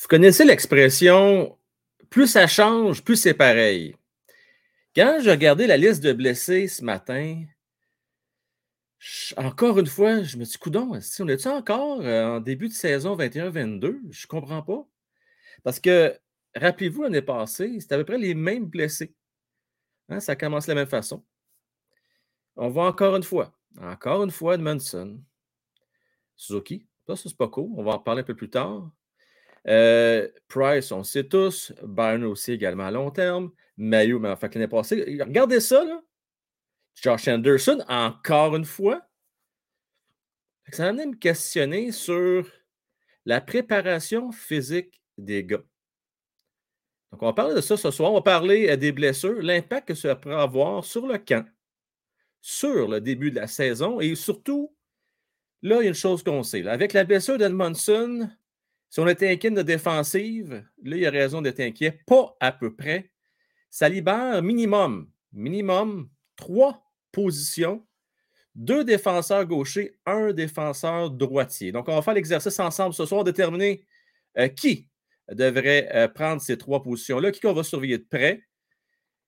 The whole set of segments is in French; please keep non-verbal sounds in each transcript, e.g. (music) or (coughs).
Vous connaissez l'expression plus ça change, plus c'est pareil. Quand j'ai regardé la liste de blessés ce matin, encore une fois, je me dit, coudon, on est-tu encore euh, en début de saison 21-22? Je ne comprends pas. Parce que, rappelez-vous, l'année passée, c'était à peu près les mêmes blessés. Hein, ça commence de la même façon. On voit encore une fois, encore une fois, Edmondson, Suzuki. Ça, c'est pas cool. On va en parler un peu plus tard. Euh, Price, on sait tous. Byron aussi également à long terme. Mayo, mais enfin, l'année passée. Regardez ça, là. Josh Anderson, encore une fois. Ça m'a amené à me questionner sur la préparation physique des gars. Donc, on va parler de ça ce soir. On va parler euh, des blessures, l'impact que ça peut avoir sur le camp, sur le début de la saison et surtout, là, il y a une chose qu'on sait. avec la blessure d'Edmondson, si on était inquiet de défensive, là, il y a raison d'être inquiet. Pas à peu près. Ça libère minimum, minimum trois positions, deux défenseurs gauchers, un défenseur droitier. Donc, on va faire l'exercice ensemble ce soir, déterminer euh, qui devrait euh, prendre ces trois positions-là, qui qu'on va surveiller de près.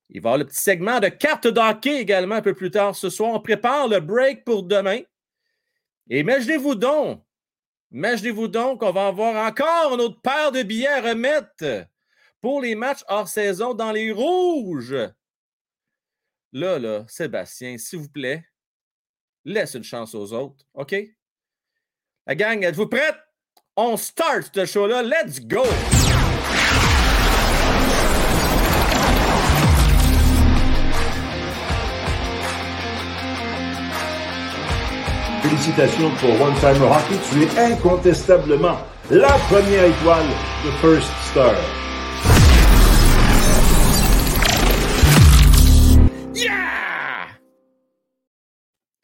Il va y avoir le petit segment de carte d'hockey également un peu plus tard ce soir. On prépare le break pour demain. Et imaginez-vous donc Imaginez-vous donc qu'on va avoir encore une autre paire de billets à remettre pour les matchs hors saison dans les rouges. Là, là, Sébastien, s'il vous plaît, laisse une chance aux autres, OK? La gang, êtes-vous prête? On start ce show-là. Let's go! Félicitations pour One Hockey. Tu es incontestablement la première étoile de First Star. Yeah!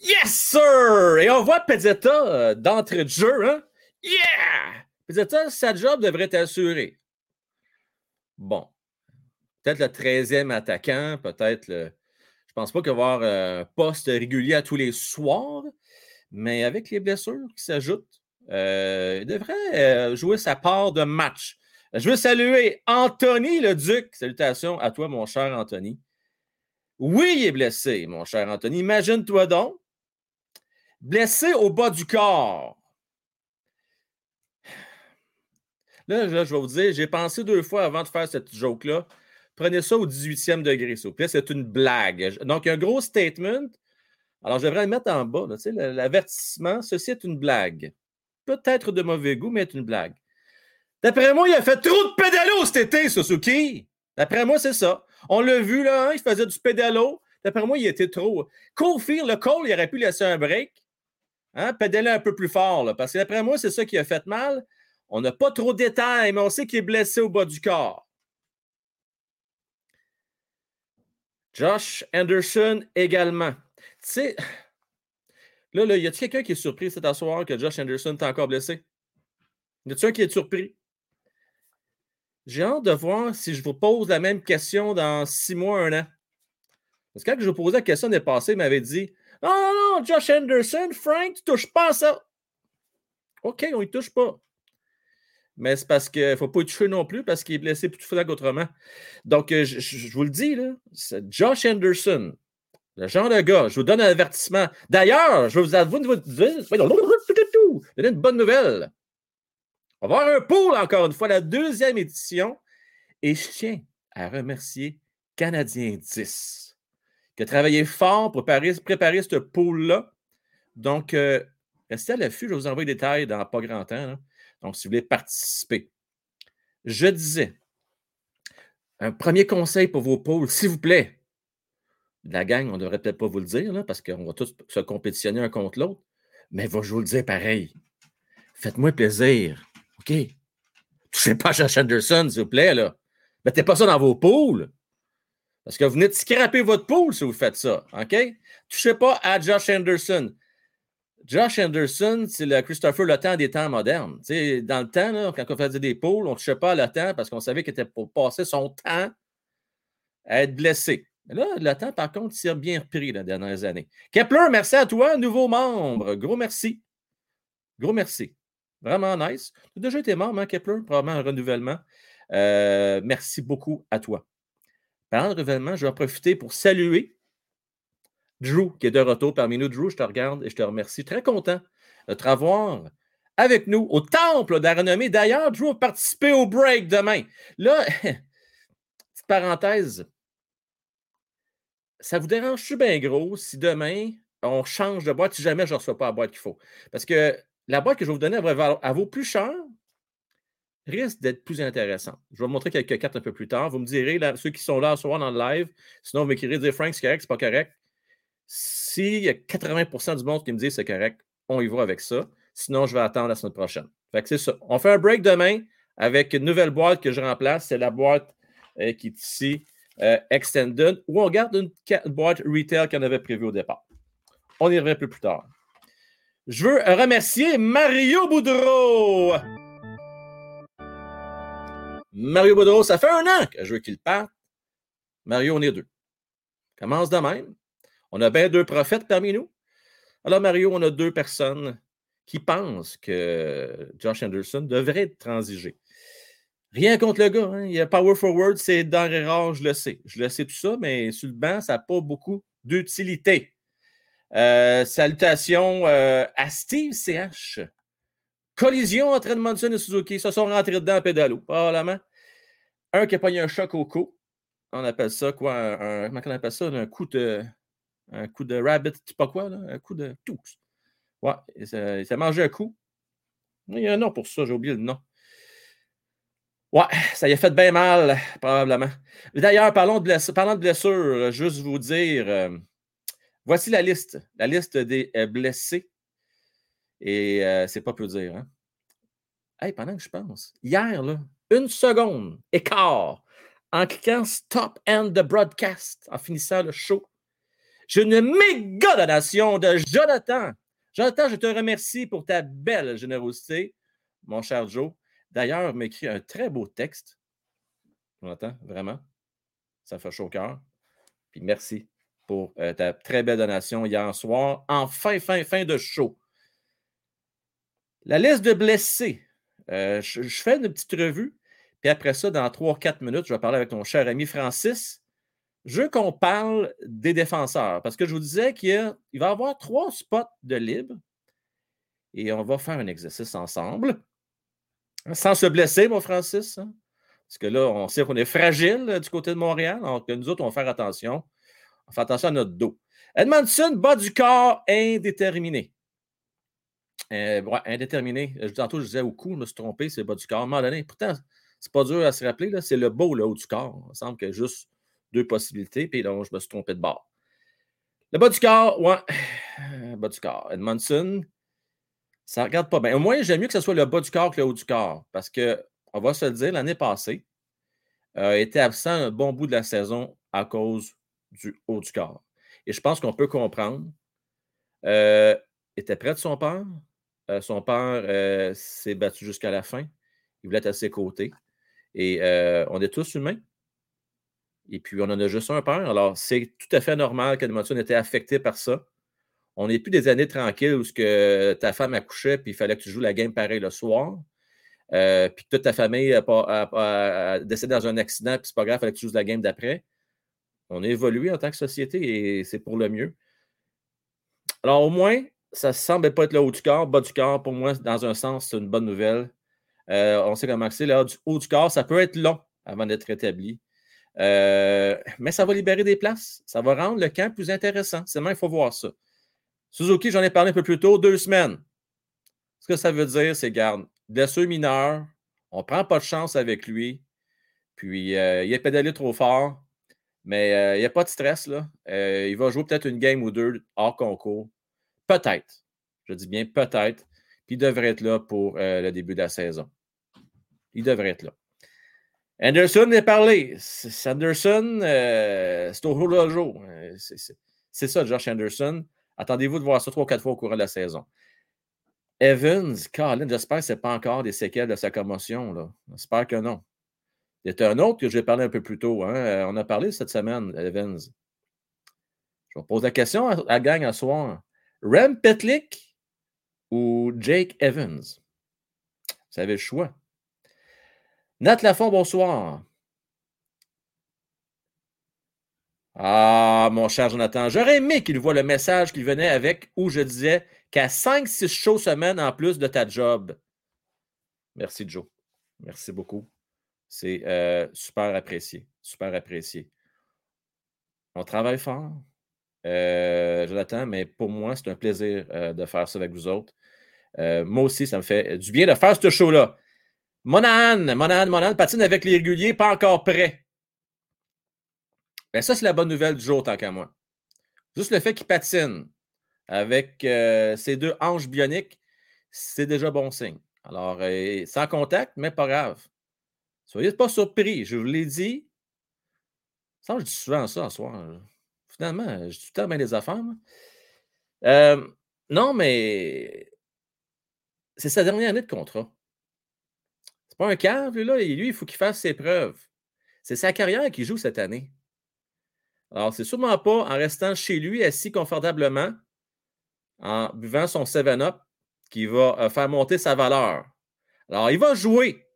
Yes, sir! Et on voit Pezzetta euh, d'entrée de jeu, hein? Yeah! Pezzetta, sa job devrait être assurée. Bon. Peut-être le 13e attaquant, peut-être le. Je pense pas qu'il va y avoir un poste régulier à tous les soirs, mais avec les blessures qui s'ajoutent, euh, il devrait euh, jouer sa part de match. Je veux saluer Anthony le Duc. Salutations à toi, mon cher Anthony. Oui, il est blessé, mon cher Anthony. Imagine-toi donc. Blessé au bas du corps. Là, je vais vous dire, j'ai pensé deux fois avant de faire cette joke-là. Prenez ça au 18e degré, s'il vous. C'est une blague. Donc, un gros statement. Alors, je devrais le mettre en bas. L'avertissement, ceci est une blague. Peut-être de mauvais goût, mais c'est une blague. D'après moi, il a fait trop de pédalo cet été, Suzuki. D'après moi, c'est ça. On l'a vu, là, hein, il faisait du pédalo. D'après moi, il était trop. Cofield, le Cole, il aurait pu laisser un break. Hein, pédaler un peu plus fort, parce que d'après moi, c'est ça qui a fait mal. On n'a pas trop de détails, mais on sait qu'il est blessé au bas du corps. Josh Anderson également. Sais, là, là, y a-t-il quelqu'un qui est surpris cet soir que Josh Anderson est encore blessé? Y a-t-il un qui est surpris? J'ai hâte de voir si je vous pose la même question dans six mois, un an. Parce que quand je vous posais la question l'année passée, il m'avait dit Non, non, Josh Anderson, Frank, tu touches pas à ça. OK, on y touche pas. Mais c'est parce qu'il ne faut pas y toucher non plus parce qu'il est blessé plus fort qu'autrement. Donc, euh, je, vous le dis, là, Josh Anderson, le genre de gars, je vous donne un avertissement. D'ailleurs, je vous avouer vous donner une bonne nouvelle. On va avoir un pool encore une fois, la deuxième édition. Et je tiens à remercier Canadien 10, qui a travaillé fort pour préparer, préparer ce pool-là. Donc, euh, restez à l'affût, je vous envoyer des détails dans pas grand temps. Donc, si vous voulez participer. Je disais, un premier conseil pour vos pools, s'il vous plaît, la gang, on ne devrait peut-être pas vous le dire, parce qu'on va tous se compétitionner un contre l'autre. Mais je vous le dire pareil. Faites-moi plaisir. OK? Touchez pas Josh Anderson, s'il vous plaît. Là. Mettez pas ça dans vos poules. Parce que vous venez de scraper votre poule si vous faites ça. OK? Touchez pas à Josh Anderson. Josh Anderson, c'est le Christopher Temps des temps modernes. dans le temps, là, quand on faisait des poules, on ne touchait pas à Temps parce qu'on savait qu'il était pour passer son temps à être blessé. Là, le temps, par contre, s'est bien repris les dernières années. Kepler, merci à toi, nouveau membre. Gros merci. Gros merci. Vraiment nice. Tu as déjà été membre, hein, Kepler? Probablement un renouvellement. Euh, merci beaucoup à toi. Parlant de renouvellement, je vais en profiter pour saluer Drew, qui est de retour parmi nous. Drew, je te regarde et je te remercie. Très content de te revoir avec nous au temple de la renommée. D'ailleurs, Drew va participer au break demain. Là, (laughs) petite parenthèse, ça vous dérange-tu bien gros si demain on change de boîte si jamais je ne reçois pas la boîte qu'il faut? Parce que la boîte que je vais vous donner, elle, vaut plus cher, risque d'être plus intéressante. Je vais vous montrer quelques cartes un peu plus tard. Vous me direz, ceux qui sont là ce soir dans le live, sinon vous m'écrirez, dire Frank, c'est correct, c'est pas correct. S'il y a 80% du monde qui me dit c'est correct, on y va avec ça. Sinon, je vais attendre la semaine prochaine. Fait que c'est ça. On fait un break demain avec une nouvelle boîte que je remplace. C'est la boîte euh, qui est ici, euh, Extended, où on garde une, boîte retail qu'on avait prévue au départ. On y revient un peu plus tard. Je veux remercier Mario Boudreau. Mario Boudreau, ça fait un an que je veux qu'il parte. Mario, on est deux. Commence de même. On a bien deux prophètes parmi nous. Alors, Mario, on a deux personnes qui pensent que Josh Anderson devrait être transigé. Rien contre le gars. Hein. Il y a Power Forward, c'est denrée rare, je le sais. Je le sais tout ça, mais sur le banc, ça n'a pas beaucoup d'utilité. Euh, salutations euh, à Steve CH. Collision entre Edmondson et Suzuki. Se sont rentrés dedans à pédalo, probablement. Un qui a pogné un choc au cou. On appelle ça quoi? Un, comment on appelle ça? Un coup de un coup de rabbit, pas quoi, là? un coup de tous. Ouais, il s'est mangé un coup. Il y a un nom pour ça, j'ai oublié le nom. Ouais, ça y a fait bien mal, probablement. D'ailleurs, parlons de blessures, juste vous dire, euh, voici la liste, la liste des euh, blessés. Et euh, c'est pas peu dire. Hein? Hey, pendant que je pense, hier, là, une seconde, écart, en cliquant Stop End the Broadcast, en finissant le show, j'ai une méga donation de Jonathan. Jonathan, je te remercie pour ta belle générosité, mon cher Joe. D'ailleurs, m'écrit un très beau texte. Jonathan, vraiment. Ça fait chaud au cœur. Puis merci pour euh, ta très belle donation hier soir. En fin, fin, fin de show. La liste de blessés. Euh, je, je, fais une petite revue. Puis après ça, dans 3-4 minutes, je vais parler avec ton cher ami Francis je veux qu'on parle des défenseurs parce que je vous disais qu'il va y avoir trois spots de libre et on va faire un exercice ensemble sans se blesser, mon Francis. Hein. Parce que là, on sait qu'on est fragile euh, du côté de Montréal. Donc, nous autres, on va faire attention. On fait attention à notre dos. Edmondson, bas du corps indéterminé. Euh, indéterminé. Tantôt, je disais au cou, je me suis trompé, c'est le bas du corps. À un moment donné, pourtant, c'est pas dur à se rappeler, c'est le beau, le haut du corps. Il me semble que juste deux possibilités, puis là, je me suis trompé de bord. Le bas du corps, ouais. (sighs) Bas du corps. Edmondson, ça ne regarde pas bien. Au moins, j'aime mieux que ce soit le bas du corps que le haut du corps, parce que, on va se le dire, l'année passée, a été absent un bon bout de la saison à cause du haut du corps. Et je pense qu'on peut comprendre. Euh, était près de son père. Euh, son père euh, s'est battu jusqu'à la fin. Il voulait être à ses côtés. Et on est tous humains. Et puis, on en a juste un père. Alors, c'est tout à fait normal qu'Edmondson ait été affecté par ça. On n'est plus des années tranquilles où ce ta femme accouchait puis il fallait que tu joues la game pareil le soir. Euh, puis toute ta famille a, décédé dans un accident, puis c'est pas grave, il fallait que tu joues la game d'après. On a évolué en tant que société et c'est pour le mieux. Alors, au moins, ça ne semble pas être le haut du corps, bas du corps. Pour moi, dans un sens, c'est une bonne nouvelle. Euh, on sait comment c'est. Le haut du corps, ça peut être long avant d'être rétabli. Euh, mais ça va libérer des places. Ça va rendre le camp plus intéressant. Seulement, il faut voir ça. Suzuki, j'en ai parlé un peu plus tôt, deux semaines. Ce que ça veut dire, c'est, garde, blessure mineure, on ne prend pas de chance avec lui, puis euh, il est pédalé trop fort, mais euh, il n'y a pas de stress. Là. il va jouer peut-être une game ou deux hors concours. Peut-être. Je dis bien peut-être. Il devrait être là pour le début de la saison. Il devrait être là. Anderson est parlé. Anderson, euh, c'est au jour le jour. Euh, c'est ça, Josh Anderson. Attendez-vous de voir ça trois ou quatre fois au cours de la saison. Evans, Colin, j'espère que ce n'est pas encore des séquelles de sa commotion. J'espère que non. Il y a un autre que j'ai parlé un peu plus tôt. Hein. Euh, on a parlé cette semaine, Evans. Je vais poser la question à la gang à soir. Rem Petlick ou Jake Evans? Vous avez le choix. Nat Lafont, bonsoir. Ah, mon cher Jonathan, j'aurais aimé qu'il voit le message qui venait avec où je disais qu'à 5-6 shows semaine en plus de ta job. Merci, Joe. Merci beaucoup. C'est euh, super apprécié. Super apprécié. On travaille fort, euh, Jonathan, mais pour moi, c'est un plaisir euh, de faire ça avec vous autres. moi aussi, ça me fait du bien de faire ce show-là. Monahan, Monahan, Monahan patine avec les réguliers, pas encore prêt. Ben ça, c'est la bonne nouvelle du jour, tant qu'à moi. Juste le fait qu'il patine avec ses deux hanches bioniques, c'est déjà bon signe. Alors, sans contact, mais pas grave. Soyez pas surpris, je vous l'ai dit. Ça, je dis souvent ça en soir. Finalement, je dis tout le temps bien des affaires. Euh, non, mais c'est sa dernière année de contrat. C'est pas un cave, lui, là. Lui, il faut qu'il fasse ses preuves. C'est sa carrière qui joue cette année. Alors, c'est sûrement pas en restant chez lui, assis confortablement, en buvant son 7-Up, qui va euh, faire monter sa valeur. Alors, il va jouer.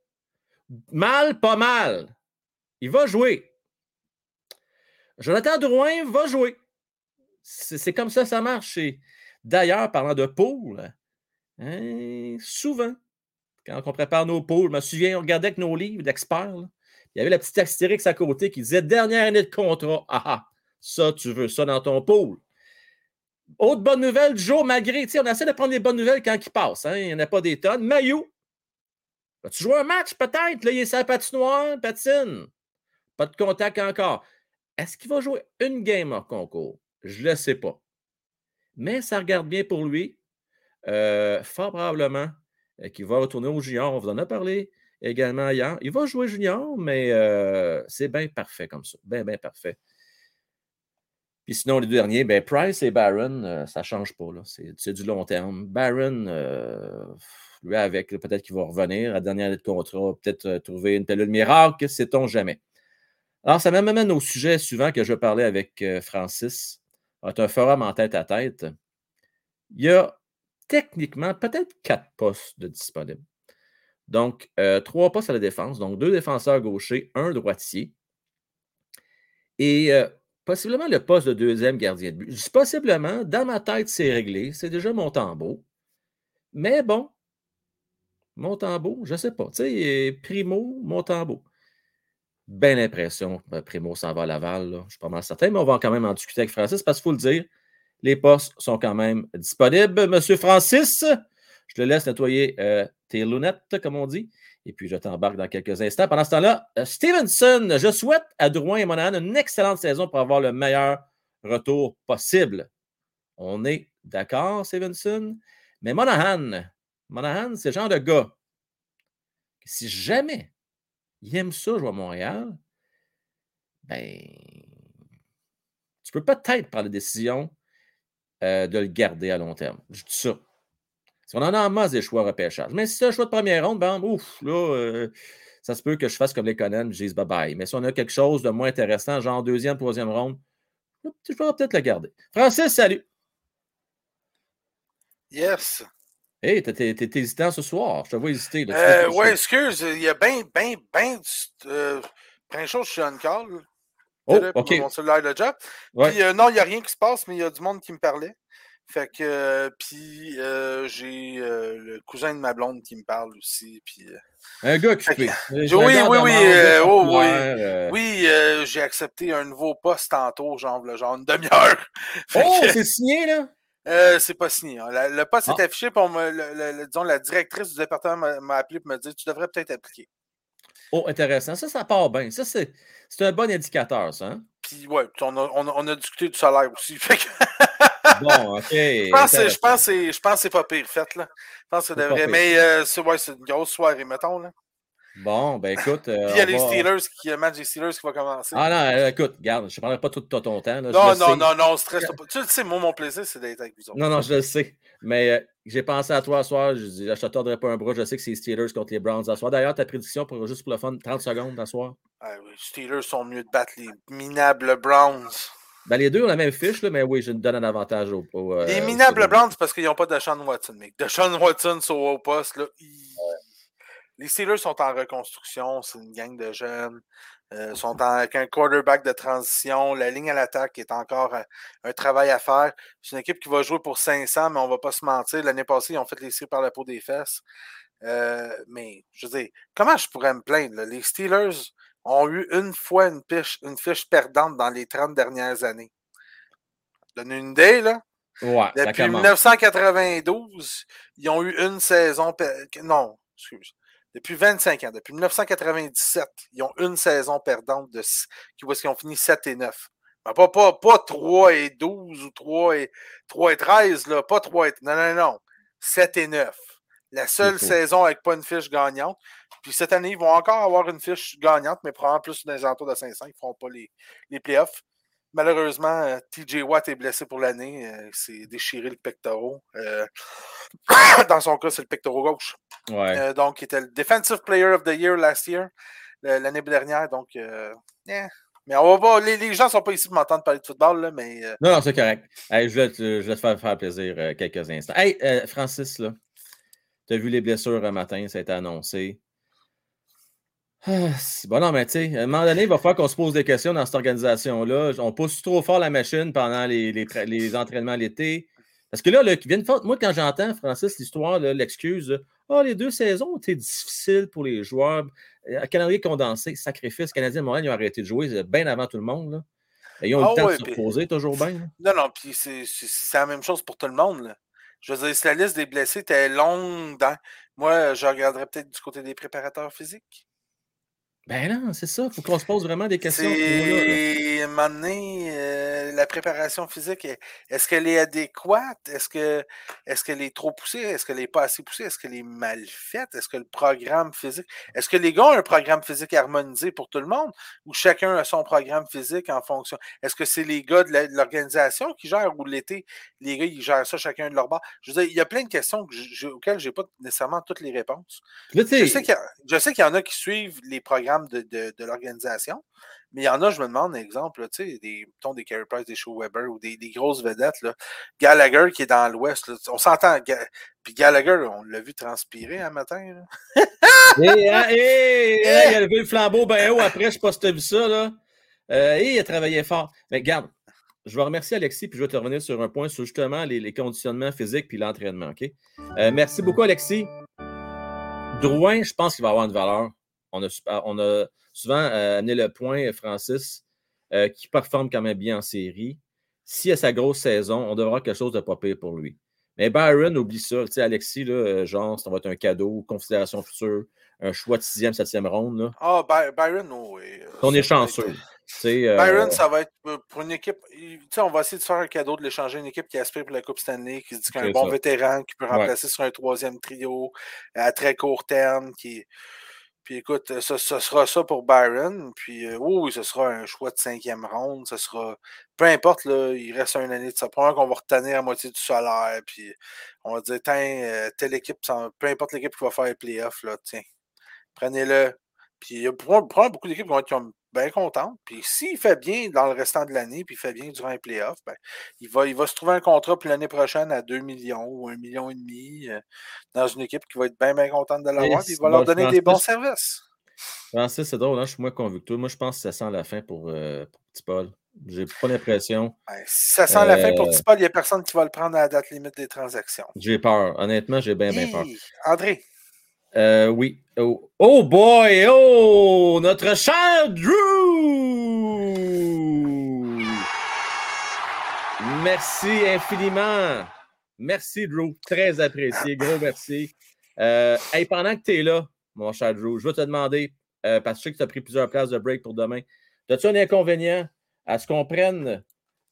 Mal, pas mal. Il va jouer. Jonathan Drouin va jouer. C'est comme ça ça marche. D'ailleurs, parlant de poule, hein, souvent, quand on prépare nos poules, je me souviens, on regardait avec nos livres d'experts, il y avait la petite astérix à côté qui disait dernière année de contrat. Ah ah, ça, tu veux ça dans ton pool. Autre bonne nouvelle jour, malgré, on essaie de prendre des bonnes nouvelles quand ils passent. Hein, il n'y en a pas des tonnes. Maillot. Vas-tu jouer un match peut-être? Là, il est sa patinoire, patine. Pas de contact encore. Est-ce qu'il va jouer une game hors concours? Je ne le sais pas. Mais ça regarde bien pour lui. Euh, fort probablement euh, qu'il va retourner au junior. On vous en a parlé également hier. Il va jouer junior, mais euh, c'est bien parfait comme ça. Bien, bien parfait. Puis sinon, les deux derniers, ben Price et Barron, euh, ça ne change pas. C'est du long terme. Barron, euh, lui avec, peut-être qu'il va revenir à la dernière année de contrat, peut-être trouver une pilule miracle, sait-on jamais. Alors, ça m'amène au sujet suivant que je parlais avec Francis. C'est un forum en tête à tête. Il y a techniquement peut-être quatre postes de disponibles. Donc, trois postes à la défense, donc deux défenseurs gauchers, un droitier. Et possiblement le poste de deuxième gardien de but. Possiblement, dans ma tête, c'est réglé. C'est déjà mon tambour. Mais bon, mon tambour, je ne sais pas. Tu sais, Primo, mon tambour. Bien l'impression que ben, Primo s'en va à Laval. Je suis pas mal certain, mais on va quand même en discuter avec Francis parce qu'il faut le dire, les postes sont quand même disponibles. Monsieur Francis, je te laisse nettoyer euh, tes lunettes, comme on dit. Et puis, je t'embarque dans quelques instants. Pendant ce temps-là, euh, Stevenson, je souhaite à Drouin et Monahan une excellente saison pour avoir le meilleur retour possible. On est d'accord, Stevenson? Mais Monahan, Monahan, c'est le genre de gars si jamais il aime ça jouer à Montréal, ben, tu peux peut-être prendre la décision euh, de le garder à long terme. Je dis ça on en a en masse des choix repêchage. Mais si c'est un choix de première ronde, ben, ouf, là, euh, ça se peut que je fasse comme les Conan, je dise bye bye. Mais si on a quelque chose de moins intéressant, genre deuxième, troisième ronde, je vais peut-être le garder. Francis, salut. Yes. Hey, t'es hésitant ce soir. Je te vois hésiter. Euh, oui, excuse, il y a bien, bien, bien euh, plein de choses chez Uncall. Oh, OK. Mon cellulaire de job. Puis, euh, non, il n'y a rien qui se passe, mais il y a du monde qui me parlait. Fait que, euh, puis euh, j'ai euh, le cousin de ma blonde qui me parle aussi. Puis, un gars fait. (laughs) Oui, oui, oui, oh, oui. Oui, j'ai accepté un nouveau poste tantôt, genre, genre une demi-heure. (laughs) Oh, c'est signé, là? C'est pas signé. Hein. Le, poste est ah. affiché pour me, disons, la directrice du département m'a appelé pour me dire tu devrais peut-être appliquer. Oh, intéressant. Ça, ça part bien. Ça, c'est un bon indicateur, ça. Hein? Puis, ouais, on a, on, a, discuté du salaire aussi. (laughs) Fait que... Bon, OK. (laughs) Je pense, je pense, je pense que c'est pas pire fait, là. Je pense que c'est devrait. Mais euh, c'est ouais, une grosse soirée, mettons, là. Bon, ben écoute. Euh, Puis il y a les Steelers, qui, le match des Steelers qui va commencer. Ah non, euh, écoute, regarde, je ne prendrai pas tout ton temps. Là, non, non, non, non, stresse pas. Tu sais, moi, mon plaisir, c'est d'être avec vous autres. Non, non, je le sais. Mais euh, j'ai pensé à toi ce soir. Je dis, je te tordrai pas un bras. Je sais que c'est les Steelers contre les Browns ce soir. D'ailleurs, ta prédiction, pour, juste pour le fun, 30 secondes ce soir. Ah, oui, Steelers sont mieux de battre les minables Browns. Ben, les deux ont la même fiche, là, mais oui, je donne un avantage au. au les minables Browns, parce qu'ils n'ont pas de Sean Watson. Mais de Sean Watson sur au poste, là, les Steelers sont en reconstruction, c'est une gang de jeunes. Euh, sont avec un quarterback de transition. La ligne à l'attaque est encore un, travail à faire. C'est une équipe qui va jouer pour 500, mais on ne va pas se mentir. L'année passée, ils ont fait les séries par la peau des fesses. Euh, mais, je veux dire, comment je pourrais me plaindre? Les Steelers ont eu une fois une fiche, une fiche perdante dans les 30 dernières années. Donne une idée, là. Depuis 1992, ils ont eu une saison. Non, excuse. Depuis 25 ans, depuis 1997, ils ont une saison perdante de qui qu'ils ont fini 7 et 9. pas, pas, pas 3 et 12 ou 3 et, 3 et 13, là, pas 3 et. Non, non, non. 7 et 9. La seule saison avec pas une fiche gagnante. Puis cette année, ils vont encore avoir une fiche gagnante, mais probablement plus dans les entours de 500. Ils ne feront pas les, les playoffs. Malheureusement, euh, TJ Watt est blessé pour l'année. Euh, il s'est déchiré le pectoral. Euh, (coughs) dans son cas, c'est le pectoral gauche. donc, il était le Defensive Player of the Year last year, l'année dernière. Donc, Mais on va pas, les, gens ne sont pas ici pour m'entendre parler de football, là, mais. Non, non, c'est correct. je, vais te, faire, faire plaisir quelques instants. Hey, Francis, là, tu as vu les blessures un matin, ça a été annoncé. Ah, bon, non, mais tu sais, à un moment donné, il va falloir qu'on se pose des questions dans cette organisation-là. On pousse trop fort la machine pendant les, les, entraînements l'été. Parce que là, moi, quand j'entends, Francis, l'histoire, l'excuse, oh, les deux saisons ont été difficiles pour les joueurs. Un calendrier condensé, sacrifice. Canadien Montréal, ils ont arrêté de jouer bien avant tout le monde. Ils ont eu le ah temps de se reposer toujours bien. Non, non, puis c'est la même chose pour tout le monde. Je veux dire, si la liste des blessés était longue, moi, je regarderais peut-être du côté des préparateurs physiques. Ben non, c'est ça. Il faut qu'on se pose vraiment des questions. C'est, un euh, la préparation physique, est-ce qu'elle est adéquate? Est-ce, que, est-ce qu'elle est trop poussée? Est-ce qu'elle n'est pas assez poussée? Est-ce qu'elle est mal faite? Est-ce que le programme physique... Est-ce que les gars ont un programme physique harmonisé pour tout le monde? Ou chacun a son programme physique en fonction? Est-ce que c'est les gars de, l'organisation qui gèrent ou l'été, les gars, ils gèrent ça chacun de leur bord? Je veux dire, il y a plein de questions auxquelles je n'ai pas nécessairement toutes les réponses. je sais qu'il y, en a qui suivent les programmes de, l'organisation. Mais il y en a, je me demande, exemple, tu sais, des, des Carey des Show Weber ou des, grosses vedettes. Là. Gallagher qui est dans l'Ouest. On s'entend. Puis Gallagher, on l'a vu transpirer un matin. (laughs) et, il a levé le flambeau ben haut après, je sais pas si tu as vu ça. Là. Euh, il a travaillé fort. Mais regarde, je vais remercier Alexis, puis je vais te revenir sur un point sur justement les, conditionnements physiques puis l'entraînement. OK? Euh, merci beaucoup, Alexis. Drouin, je pense qu'il va avoir une valeur on a, souvent euh, amené le point, Francis, euh, qui performe quand même bien en série. Si à sa grosse saison, on devra avoir quelque chose de pas pire pour lui. Mais Byron, oublie ça. Tu sais, Alexis, là, euh, genre, ça va être un cadeau, considération future, un choix de sixième, septième ronde. Ah, Byron, oui. On est chanceux. Byron, ça va être pour une équipe. On va essayer de faire un cadeau, de l'échanger une équipe qui aspire pour la Coupe Stanley, qui se dit qu'un bon vétéran qui peut remplacer sur un troisième trio à très court terme, qui puis écoute, ce, sera ça pour Byron. Puis oui, ce sera un choix de cinquième ronde. Ce sera. Peu importe, là, il reste une année de ça. Probablement qu'on va retenir à moitié du salaire. Puis on va dire, tiens, telle équipe, peu importe l'équipe qui va faire les playoffs, là, tiens, prenez-le. Puis il y a probablement beaucoup d'équipes qui vont être bien contentes. Puis s'il fait bien dans le restant de l'année, puis il fait bien durant les playoffs, ben, il, va, il va se trouver un contrat pour l'année prochaine à 2 millions ou 1,5 million et demi euh, dans une équipe qui va être bien, bien contente de l'avoir. Puis il va leur donner des bons services. Francis, c'est drôle, hein? je suis moins toi. Moi, je pense que ça sent la fin pour, euh, Petit Paul. J'ai pas l'impression. Ben, si ça sent la fin pour euh, Petit Paul, il n'y a personne qui va le prendre à la date limite des transactions. J'ai peur. Honnêtement, j'ai bien, bien peur. André, euh, oui. Oh. oh. boy! Oh! Notre cher Drew! Merci infiniment. Merci, Drew. Très apprécié. Gros merci. Euh, pendant que tu es là, mon cher Drew, je vais te demander, euh, parce que sais que tu as pris plusieurs places de break pour demain, as-tu un inconvénient à ce qu'on prenne?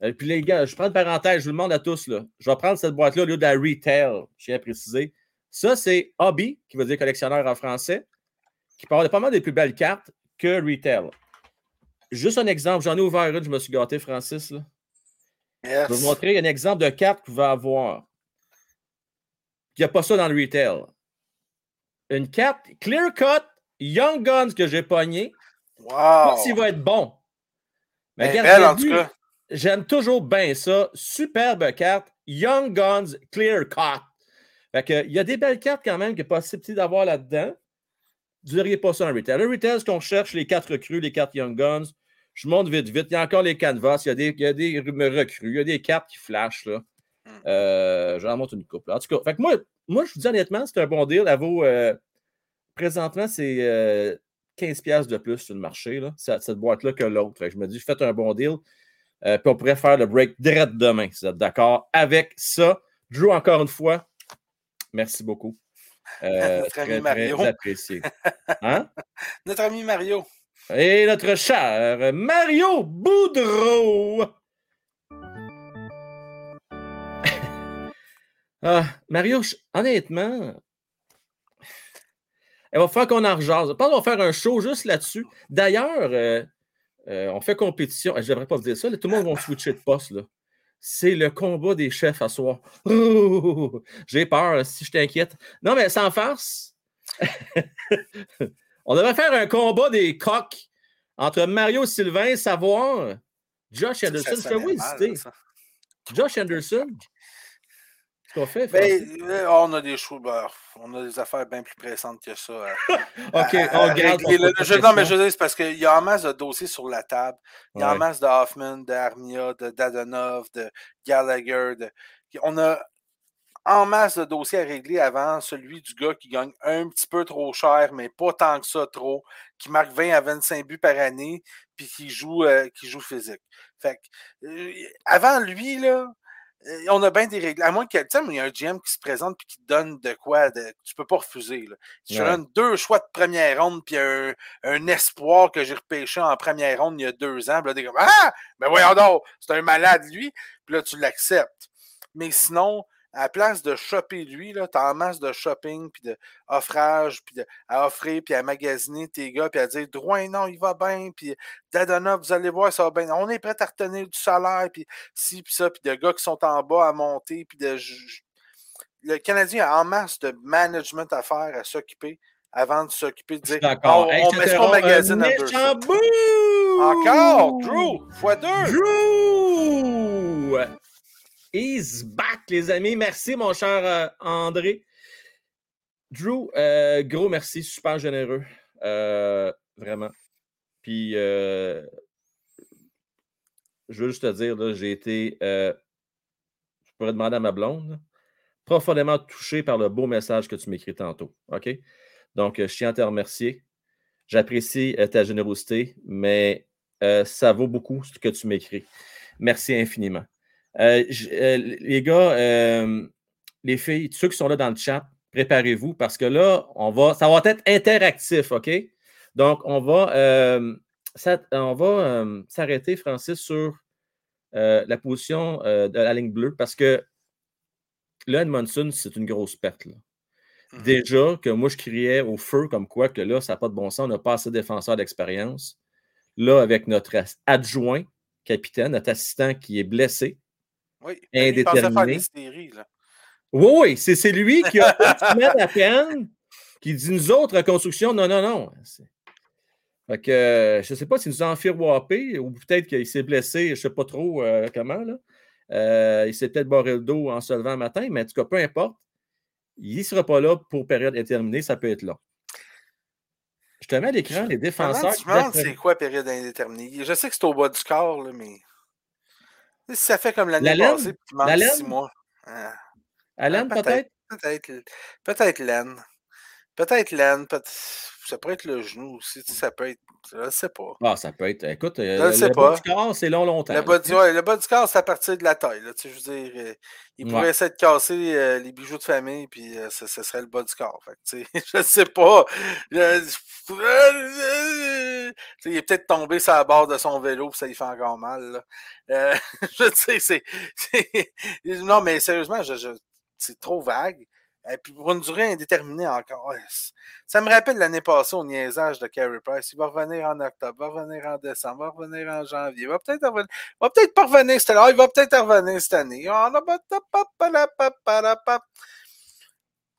Euh, puis les gars, je prends une parenthèse, je vous demande à tous, là, je vais prendre cette boîte-là au lieu de la retail, je tiens à préciser. Ça, c'est hobby, qui veut dire collectionneur en français, qui parle pas mal des plus belles cartes que retail. Juste un exemple, j'en ai ouvert une, je me suis gâté, Francis. Là. Je vais vous montrer un exemple de carte que vous va avoir. Il n'y a pas ça dans le retail. Une carte Clear Cut Young Guns que j'ai pogné. Wow. s'il va être bon. Mais regarde, J'aime toujours bien ça. Superbe carte. Young Guns Clear Cut. Fait que, il y a des belles cartes quand même qui est possible d'avoir là-dedans. Vous diriez pas ça en retail. Un retail, ce qu'on cherche, les quatre recrues, les quatre Young Guns. Je monte vite, vite. Il y a encore les canvas, il y a des, il y a des recrues, il y a des cartes qui flashent. Là. Hmm. Euh, J'en monte une couple. En tout cas, fait que moi, moi, je vous dis honnêtement, c'est un bon deal. Elle vaut, euh, présentement, c'est euh, 15$ de plus sur le marché, là, cette, cette boîte-là que l'autre. Je me dis, faites un bon deal. Euh, puis on pourrait faire le break direct demain, si vous êtes d'accord avec ça. Drew, encore une fois, merci beaucoup. Euh, (laughs) Notre ami très, Mario. très apprécié. (laughs) Hein? Notre ami Mario. Et notre cher Mario Boudreau. (laughs) ah, Mario, honnêtement, il va falloir qu'on en rejase. Je pense qu'on va faire un show juste là-dessus. D'ailleurs, euh, euh, on fait compétition. Je ne devrais pas vous dire ça. là, tout le monde va switcher de poste. là. C'est le combat des chefs à soir. Oh, (laughs) J'ai peur si je t'inquiète. Non, mais sans farce. (laughs) On devrait faire un combat des coqs entre Mario Sylvain, savoir Josh Anderson. Je sonnerait mal, hésiter. Josh Anderson. Ce qu'on fait, Ben, euh, on a des choses, ben, on a des affaires bien plus pressantes que ça. (laughs) euh, OK, à- on ta Je- non, mais je veux dire, c'est parce qu'il y a en masse de dossiers sur la table. Il y a en Ouais. masse de Hoffman, d'Armia, de Dadonov, de Gallagher. De... On a en masse de dossiers à régler avant celui du gars qui gagne un petit peu trop cher, mais pas tant que ça trop, qui marque 20 à 25 buts par année, puis qui joue, euh, qui joue physique. Fait que, euh, avant lui, là, euh, on a bien des règles. À moins tu sais, il y a un GM qui se présente puis qui te donne de quoi de, que tu peux pas refuser. Là. Je Ouais. donne deux choix de première ronde puis un, un espoir que j'ai repêché en première ronde il y a deux ans, puis là, t'es comme Ah! Ben voyons donc, c'est un malade, lui. Puis là, tu l'acceptes. Mais sinon, à la place de shopper lui, tu as en masse de shopping, puis de offrage, puis à offrir, puis à magasiner tes gars, puis à dire Drouin, non, il va bien, puis Dadona, vous allez voir, ça va bien. On est prêt à retenir du salaire, puis ci, puis ça, puis de gars qui sont en bas à monter, puis de. Le Canadien a en masse de management à faire, à s'occuper, avant de s'occuper de dire D'accord. on, Hey, on je met ça au magazine méchant bout! Encore, Drew, fois deux? Drew! Is back, les amis. Merci, mon cher euh, André. Drew, euh, gros merci, super généreux. Euh, vraiment. Puis, je veux juste te dire, j'ai été, je pourrais demander à ma blonde, profondément touché par le beau message que tu m'écris tantôt. OK? Donc, je tiens à te remercier. J'apprécie ta générosité, mais ça vaut beaucoup ce que tu m'écris. Merci infiniment. Euh, euh, les gars, euh, les filles, ceux qui sont là dans le chat, préparez-vous parce que là, on va, ça va être interactif, OK? Donc, on va, euh, ça- on va s'arrêter, Francis, sur la position de la ligne bleue parce que là, Edmondson, c'est une grosse perte. là. Mhm. Déjà que moi, je criais au feu comme quoi que là, ça n'a pas de bon sens, on n'a pas assez de défenseurs d'expérience. Là, avec notre adjoint, capitaine, notre assistant qui est blessé, Oui, Indéterminé. des séries, là. oui, oui, c'est c'est lui qui a une semaine à peine, qui dit nous autres, reconstruction, non, non, non. C'est- Fait que euh, je ne sais pas s'il nous a enfiroppé ou peut-être qu'il s'est blessé, je ne sais pas trop euh, comment. Là. Euh, il s'est peut-être barré le dos en se levant le matin, mais en tout cas, peu importe. Il ne sera pas là pour période indéterminée, ça peut être long. Je te mets à l'écran les défenseurs. je me demande c'est quoi période indéterminée? Je sais que c'est au bas du corps, là, mais. Si ça fait comme l'année La passée, puis manque La six mois. Ah, ah, peut-être? Peut-être. Peut-être laine. Peut-être laine. peut- Ça pourrait être le genou aussi. Ça peut être. Je ne sais pas. Ah, ça peut être. Écoute, euh, Je le le, sais le bas du corps, c'est long, longtemps. Le bas, du, ouais, le bas du corps, c'est à partir de la taille. Là, tu sais, je veux dire, euh, il Ouais. pourrait essayer de casser euh, les bijoux de famille, puis euh, ce, ce serait le bas du corps. Fait tu sais, (laughs) je sais pas. Tu sais, il est peut-être tombé sur la barre de son vélo, puis ça lui fait encore mal. là. Euh, (laughs) je sais, c'est. c'est- Non, mais sérieusement, je, je- c'est trop vague. Et puis pour une durée indéterminée encore. Ça me rappelle l'année passée au niaisage de Carey Price. Il va revenir en octobre, va revenir en décembre, va revenir en janvier. Il va peut-être revenir. Va peut-être pas revenir cette année. Il va peut-être revenir cette année.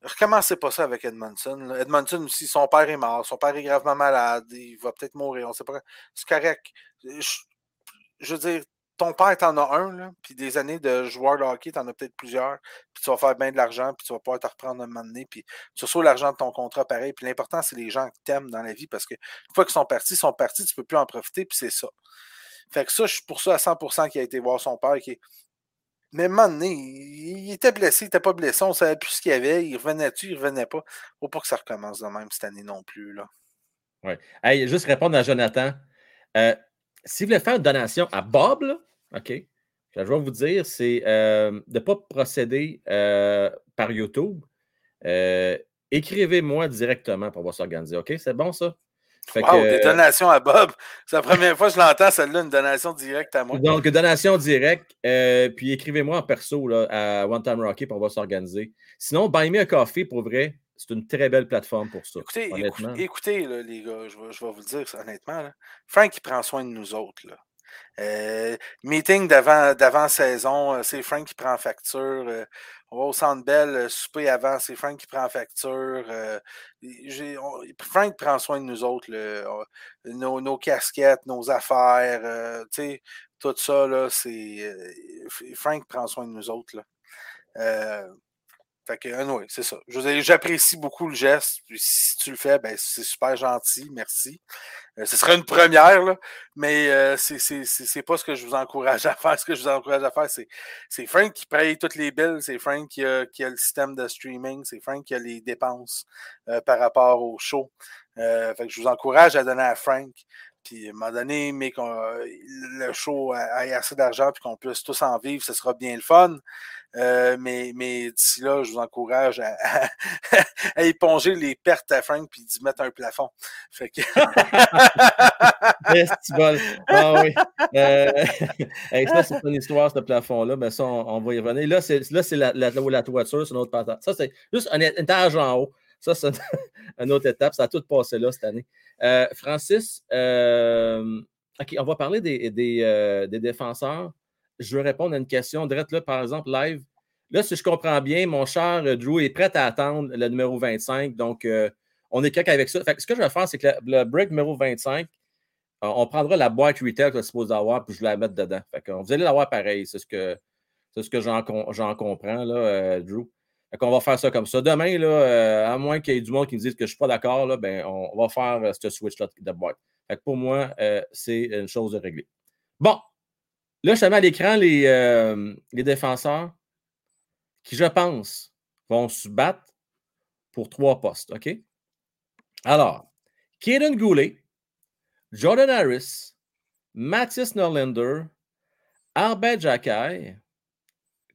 Recommencez pas ça avec Edmondson. Edmondson aussi, son père est mort, son père est gravement malade, il va peut-être mourir, on sait pas. C'est correct. Je veux dire, ton père, t'en as un, là, puis des années de joueur de hockey, t'en as peut-être plusieurs, puis tu vas faire bien de l'argent, puis tu vas pouvoir te reprendre un moment donné, puis tu reçois l'argent de ton contrat pareil. Puis l'important, c'est les gens que t'aimes dans la vie, parce que une fois qu'ils sont partis, ils sont partis, tu peux plus en profiter, puis c'est ça. Fait que ça, je suis pour ça à 100% qu'il a été voir son père, qui mais un il était blessé, il n'était pas blessé, on savait plus ce qu'il y avait, il revenait-tu, il revenait pas. Faut pas que ça recommence de même cette année non plus. Là. Oui. Hey, juste répondre à Jonathan. Euh, si vous voulez faire une donation à Bob, OK, je vais vous dire, c'est euh, de ne pas procéder euh, par YouTube. Écrivez-moi directement pour voir s'organiser. OK? C'est bon, ça? wow, des donations à Bob. C'est la première fois que je l'entends, celle-là, une donation directe à moi. Donc, donation directe. puis écrivez-moi en perso là, à One Time Rocky pour va s'organiser. Sinon, Buy Me a Coffee, pour vrai, c'est une très belle plateforme pour ça. Écoutez, écoutez, les gars, je vais, vous le dire honnêtement. Frank, il prend soin de nous autres. Là. Euh, meeting d'avant-saison, euh, c'est Frank qui prend facture. Euh, on va au Centre Bell, souper avant, c'est Frank qui prend facture. Frank prend soin de nous autres, nos, casquettes, nos affaires, tout ça, c'est. Frank prend soin de nous autres. Là. Fait que, anyway, c'est ça. J'apprécie beaucoup le geste. si tu le fais, ben, c'est super gentil. Merci. Euh, ce serait une première, là, mais euh, c'est pas ce que je vous encourage à faire. (laughs) Ce que je vous encourage à faire, c'est Frank qui paye toutes les billes. C'est Frank qui a, qui a, le système de streaming. C'est Frank qui a les dépenses euh, par rapport au show. fait que je vous encourage à donner à Frank. Puis, à un moment donné, mais que le show ait assez d'argent puis qu'on puisse tous en vivre, ce sera bien le fun. Euh, mais mais d'ici là, je vous encourage à, (laughs) éponger les pertes à Frank puis d'y mettre un plafond. Fait que... (laughs) ah oui. Euh, (laughs) ça, c'est une histoire, ce plafond-là. Mais ça, on, va y revenir. Là, c'est la, la, la, toiture, c'est une autre patate. Ça, c'est juste un étage en haut. Ça, c'est une autre étape. Ça a tout passé là cette année. Euh, Francis, euh, OK, on va parler des, des, défenseurs je veux répondre à une question. Direct là, par exemple, live. Là, si je comprends bien, mon cher euh, Drew est prêt à attendre le numéro 25. Donc, euh, on est quelqu'un avec ça. ce que je vais faire, c'est que le, break numéro 25, on prendra la boîte retail qu'on suppose avoir, puis je vais la mettre dedans. Fait vous allez l'avoir pareil. C'est ce que, ce que j'en, comprends, là, euh, Drew. Qu'on va faire ça comme ça. Demain, là, à moins qu'il y ait du monde qui me dise que je ne suis pas d'accord, ben, on, va faire ce switch-là de boîte. Pour moi, c'est une chose de régler. Bon, Là, je mets à l'écran les, euh, les défenseurs qui, je pense, vont se battre pour trois postes. OK? Alors, Kaden Goulet, Jordan Harris, Mathis Norlander, Albert Jacquet,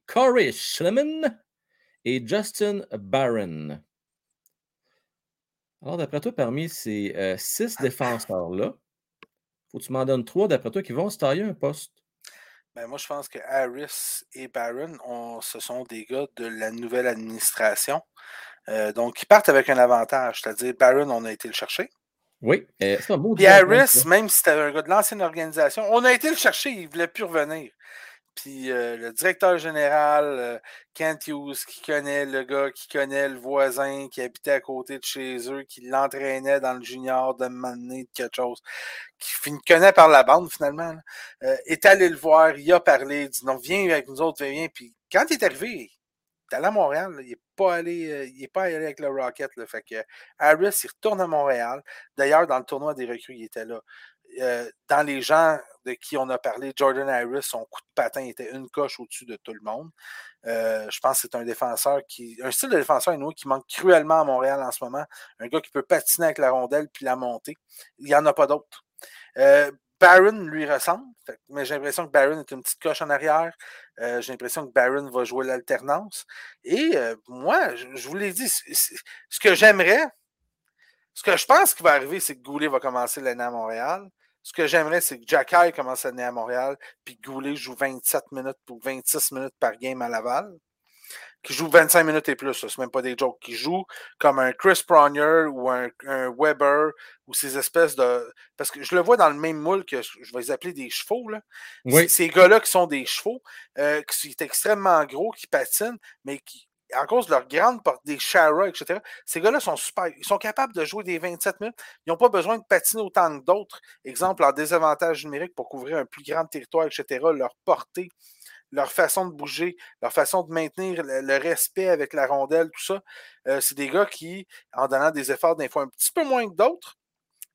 Corey Schleman et Justin Barron. Alors, d'après toi, parmi ces euh, six défenseurs-là, faut que tu m'en donnes trois, d'après toi, qui vont se tailler un poste. Ben, moi, je pense que Harris et Barron, ce sont des gars de la nouvelle administration. Euh, donc, ils partent avec un avantage. C'est-à-dire, Barron, on a été le chercher. Oui. Euh, Puis Harris, même si c'était un gars de l'ancienne organisation, on a été le chercher, il ne voulait plus revenir. Puis euh, le directeur général, euh, Kent Hughes, qui connaît le gars, qui connaît le voisin, qui habitait à côté de chez eux, qui l'entraînait dans le junior de Mané, de quelque chose, qui connaît par la bande finalement, euh, est allé le voir, il a parlé, il dit non, viens avec nous autres, viens. Puis quand il est arrivé, il est allé à Montréal, il n'est pas allé, il est pas allé avec le Rocket. Là, fait que Harris, il retourne à Montréal. D'ailleurs, dans le tournoi des recrues, il était là. Dans les gens de qui on a parlé, Jordan Harris, son coup de patin était une coche au-dessus de tout le monde. Euh, je pense que c'est un défenseur qui. Un style de défenseur qui manque cruellement à Montréal en ce moment. Un gars qui peut patiner avec la rondelle puis la monter. Il n'y en a pas d'autres. Euh, Barron lui ressemble, mais j'ai l'impression que Barron est une petite coche en arrière. Euh, j'ai l'impression que Barron va jouer l'alternance. Et moi, je, vous l'ai dit, ce que j'aimerais, ce que je pense qui va arriver, c'est que Goulet va commencer l'année à Montréal. Ce que j'aimerais, c'est que Jacky commence à à Montréal, puis Goulet joue 27 minutes ou 26 minutes par game à Laval. Qui joue 25 minutes et plus, c'est même pas des jokes. Qui joue comme un Chris Pronier ou un, Weber ou ces espèces de. Parce que je le vois dans le même moule que je vais les appeler des chevaux. Là. Ces gars-là qui sont des chevaux, euh, qui sont extrêmement gros, qui patinent, mais qui, à cause de leur grande porte, des Shara, etc., ces gars-là sont super. Ils sont capables de jouer des 27 minutes. Ils n'ont pas besoin de patiner autant que d'autres. Exemple, en désavantage numérique pour couvrir un plus grand territoire, etc., leur portée, leur façon de bouger, leur façon de maintenir le, respect avec la rondelle, tout ça. Euh, c'est des gars qui, en donnant des efforts d'un fois un petit peu moins que d'autres,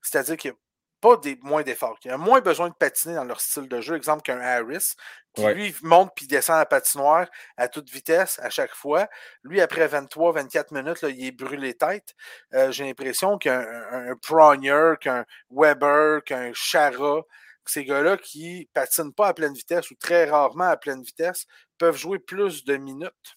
c'est-à-dire qu'ils pas des, moins d'efforts. Ils ont moins besoin de patiner dans leur style de jeu. Exemple qu'un Harris, qui lui monte puis descend la patinoire à toute vitesse à chaque fois. Lui, après 23-24 minutes, là, il est brûlé tête. Euh, j'ai l'impression qu'un un, Pronier, qu'un Weber, qu'un Chara, ces gars-là qui patinent pas à pleine vitesse ou très rarement à pleine vitesse peuvent jouer plus de minutes.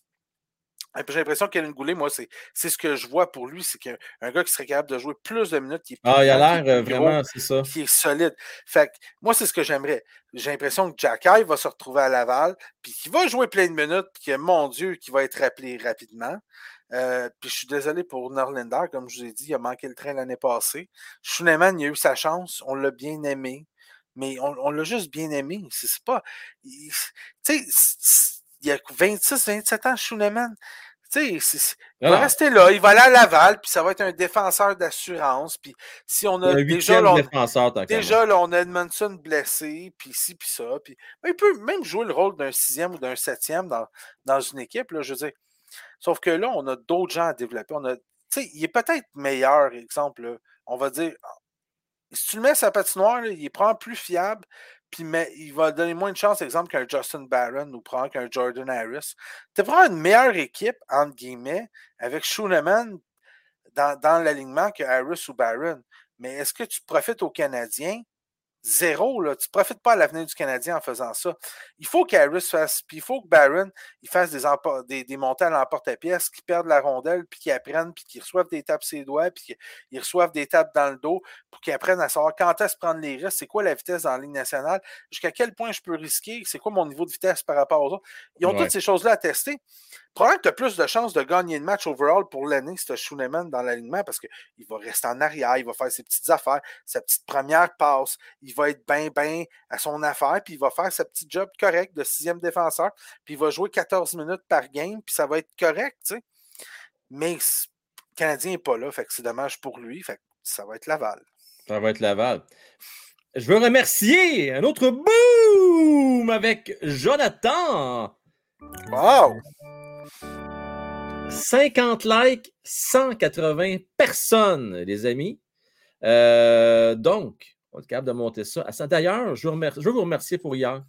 J'ai l'impression qu'Alain Goulet, moi, c'est ce que je vois pour lui, c'est qu'un gars qui serait capable de jouer plus de minutes, qui est Ah, il a l'air euh, vraiment, c'est ça. Qui est solide. Fait que, moi, c'est ce que j'aimerais. J'ai l'impression que Jacky va se retrouver à Laval, puis qu'il va jouer plein de minutes, puis que, mon Dieu, qu'il va être rappelé rapidement. Euh, puis je suis désolé pour Norlander, comme je vous ai dit, il a manqué le train l'année passée. Schneemann, il a eu sa chance, on l'a bien aimé, mais on, l'a juste bien aimé. C'est pas. Tu sais, il y a 26, 27 ans, Il va rester là, il va aller à Laval, puis ça va être un défenseur d'assurance. Puis si on a déjà, là, on, déjà là, on a Edmondson blessé, puis ci, puis ça. Puis, il peut même jouer le rôle d'un sixième ou d'un septième dans, dans une équipe, là, je veux dire. Sauf que là, on a d'autres gens à développer. On a, il est peut-être meilleur, exemple, on va dire. Si tu le mets à sa patinoire, il est probablement plus fiable, mais, il va donner moins de chance, exemple, qu'un Justin Barron ou prendre qu'un Jordan Harris. Tu vraiment une meilleure équipe, entre guillemets, avec Schooneman dans, dans l'alignement que Harris ou Barron. Mais est-ce que tu profites aux Canadiens zéro. Là. Tu ne profites pas à l'avenir du Canadien en faisant ça. Il faut qu'Harris fasse, puis il faut que Barron il fasse des, des, des montées à l'emporte-pièce, qu'ils perdent la rondelle, puis qu'ils apprennent, puis qu'ils reçoivent des tapes ses doigts, puis qu'ils reçoivent des tapes dans le dos, pour qu'ils apprennent à savoir quand est-ce prendre les risques, c'est quoi la vitesse dans la ligne nationale, jusqu'à quel point je peux risquer, c'est quoi mon niveau de vitesse par rapport aux autres. Ils ont toutes ces choses-là à tester. Probablement que tu as plus de chances de gagner le match overall pour l'année si tu as Schooneman dans l'alignement parce qu'il va rester en arrière, il va faire ses petites affaires, sa petite première passe, il va être bien, bien à son affaire, puis il va faire sa petite job correct de sixième défenseur, puis il va jouer 14 minutes par game, puis ça va être correct, tu sais. Mais le Canadien n'est pas là, fait que c'est dommage pour lui, fait que ça va être Laval. Ça va être Laval. Je veux remercier un autre boom avec Jonathan. Wow! 50 likes, 180 personnes, les amis. Euh, donc, on est capable de monter ça. D'ailleurs, je, veux vous remercier pour hier.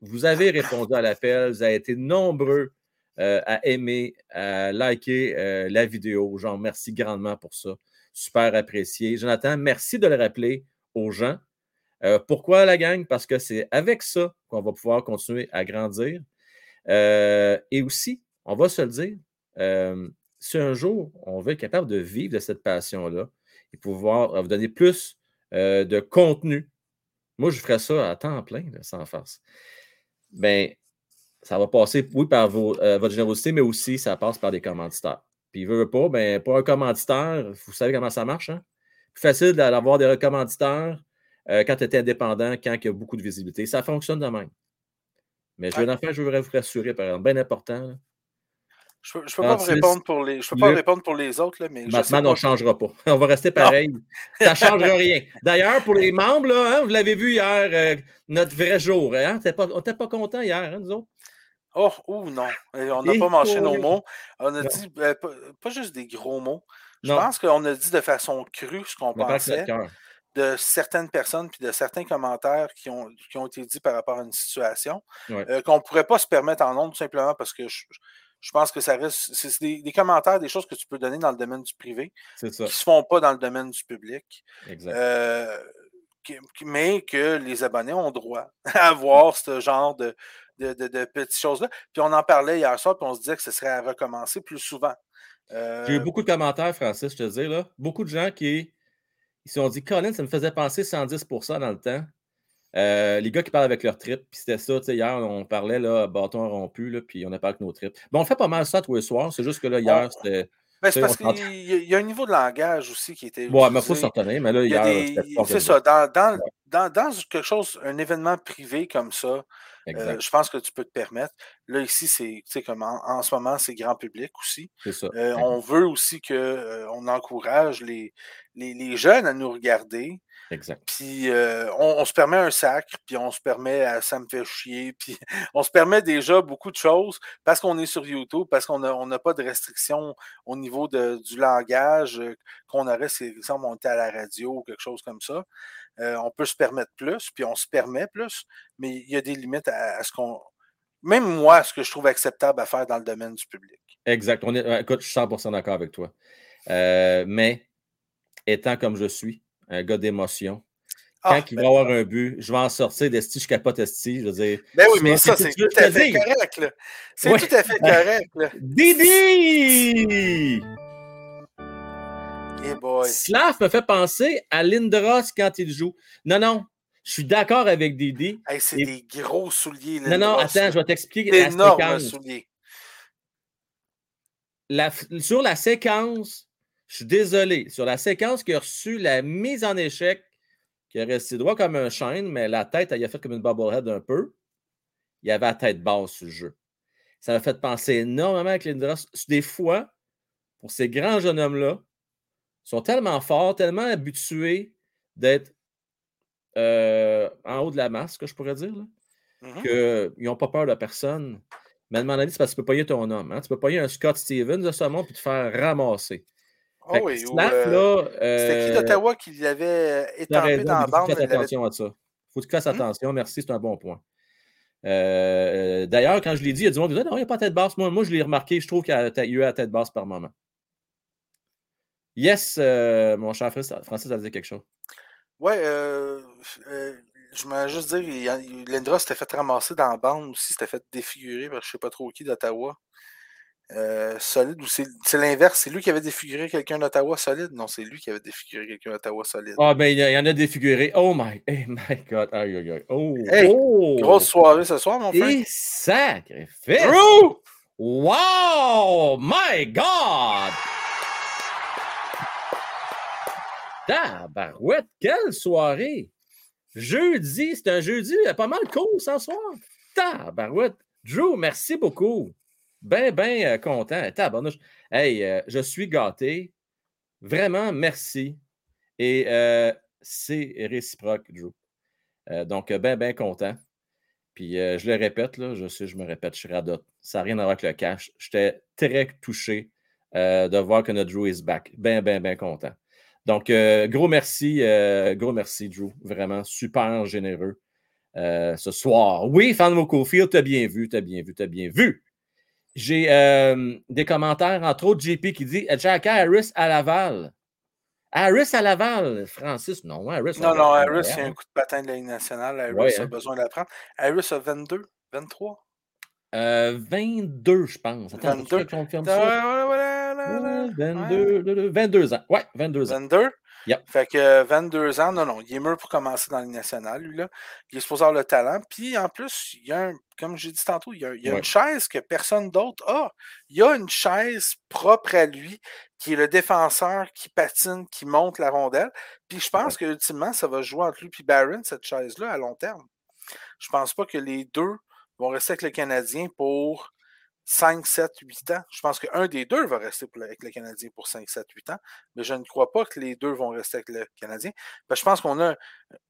Vous avez répondu à l'appel, vous avez été nombreux euh, à aimer, à liker euh, la vidéo. J'en remercie grandement pour ça. Super apprécié. Jonathan, merci de le rappeler aux gens. pourquoi la gang? Parce que c'est avec ça qu'on va pouvoir continuer à grandir. et aussi, on va se le dire, si un jour on veut être capable de vivre de cette passion-là et pouvoir euh, vous donner plus euh, de contenu, moi je ferais ça à temps plein, sans farce. Bien, ça va passer, oui, par euh, votre générosité, mais aussi ça passe par des commanditaires. Puis, il veut pas, bien, pour un commanditaire, vous savez comment ça marche. Hein? Plus facile d'avoir des commanditaires quand tu es indépendant, quand il y a beaucoup de visibilité. Ça fonctionne de même. Mais je veux en faire, je voudrais vous rassurer, par exemple, bien important. Je ne peux, pas répondre pour les, je peux pas répondre pour les autres, là, mais. Batman, on ne changera pas. (laughs) On va rester pareil. Ça ne (laughs) changera rien. D'ailleurs, pour les membres, là, hein, vous l'avez vu hier, euh, notre vrai jour. Hein? on n'était pas contents hier, hein, nous autres? Oh, ou non. On n'a pas mangé nos mots. On a dit euh, pas, juste des gros mots. Je pense qu'on a dit de façon crue ce qu'on pensait de certaines personnes puis de certains commentaires qui ont, qui ont été dits par rapport à une situation euh, qu'on ne pourrait pas se permettre en nombre tout simplement parce que je, je pense que ça reste. C'est des, commentaires, des choses que tu peux donner dans le domaine du privé qui ne se font pas dans le domaine du public. Euh, mais que les abonnés ont droit (laughs) à voir ce genre de, de, petites choses-là. Puis on en parlait hier soir, puis on se disait que ce serait à recommencer plus souvent. J'ai eu euh, beaucoup de commentaires, Francis, je te dis, là. Beaucoup de gens qui ils se sont dit, Colin, ça me faisait penser 110% dans le temps. Euh, les gars qui parlent avec leur trip, puis c'était ça, tu sais, hier, on parlait, là, bâton rompu, là, puis on a parlé avec nos trips. Bon, on fait pas mal ça tous les soirs, c'est juste que là, hier, c'était. Ben, c'est parce qu'il y, a un niveau de langage aussi qui était. Ouais, mais il faut s'en tenir, mais là, hier. C'est ça, dans, dans, dans, dans, quelque chose, un événement privé comme ça, Euh, je pense que tu peux te permettre. Là, ici, c'est comme en, ce moment, c'est grand public aussi. C'est ça. Euh, on veut aussi qu'on encourage les, les, jeunes à nous regarder. Exact. Puis on, se permet un sac, puis on se permet à ça me fait chier, (laughs) puis on se permet déjà beaucoup de choses parce qu'on est sur YouTube, parce qu'on n'a pas de restrictions au niveau de, du langage qu'on aurait si, exemple, on était à la radio ou quelque chose comme ça. on peut se permettre plus, puis on se permet plus, mais il y a des limites à, ce qu'on. Même moi, ce que je trouve acceptable à faire dans le domaine du public. Exact. On est, écoute, je suis 100% d'accord avec toi. mais étant comme je suis, un gars d'émotion. Quand ah, il va ben avoir un but, je vais en sortir d'esti, je capote esti. Je veux dire. Ben oui, mais ça, c'est tout, à fait (laughs) correct. C'est tout à fait correct. Didi! Hey boy. Slav me fait penser à Lindros quand il joue. Non, non. Je suis d'accord avec Didi. Hey, c'est des gros souliers. Lindros, non, non, attends, je vais t'expliquer. C'est énorme. La, sur la séquence je suis désolé. Sur la séquence qui a reçu la mise en échec, qui est resté droit comme un chêne, mais la tête, elle a fait comme une bobblehead un peu. Il y avait la tête basse sur le jeu. Ça m'a fait penser énormément avec Lindros. Des fois, pour ces grands jeunes hommes-là, sont tellement forts, tellement habitués d'être euh, en haut de la masse, que je pourrais dire, mm-hmm. qu'ils n'ont pas peur de personne. Mais à un moment donné, c'est parce que tu peux pas y ton homme. Hein? Tu peux pas y un Scott Stevens de ce monde puis te faire ramasser. Oh oui, euh, C'était qui d'Ottawa qui l'avait étampé dans la bande? Fais attention à ça. Il faut que tu fasses hmm? attention. Merci, c'est un bon point. Euh, d'ailleurs, quand je l'ai dit, il y a du monde qui dit non, il n'y a pas de tête basse. Moi, moi je l'ai remarqué, je trouve qu'il y a eu la tête basse par moment. Yes, euh, mon cher Francis, Francis a dit quelque chose? Oui, je m'ai juste dire, Lindra s'était fait ramasser dans la bande aussi, s'était fait défigurer par je ne sais pas trop qui d'Ottawa. Euh, solide ou c'est l'inverse? C'est lui qui avait défiguré quelqu'un d'Ottawa solide? Non, c'est lui qui avait défiguré quelqu'un d'Ottawa solide. Ah, ben il y, en a défiguré. Oh my, (laughs) oh my God. Oh, hey, oh. Grosse soirée ce soir, mon frère. Et sacrifice! Drew! Wow! My God! Tabarouette, quelle soirée! Jeudi, c'est un jeudi pas mal cool ce soir. Tabarouette! Drew, merci beaucoup. Ben, ben euh, content. Hey, euh, je suis gâté. Vraiment, merci. Et euh, c'est réciproque, Drew. donc, ben, ben content. Puis, je le répète, je sais, je me répète, je suis radote. Ça n'a rien à voir avec le cash. J'étais très touché de voir que notre Drew is back. Ben, ben, ben content. Donc, gros merci, gros merci, Drew. Vraiment super généreux ce soir. Oui, Fan Cofield, t'as bien vu, t'as bien vu, t'as bien vu. J'ai euh, des commentaires, entre autres, JP qui dit Jack Harris à Laval. Harris à Laval, Francis, non, Harris. Non, non, Harris, a un coup de patin de la Ligue nationale. Harris a hein. besoin d'apprendre. Harris a 22, 23. Euh, 22, je pense. Attends, 22. Confirme ça. Ouais, 22, 22 ans. Ouais, 22 ans. 22? Fait que 22 ans, non, non, il est mûr pour commencer dans les nationale, lui, là. Il est supposé avoir le talent. Puis en plus, il y a un, comme j'ai dit tantôt, il y a, une chaise que personne d'autre a. Il y a une chaise propre à lui, qui est le défenseur qui patine, qui monte la rondelle. Puis je pense que ultimement, ça va jouer entre lui et Barron, cette chaise-là, à long terme. Je pense pas que les deux vont rester avec le Canadien pour 5, 7, 8 ans. Je pense qu'un des deux va rester avec le Canadien pour 5, 7, 8 ans, mais je ne crois pas que les deux vont rester avec le Canadien. je pense qu'on a.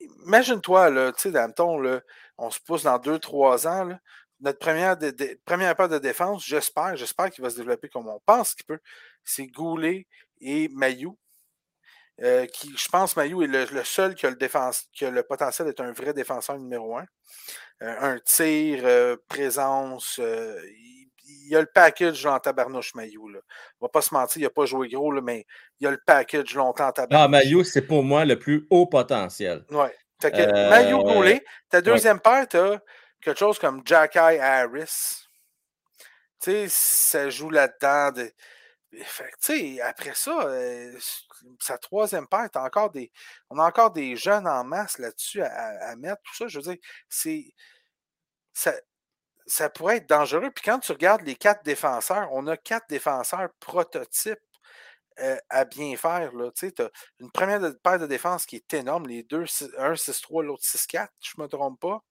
Imagine-toi, tu sais, Danton, on se pousse dans 2, 3 ans. notre première, paire de défense, j'espère, j'espère qu'il va se développer comme on pense qu'il peut. C'est Goulet et Mayou. Euh, je pense, Mayou est le, seul qui a, le défense, qui a le potentiel d'être un vrai défenseur numéro un. Euh, un tir, euh, présence, il y a le package dans tabarnouche Maillot. Là. On va pas se mentir, il n'a pas joué gros, là, mais il y a le package longtemps en tabarnouche. Ah, Maillot, c'est pour moi le plus haut potentiel. Oui. Euh... Goulet, ta deuxième paire, tu as quelque chose comme Jack Harris. Tu sais, ça joue là-dedans. De... Fait, après ça, euh, sa troisième paire, as encore des, on a encore des jeunes en masse là-dessus à, à, mettre. Tout ça, je veux dire, c'est. Ça, ça pourrait être dangereux. Puis quand tu regardes les quatre défenseurs, on a quatre défenseurs prototypes euh, à bien faire. Tu as une première paire de défense qui est énorme. Les deux, un 6-3, l'autre 6-4, je ne me trompe pas.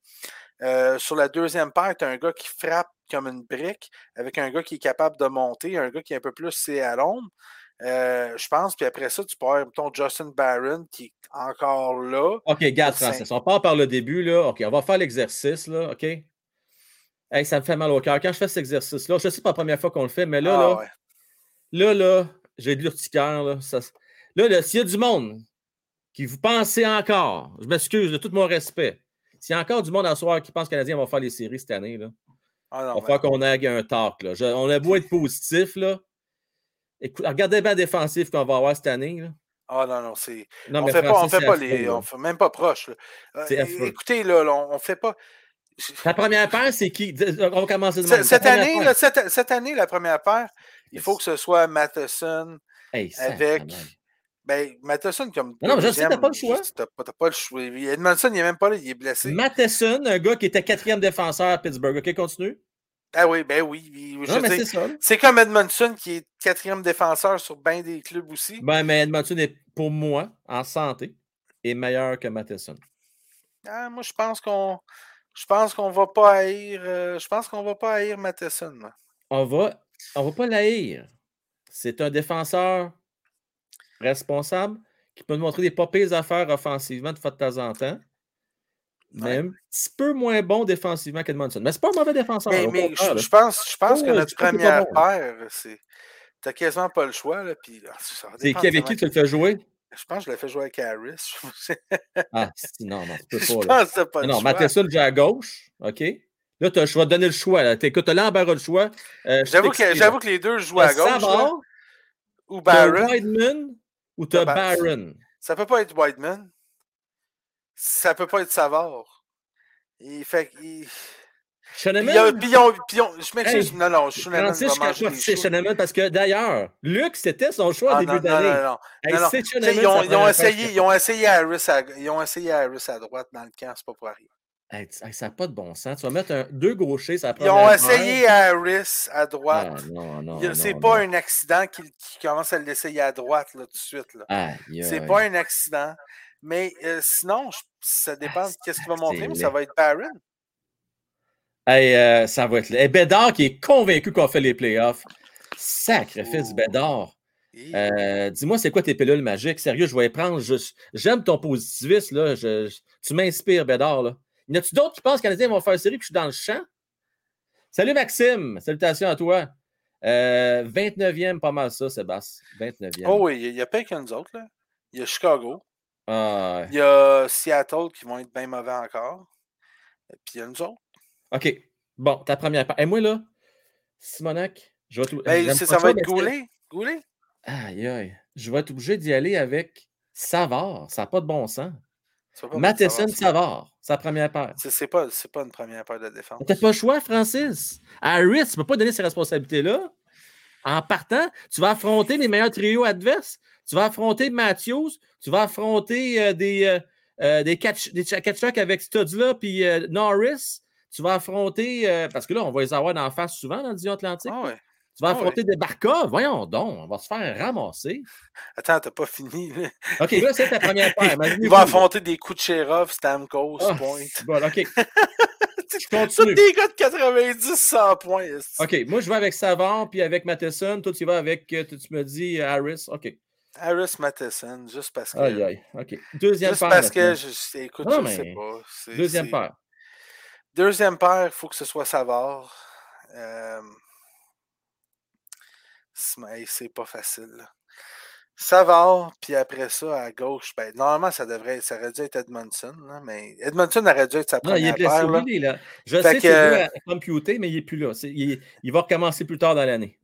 Euh, sur la deuxième paire, tu as un gars qui frappe comme une brique avec un gars qui est capable de monter, un gars qui est un peu plus c'est à l'ombre. Euh, je pense, puis après ça, tu peux avoir ton Justin Barron qui est encore là. OK, garde, Francis. On part par le début, là. OK, on va faire l'exercice, là. OK? Hey, ça me fait mal au cœur. Quand je fais cet exercice-là, je sais pas la première fois qu'on le fait, mais là, ah, là, là, là, j'ai de l'urticaire. Là, là, là s'il y a du monde qui vous pensez encore, je m'excuse de tout mon respect, s'il y a encore du monde à soir qui pense que les Canadiens vont faire les séries cette année, là, ah il va falloir qu'on ait un talk. Là. on a beau être positif, là. Écoute, regardez bien défensif qu'on va avoir cette année. Là. Ah non, non, c'est. on fait pas, on fait pas les. On fait même pas proche. Euh, écoutez, là, on, ne fait pas. La première paire, c'est qui? On va commencer de cette, année, cette, cette, année, la première paire, il faut que ce soit Matheson avec. Ben, Matheson comme. Non, non, je sais, t'as pas le choix. T'as pas, pas, le choix. Edmondson, il n'est même pas là, il est blessé. Matheson, un gars qui était quatrième défenseur à Pittsburgh. OK, continue. Ah oui, ben oui. c'est comme Edmondson qui est quatrième défenseur sur bien des clubs aussi. Ben, mais Edmondson est, pour moi, en santé, est meilleur que Matheson. Ah, moi, je pense qu'on. Je pense qu'on va pas haïr. Euh, je pense qu'on va pas haïr Matheson. On va. On va pas l'haïr. C'est un défenseur responsable qui peut nous montrer des pas pires affaires offensivement de, de temps en temps. Même un petit peu moins bon défensivement qu'Edmondson. Mais c'est pas un mauvais défenseur. Mais, mais je, pense, je pense que notre première paire, c'est. T'as quasiment pas le choix. Là, puis, c'est qui avec qui tu le fais jouer? Je pense que je l'ai fait jouer avec Harris. ah, non, non, tu peux pas. Je pense que pas Non, Matheson, le à gauche. OK? Là, as le choix de donner le choix. Tu as l'embarras le choix. Euh, j'avoue, que, j'avoue que les deux jouent à gauche. Savard, ou Barron. Whiteman ou tu as Barron? Ça peut pas être Whiteman. Ça peut pas être Savard. Il fait. Il... Shoneman? Je non, non, Shoneman C'est Shoneman parce que d'ailleurs, Luc, c'était son choix au ah, début d'année. Non, non, non. ils, ont, essayé, ils, ont essayé Harris à, ils ont essayé Harris à droite dans le camp, c'est pas pour arriver. Hey, ça n'a pas de bon sens. Tu vas mettre un, deux gauchers, ça Ils ont essayé Harris à droite. Ah, c'est pas un accident qui, qui, commence à l'essayer à droite là, tout de suite. C'est pas un accident. Mais euh, sinon, ça dépend de qu'est-ce qu'il va montrer, mais ça va être Barron. Hey, euh, ça va être. Et Bédard qui est convaincu qu'on fait les playoffs. Sacrifice, oh. Bédard. Euh, dis-moi, c'est quoi tes pilules magiques? Sérieux, je vais les prendre. J'aime ton positivisme. Là. tu m'inspires, Bédard. Là. Y en a-tu d'autres qui pensent que les Canadiens vont faire une série que je suis dans le champ? Salut Maxime. Salutations à toi. 29e, pas mal ça, Sébastien. 29e. Oh oui, il y a pas qu'un autres. Là. Il y a Chicago. Ah, il y a Seattle qui vont être bien mauvais encore. Et puis il y a nous autres. OK. Bon, ta première part. Et moi, là, Simonac, je vais tout. Ben, ça va être Goulet. Goulet? Aïe, aïe. Je vais être obligé d'y aller avec Savard. Ça n'a pas de bon sens. Matheson Savard, sa première paire. C'est pas, pas une première paire de défense. T'as pas le choix, Francis. Harris, tu peux pas donner ces responsabilités-là. En partant, tu vas affronter les meilleurs trios adverses. Tu vas affronter Matthews, tu vas affronter euh, des, euh, euh, des catch des avec Studs-là, puis Norris. Tu vas affronter, parce que là, on va les avoir d'en face souvent dans le Dion Atlantique. Ah tu vas ah affronter des Barca. Voyons donc, on va se faire ramasser. (laughs) Attends, t'as pas fini. OK, là, c'est ta première (laughs) paire. Il va affronter des Kucherov, Stamkos, oh, Point. Bon, OK. (laughs) je continue. des gars de 90, 100 points. OK, moi, je vais avec Savard puis avec Matheson. Toi, tu vas avec, tu me dis Harris. OK. Harris Matheson, juste parce que. Aïe, aïe. OK. Deuxième juste parce que, je, écoute, non, je sais pas. Deuxième paire. Deuxième paire, il faut que ce soit Savard. Euh... C'est pas facile. Savard, puis après ça, à gauche, ben, normalement, ça devrait ça aurait dû être Edmondson, là, mais Edmondson aurait dû être sa première non, il est paire. Là. là. Je sais que c'est à computer, mais il n'est plus là. il, il, va recommencer plus tard dans l'année.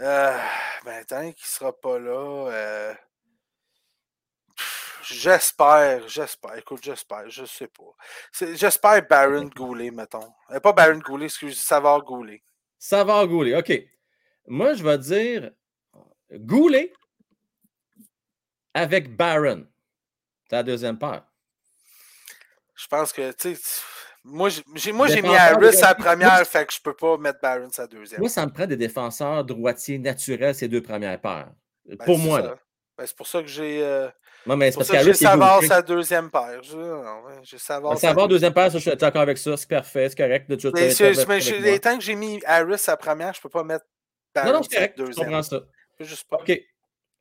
Euh, ben, tant qu'il ne sera pas là, euh, j'espère, j'espère, écoute, j'espère, je sais pas. J'espère Baron Goulet, mettons. Euh, pas Baron Goulet, excuse, Savard Goulet. Savard Goulet, OK. Moi, je vais dire Goulet avec Baron. La deuxième paire. Je pense que, tu sais, moi, j'ai, mis Harris à la première, fait que je peux pas mettre Barron sa deuxième. Moi, ça me prend des défenseurs droitiers naturels, ces deux premières paires. Ben, pour moi. là. Ben, c'est pour ça que j'ai. euh, Non, mais c'est parce j'ai qu'Harris, est Savard sa deuxième paire. J'ai Savard. sa Savard, deuxième- paire, ça, je suis d'accord avec ça. C'est parfait, c'est correct. De, Mais, j'ai- moi. les temps que j'ai mis Harris sa première, je peux pas mettre Non, non, c'est correct. Je deuxième. comprends ça. Juste pas. OK.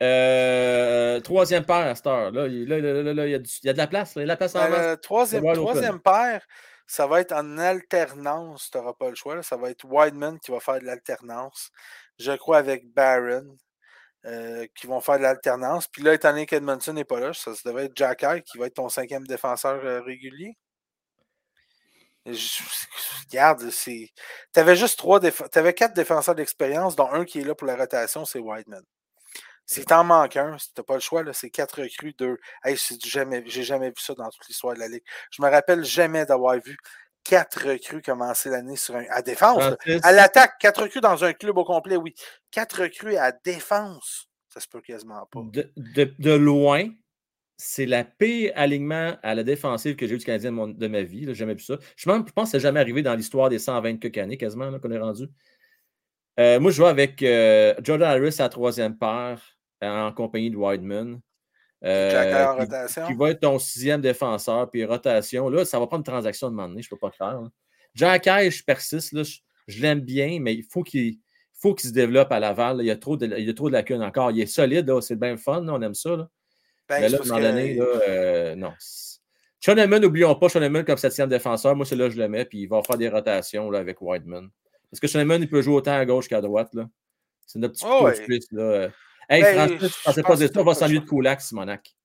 Euh, troisième paire à cette heure. Là, il là, là, là, là, il y, a y de la place. là, Il y a de la place en Ben, le troisième, paire, ça va être en alternance. Tu n'auras pas le choix. Ça va être Wideman qui va faire de l'alternance. Je crois avec Barron euh, qui vont faire de l'alternance. Puis là, étant donné qu'Edmondson n'est pas là, ça, devrait être Jack qui va être ton cinquième défenseur euh, régulier. Regarde, c'est. Tu avais juste trois déf... Tu avais quatre défenseurs d'expérience, dont un qui est là pour la rotation, c'est Wideman. Si t'en manques un, si t'as pas le choix, c'est quatre recrues, deux. Hey, du jamais, j'ai jamais vu ça dans toute l'histoire de la Ligue. Je me rappelle jamais d'avoir vu quatre recrues commencer l'année sur un. À défense. À l'attaque, quatre recrues dans un club au complet, oui. Quatre recrues à défense. Ça se peut quasiment pas. de, de- de loin, c'est la pire alignement à la défensive que j'ai eu du Canadien de, mon- de ma vie. J'ai jamais vu ça. Je, pense- je pense que c'est jamais arrivé dans l'histoire des 120 quelques années, quasiment, qu'on est rendu. Euh, moi, je joue avec euh, Jordan Harris à la troisième paire euh, en compagnie de Wideman. Euh, qui- rotation. qui va être ton sixième défenseur, puis rotation. Là, ça va prendre une transaction de moment je ne peux pas croire. là. Jack High, je persiste, là, je, je l'aime bien, mais il faut qu'il faut qu'il se développe à Laval. là. Il, y a trop de, il y a trop de lacunes encore. Il est solide, c'est bien le fun, là, on aime ça. Là. Ben, mais là, à un moment que- donné, là, euh, non. Sean Edmund, n'oublions pas, Sean Edmund comme septième défenseur, moi, c'est là que je le mets, puis il va faire des rotations là, avec Whiteman. Parce que Sean Edmund, il peut jouer autant à gauche qu'à droite. C'est notre petit Oh, couteau ouais. suisse. Là. Hey, Ben, Francis, je je pensais pas t'as ça, on va s'ennuyer de Kulak, Simonac.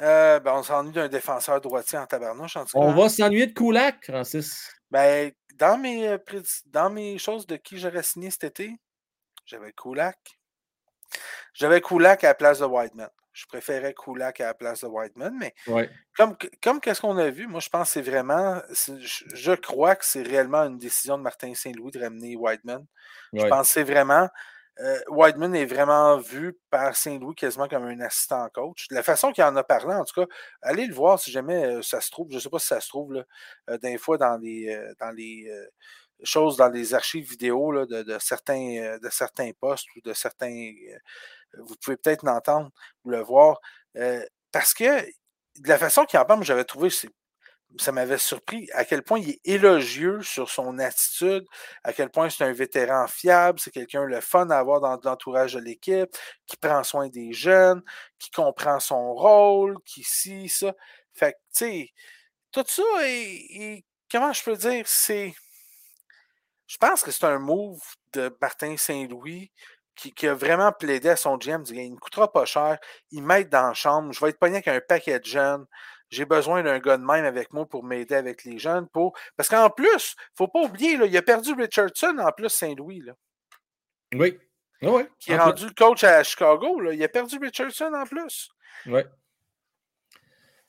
Euh, ben, on s'ennuie d'un défenseur droitier en tabarnouche, en tout cas. On hein. va s'ennuyer de Kulak, Francis. Ben, dans mes, euh, dans mes choses de qui j'aurais signé cet été, j'avais Kulak. J'avais Kulak à la place de Whiteman. Je préférais Kulak à la place de Whiteman, mais Ouais. comme, comme qu'est-ce qu'on a vu, moi je pense que c'est vraiment, je, crois que c'est réellement une décision de Martin Saint-Louis de ramener Whiteman. Je pense que c'est vraiment, euh, Whiteman est vraiment vu par Saint-Louis quasiment comme un assistant coach. De la façon qu'il en a parlé, en tout cas, allez le voir si jamais euh, ça se trouve, je ne sais pas si ça se trouve, là, euh, des fois dans les, euh, dans les choses, dans les archives vidéo de, de certains, de certains postes ou de certains. vous pouvez peut-être l'entendre ou le voir. parce que de la façon qu'il en parle, j'avais trouvé, c'est- ça m'avait surpris à quel point il est élogieux sur son attitude, à quel point c'est un vétéran fiable, c'est quelqu'un le fun à avoir dans l'entourage de l'équipe, qui prend soin des jeunes, qui comprend son rôle, qui ci, ça. Fait que, tu sais, tout ça, est- comment je peux dire, c'est. Je pense que c'est un move de Martin Saint-Louis qui, qui a vraiment plaidé à son GM, il ne coûtera pas cher, il m'aide dans la chambre, je vais être pogné avec un paquet de jeunes, j'ai besoin d'un gars de même avec moi pour m'aider avec les jeunes. Pour... Parce qu'en plus, il ne faut pas oublier, là, il a perdu Richardson en plus Saint-Louis, Oui. Ah ouais. qui est rendu le coach à Chicago. Là. Il a perdu Richardson en plus. Ouais.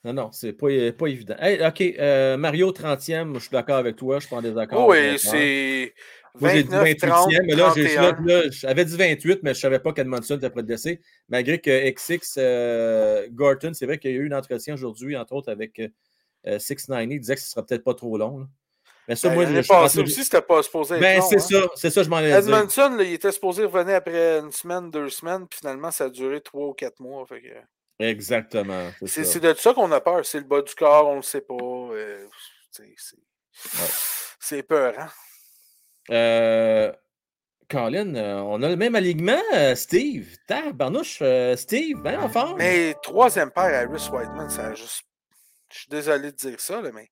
Non, non, c'est pas, pas évident. Hey, OK, euh, Mario 30e, je suis d'accord avec toi, je suis pas en désaccord. Oh, oui, c'est Moi, j'ai dit 29, 30, 28e, mais là, j'ai- là, 31. là, j'avais dit 28, mais je ne savais pas qu'Edmondson était près de blessé. Malgré que XX euh, Gorton, c'est vrai qu'il y a eu un entretien aujourd'hui, entre autres, avec euh, 690. Il disait que ce ne sera peut-être pas trop long. là. Mais ça, Ben, moi, je pensais- aussi, c'était pas supposé être Ben, c'est hein. ça, c'est ça, je m'en dire. Edmondson, là, il était supposé revenir après une semaine, deux semaines, puis finalement, ça a duré trois ou quatre mois. fait que- Exactement. c'est de ça qu'on a peur. C'est le bas du corps, on le sait pas. euh, c'est- Ouais. c'est peur, hein? Euh, Colin, euh, on a le même alignement, euh, Steve. Tabarnouche, euh, Steve, ben, fort. Mais troisième paire, Harris Whiteman, ça a juste. Je suis désolé de dire ça, là, mais.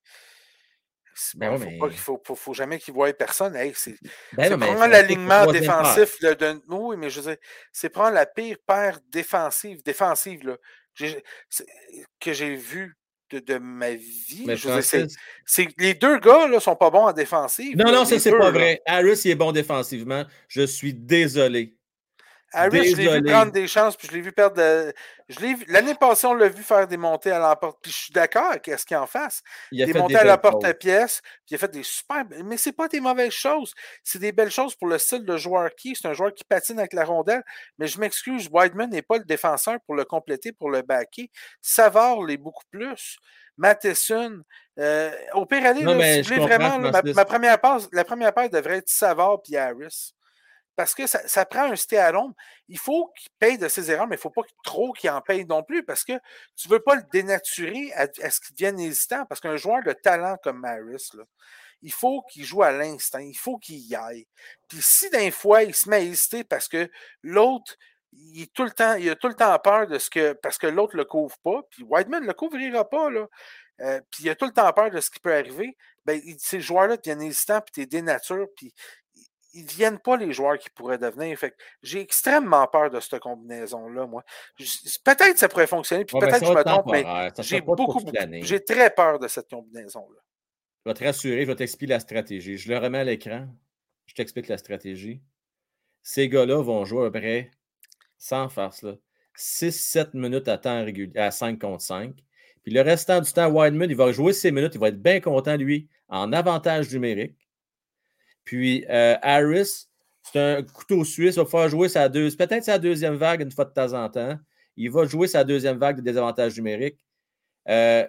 Ben bon, ouais, faut, mais- pas qu'il faut, faut, faut jamais qu'il voie personne. Hey, c'est Ben prendre l'alignement défensif de, de- Oui, mais je veux dire, c'est prendre la pire paire défensive, défensive là, que j'ai vue de, de ma vie. Mais Je dire, les deux gars là, sont pas bons en défensive. Non, non, ça, c'est pas vrai. Harris, il est bon défensivement. Je suis désolé. Harris, je l'ai vu prendre des chances, puis je l'ai vu perdre. de- je l'ai vu- L'année passée, on l'a vu faire des montées à l'emporte. Puis je suis d'accord avec ce qu'il en fasse. Il a Des montées des à la porte à pièce, puis il a fait des super. Mais c'est pas des mauvaises choses. C'est des belles choses pour le style de joueur qui. est. C'est un joueur qui patine avec la rondelle. Mais je m'excuse, Whiteman n'est pas le défenseur pour le compléter, pour le backer. Savard l'est beaucoup plus. Matheson. euh, au pire, Non, là, si vous voulez vraiment, là, ma, Francis. ma première passe, la première paire devrait être Savard puis Harris. Parce que ça, prend un l'ombre. Il faut qu'il paye de ses erreurs, mais il ne faut pas trop qu'il en paye non plus parce que tu ne veux pas le dénaturer à, ce qu'il devienne hésitant. Parce qu'un joueur de talent comme Maris, il faut qu'il joue à l'instant, il faut qu'il y aille. Puis si d'un fois, il se met à hésiter parce que l'autre, il, a tout le temps peur de ce que. Parce que l'autre ne le couvre pas, puis Whiteman ne le couvrira pas, là. Euh, puis il a tout le temps peur de ce qui peut arriver. Ben, ces joueurs-là deviennent hésitants, puis tu dénatures, puis ils ne viennent pas les joueurs qui pourraient devenir. Fait j'ai extrêmement peur de cette combinaison-là, moi. Peut-être que ça pourrait fonctionner, puis peut-être que je me trompe, mais j'ai beaucoup, j'ai très peur de cette combinaison-là. Je vais te rassurer, je vais t'expliquer la stratégie. Je le remets à l'écran, je t'explique la stratégie. Ces gars-là vont jouer à peu près, sans farce, 6-7 minutes à temps régulier, à 5 contre 5. Puis le restant du temps, Wildman, il va jouer ses minutes, il va être bien content, lui, en avantage numérique. Puis euh, Harris, c'est un couteau suisse, il va faire jouer sa deux, peut-être sa deuxième vague une fois de temps en temps. Il va jouer sa deuxième vague de désavantages numériques. Euh,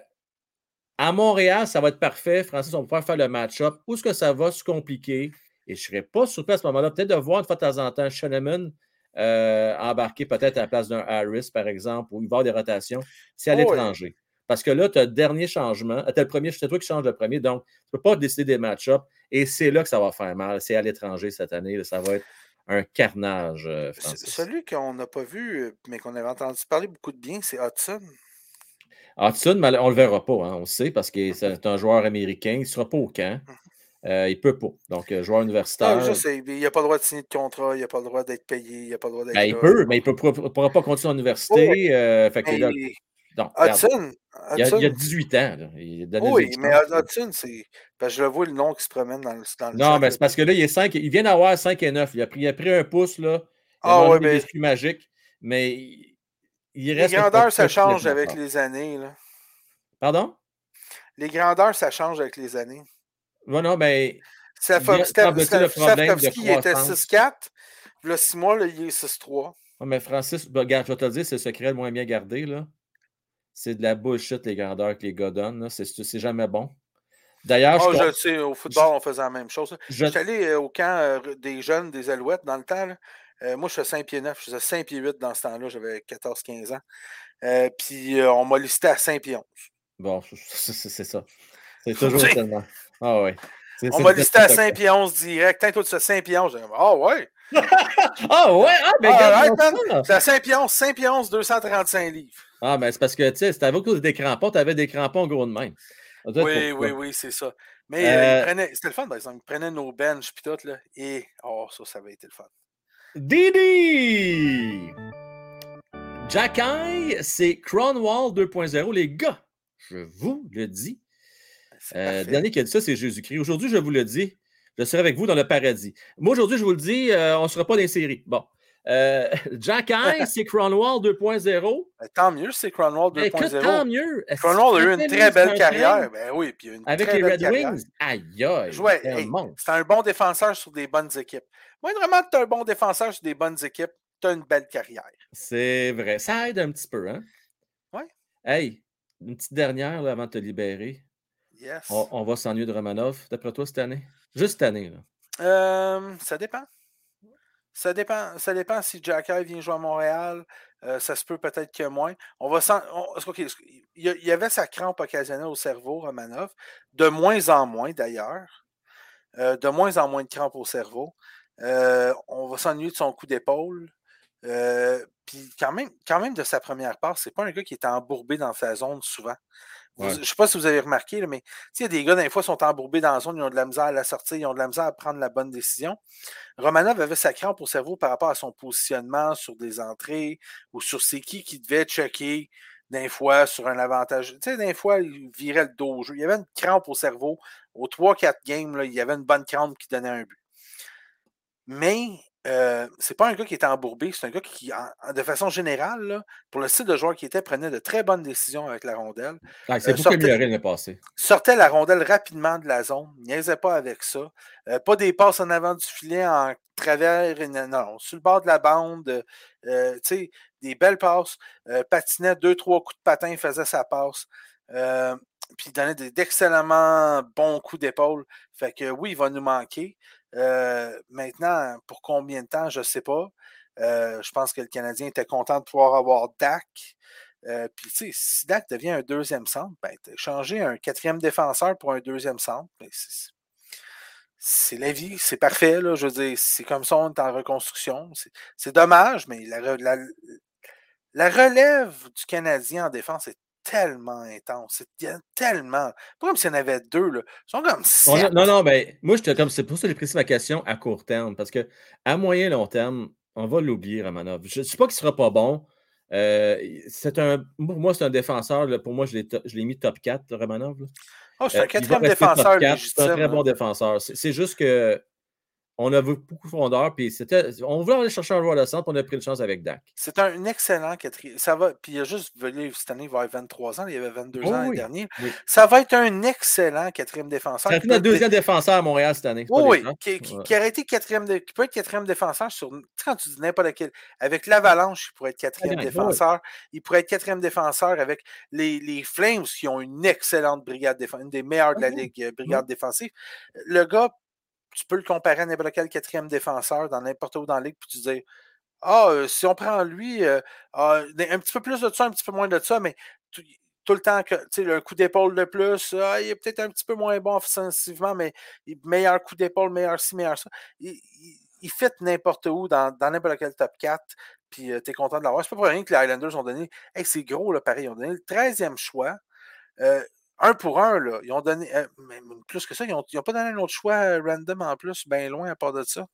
à Montréal, ça va être parfait. Francis, on va pouvoir faire le match-up. Où est-ce que ça va se compliquer? Et je ne serais pas surpris à ce moment-là, peut-être de voir une fois de temps en temps Shoneman euh, embarquer peut-être à la place d'un Harris, par exemple, ou il va avoir des rotations. C'est à oh l'étranger. Parce que là, tu as le dernier changement. Tu as le premier, c'est toi qui change le premier, donc tu ne peux pas décider des match-ups. Et c'est là que ça va faire mal. C'est à l'étranger cette année. ça va être un carnage. Euh, celui qu'on n'a pas vu, mais qu'on avait entendu parler beaucoup de bien, c'est Hudson. Hudson, on ne le verra pas, hein, on sait, parce que c'est un joueur américain. Il ne sera pas au camp. Hum. Euh, il ne peut pas. Donc, euh, joueur universitaire. Ah, je sais, il n'a pas le droit de signer de contrat, il n'a pas le droit d'être payé, il n'a pas le droit d'être. Ben, il peut, mais il ne pourra pas continuer en université. Euh, fait que là, Hudson, il, y a, 18 ans. oui, mais Hudson, c'est. je le vois le nom qui se promène dans le. Dans non, mais c'est parce que là, il est 5. Il vient d'avoir 5 et 9. Il a pris, il a pris un pouce, là. Ah oui, mais. C'est magique. Mais il reste. Les grandeurs, ça change avec les années. Là. Pardon? Les grandeurs, ça change avec les années. Non, non, mais. Stefkovski était 6-4. Le 6 mois, là, il est 6-3. mais Francis, regarde, je vais te le dire, c'est le secret le moins bien gardé. là. C'est de la bullshit, les grandeurs que les gars donnent. C'est jamais bon. D'ailleurs, oh, je, je sais, au football, on faisait la même chose. Je suis allé euh, au camp euh, des jeunes, des Alouettes, dans le temps. Euh, moi, je faisais 5 pieds 9, je faisais 5 pieds 8 dans ce temps-là, j'avais 14-15 ans. puis on m'a listé à 5 pieds 11. Bon, (laughs) c'est ça. C'est (laughs) toujours tellement. Ah ouais. On m'a listé à 5 pieds 11 direct. Tant toi, tu fais 5 pieds 11. Ah ouais. Ah ouais, ah, mais. C'est à 5 pieds 11, 5 pieds 11, 235 livres. Ah, mais c'est parce que, tu sais, c'était avec des crampons, tu avais des crampons gros de même. Oui, oui, oui, c'est ça. Mais euh, euh c'était le fun, par exemple. Ils prenaient nos benches puis tout, là. Et, oh, ça, ça avait été le fun. Didi! Jack c'est Cronwall 2.0. Les gars, je vous le dis. Euh, dernier qui a dit ça, c'est Jésus-Christ. Aujourd'hui, je vous le dis, je serai avec vous dans le paradis. Moi, aujourd'hui, je vous le dis, euh, on ne sera pas dans les séries. Bon. Euh, (laughs) Jack High, c'est Cronwall 2.0. Ben, tant mieux, c'est Cronwall 2.0. Tant mieux. Cronwall a eu une très belle carrière. Ben oui, puis une Avec les Red Wings, aïe aïe. c'est un bon défenseur sur des bonnes équipes. Moi, vraiment, tu es un bon défenseur sur des bonnes équipes, tu as une belle carrière. C'est vrai. Ça aide un petit peu, hein? Oui. Hey, une petite dernière avant de te libérer. Yes. On, va s'ennuyer de Romanov, d'après toi, cette année? Juste cette année, là. Euh, ça dépend. Ça dépend, ça dépend si vient jouer à Montréal. Euh, ça se peut peut-être que moins. On va il y avait sa crampe occasionnelle au cerveau, Romanov. De moins en moins, d'ailleurs. Euh, de moins en moins de crampe au cerveau. on va s'ennuyer de son coup d'épaule. Puis quand même, quand même, de sa première part, c'est pas un gars qui est embourbé dans sa zone souvent. Je ne sais pas si vous avez remarqué, mais il y a des gars, des fois, sont embourbés dans la zone, ils ont de la misère à la sortir, ils ont de la misère à prendre la bonne décision. Romanov avait sa crampe au cerveau par rapport à son positionnement sur des entrées ou sur ses qui qui devait checker des fois sur un avantage. Tu sais, des fois, il virait le dos au jeu. Il y avait une crampe au cerveau. Aux 3-4 games, là, il y avait une bonne crampe qui donnait un but. Mais euh, c'est pas un gars qui était embourbé, c'est un gars qui, de façon générale, pour le style de joueur qui était, prenait de très bonnes décisions avec la rondelle. c'est euh, beaucoup passé. Sortait la rondelle rapidement de la zone, niaisait pas avec ça. Euh, pas des passes en avant du filet en travers, non, sur le bord de la bande, euh, des belles passes, patinait deux, trois coups de patin, faisait sa passe. puis il donnait d'excellemment bons coups d'épaule. Fait que oui, il va nous manquer. Maintenant, pour combien de temps, je ne sais pas. je pense que le Canadien était content de pouvoir avoir Dak. Puis, tu sais, si Dak devient un deuxième centre, ben, changer un quatrième défenseur pour un deuxième centre, c'est la vie, c'est parfait. Là, je veux dire, c'est comme ça, on est en reconstruction. C'est dommage, mais la, relève du Canadien en défense est tellement intense. C'est tellement. Pas comme s'il y en avait deux. Là. Ils sont comme non, non, mais moi, j'étais comme. C'est pour ça que j'ai pris ma question à court terme. Parce que à moyen long terme, on va l'oublier, Ramanov. Je ne dis pas qu'il ne sera pas bon. Euh, c'est un, pour moi, c'est un défenseur. pour moi, je l'ai mis top 4, Romanov. Oh, c'est un euh, quatrième défenseur. C'est un très bon défenseur. C'est juste que on a vu beaucoup de fondeur, puis c'était. On voulait aller chercher un joueur de centre, on a pris une chance avec Dak. C'est un excellent quatrième. Ça va. Puis il a juste cette année, il va avoir 23 ans, il avait 22 ans l'année dernière. Ça va être un excellent quatrième défenseur. C'est un deuxième défenseur à Montréal cette année. Oui, qui, qui, aurait été quatrième qui peut être quatrième défenseur sur. Quand tu dis n'importe quel. Avec l'Avalanche, il pourrait être quatrième défenseur. Il pourrait être quatrième défenseur avec les, les, Flames qui ont une excellente brigade défensive, une des meilleures de la Ligue, euh, brigade défensive. Le gars tu peux le comparer à n'importe quel quatrième défenseur dans n'importe où dans la ligue, puis tu dis Ah, euh, si on prend lui, euh, ah, un petit peu plus de ça, un petit peu moins de ça, mais tout, le temps que un coup d'épaule de plus, ah, il est peut-être un petit peu moins bon offensivement, mais meilleur coup d'épaule, meilleur ci, meilleur ça. Il, il, fait n'importe où dans, n'importe quel top 4, puis euh, tu es content de l'avoir. C'est pas pour rien que les Highlanders ont donné, hey, c'est gros, là, pareil, ils ont donné le 13e choix un pour un, là. Ils ont donné, euh, même plus que ça, ils n'ont pas donné un autre choix euh, random en plus, bien loin à part de ça.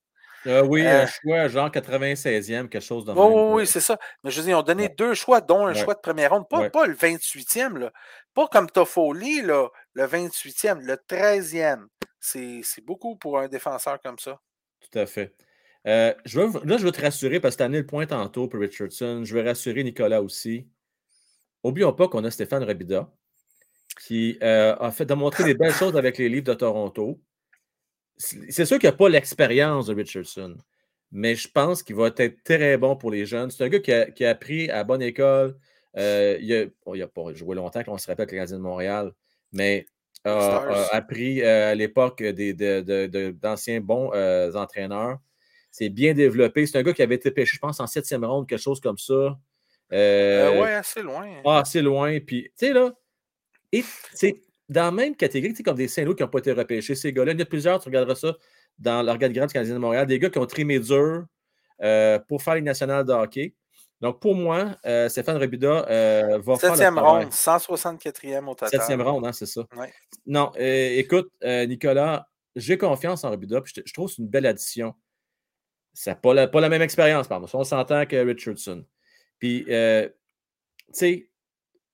Euh, oui, un choix genre 96e, quelque chose de Oui, oui, oui, c'est ça. Mais je veux dire, ils ont donné deux choix, dont un choix de première ronde. Pas, pas le 28e, là. Pas comme Toffoli, là, le 28e, le 13e. C'est beaucoup pour un défenseur comme ça. Tout à fait. je veux, là, je veux te rassurer parce que tu as amené le point tantôt pour Richardson. Je veux rassurer Nicolas aussi. Oublions pas qu'on a Stéphane Rabida qui euh, a fait démontrer des belles choses avec les livres de Toronto. C'est sûr qu'il n'a pas l'expérience de Richardson, mais je pense qu'il va être très bon pour les jeunes. C'est un gars qui a, appris à bonne école. Euh, il n'a pas joué longtemps, qu'on se rappelle le Canadien de Montréal, mais a, appris euh, à l'époque d'anciens bons entraîneurs. C'est bien développé. C'est un gars qui avait été pêché, je pense, en septième ronde, quelque chose comme ça. oui, assez loin. Ah, assez loin. Puis, tu sais, là, et c'est dans la même catégorie, comme des Saint-Louis qui n'ont pas été repêchés, ces gars-là. Il y a plusieurs, tu regarderas ça dans l'organigramme du Canadien de Montréal, des gars qui ont trimé dur euh, pour faire les nationales de hockey. Donc, pour moi, euh, Stéphane Rebida euh, va faire. Septième ronde, 164e au total. Septième ronde, hein, c'est ça. Non, écoute, Nicolas, j'ai confiance en Rebida, je, je, trouve que c'est une belle addition. Ça pas la, pas la même expérience, pardon. On s'entend que Richardson. Puis, tu sais,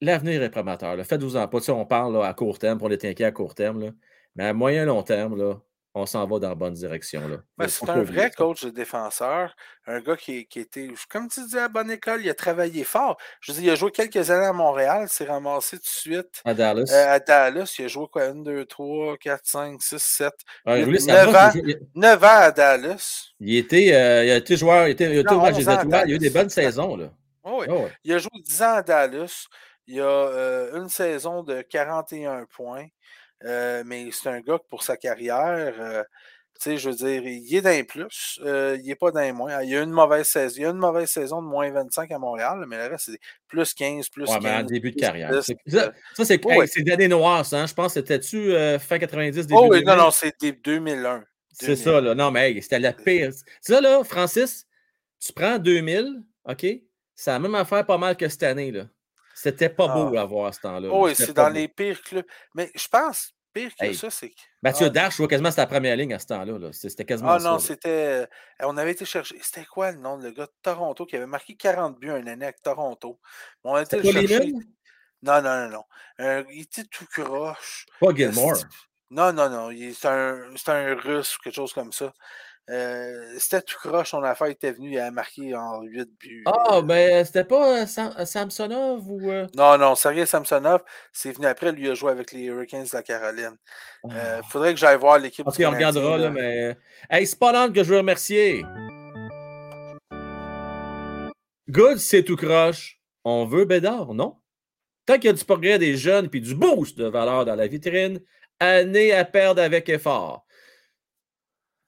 l'avenir est prometteur. Faites-vous en pas. on parle à court terme, pour les inquiet à court terme. Mais à moyen long terme, là, on s'en va dans la bonne direction. Là. c'est un vrai coach de défenseur, un gars qui, qui, était, comme tu dis, à bonne école, il a travaillé fort. Je veux dire, il a joué quelques années à Montréal, s'est ramassé tout de suite. À Dallas. Euh, à Dallas, il a joué quoi, 1, 2, 3, 4, 5, 6, 7. 9, ans, 9 ans à Dallas. Il, était, euh, il a été joueur, il, était, il, a, été, il a eu des bonnes saisons. Là. oui. Oh, il a joué 10 ans à Dallas. Il y a euh, une saison de 41 points, euh, mais c'est un gars que pour sa carrière, euh, tu sais, je veux dire, il est d'un plus, il n'est pas d'un moins. Il y a une mauvaise saison. Il y a une mauvaise saison de moins 25 à Montréal, mais le reste, c'est plus 15, plus ouais, 15. Mais en début de carrière. ça, c'est oh, c'est d'année noire, ça. Hein? Je pense que c'était-tu fin 90, début Oh oui, non, non, c'était 2001. C'est ça, là. Non, mais c'était la pire. Ça, là, Francis, tu prends 2000, OK? C'est la même affaire pas mal que cette année, là. C'était pas beau ah. à voir à ce temps-là. oui, c'est dans les pires clubs. Mais je pense, pire que ça, c'est que. Mathieu ah, Dash, je vois quasiment la première ligne à ce temps-là. C'était quasiment Ah non, c'était. Euh, on avait été chercher. C'était quoi le nom de le gars de Toronto qui avait marqué 40 buts un année avec Toronto? On a été chercher. Non, non, non, non. il était tout croche. Pas Gilmore. Non, non, non. C'est un, un russe ou quelque chose comme ça. Euh, c'était tout croche, son affaire était venu, il a marqué en 8 buts. Ah, euh, ben c'était pas euh, Samsonov ou. Non, non, Sergei Samsonov, c'est venu après, lui a joué avec les Hurricanes de la Caroline. Ah. faudrait que j'aille voir l'équipe. Ok, on regardera, là, mais. Hey, c'est pas que je veux remercier. Good, c'est tout croche. On veut Bédard, non? Tant qu'il y a du progrès des jeunes puis du boost de valeur dans la vitrine, année à perdre avec effort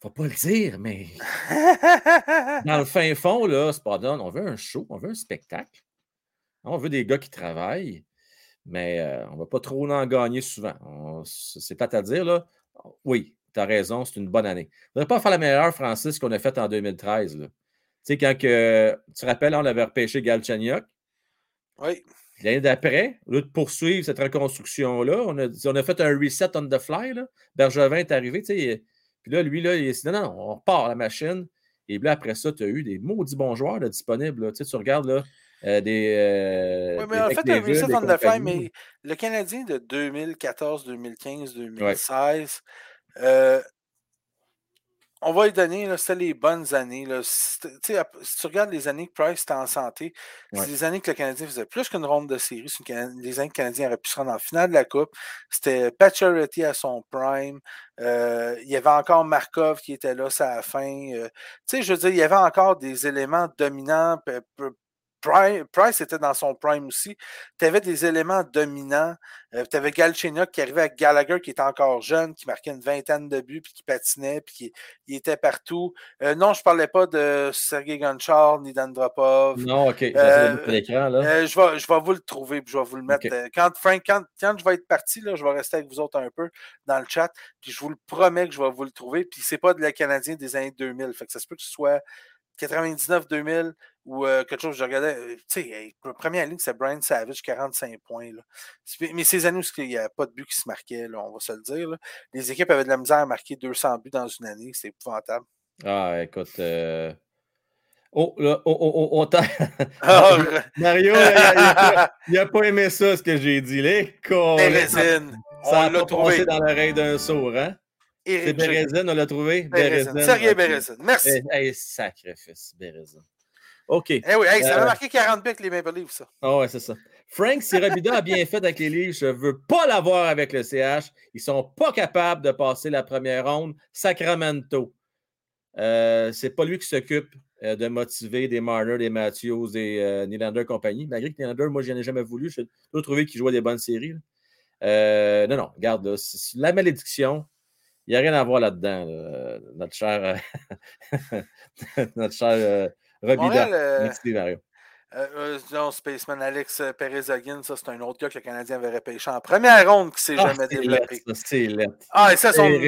faut pas le dire, mais (laughs) dans le fin fond, là, Spadon, on veut un show, on veut un spectacle. On veut des gars qui travaillent, mais euh, on ne va pas trop en gagner souvent. C'est pas à dire, là. Oui, tu as raison, c'est une bonne année. On ne pas faire la meilleure, Francis, qu'on a faite en 2013. Tu sais, quand que, tu te rappelles, on avait repêché Galchenyuk? Oui. L'année d'après, au lieu de poursuivre cette reconstruction-là, on a, on a fait un reset on the fly. Là. Bergevin est arrivé. Puis là, lui, là, il dit non, non, on repart la machine. Et là, après ça, tu as eu des maudits bons joueurs disponibles. Tu, sais, tu regardes là, euh, des. Euh, oui, mais en fait, un reset on fly, mais le Canadien de 2014, 2015, 2016, on va lui donner, c'était les bonnes années. Là. Si, tu regardes les années que Price était en santé, c'est des années que le Canadien faisait plus qu'une ronde de série. C'est des années que le Canadien aurait pu se rendre en finale de la Coupe. C'était Paturity à son prime. Euh, il y avait encore Markov qui était là à la fin. Euh, tu sais, je veux dire, il y avait encore des éléments dominants, Price était dans son prime aussi. Tu avais des éléments dominants. Euh, tu avais Galchenyuk qui arrivait avec Gallagher qui était encore jeune, qui marquait une vingtaine de buts, puis qui patinait, puis qui il était partout. Euh, non, je ne parlais pas de Sergei Gonchar ni d'Andropov. Non, OK. Euh, je, vais, je vais vous le trouver, puis je vais vous le mettre. Quand, Frank, quand, quand, je vais être parti, là, je vais rester avec vous autres un peu dans le chat, puis je vous le promets que je vais vous le trouver. Puis c'est pas de la Canadien des années 2000. Fait que ça se peut que ce soit 99-2000 ou euh, quelque chose, je regardais, euh, tu sais, la première ligne, c'est Brian Savage, 45 points. Là. Mais ces années où il n'y a pas de but qui se marquait, là, on va se le dire. Là. Les équipes avaient de la misère à marquer 200 buts dans une année, c'est épouvantable. Ah, écoute. Euh... Oh, là, oh, oh, oh, oh (laughs) ah, (laughs) Mario, il n'a pas, aimé ça, ce que j'ai dit. Les Ça a pas trouvé. dans l'oreille d'un sourd, hein? C'est Bérezine, on l'a trouvé? Bérezine. Sergei Bérezine. Merci. Hey, sacrifice, Bérezine. OK. Eh oui, ça a euh, marqué 40 buts les Maple Leafs, ça. Ah ouais, c'est ça. Frank Sirabida a bien fait avec les Leafs. Je ne veux pas l'avoir avec le CH. Ils ne sont pas capables de passer la première ronde. Sacramento. Euh, c'est pas lui qui s'occupe euh, de motiver des Marner, des Matthews, des euh, Nylander compagnie. Malgré que Nylander, moi, je n'en ai jamais voulu. Je dois trouver qu'il jouait des bonnes séries. Euh, non, non, regarde, la malédiction, il n'y a rien à voir là-dedans. Notre cher, (laughs) notre cher Robida. Euh, Merci, Mario. Euh, non, Spaceman Alex Perez-Ogin, ça c'est un autre gars que le Canadien avait repêché en première ronde qui s'est ah, jamais développé. C'est Ah, et ça, son, on nous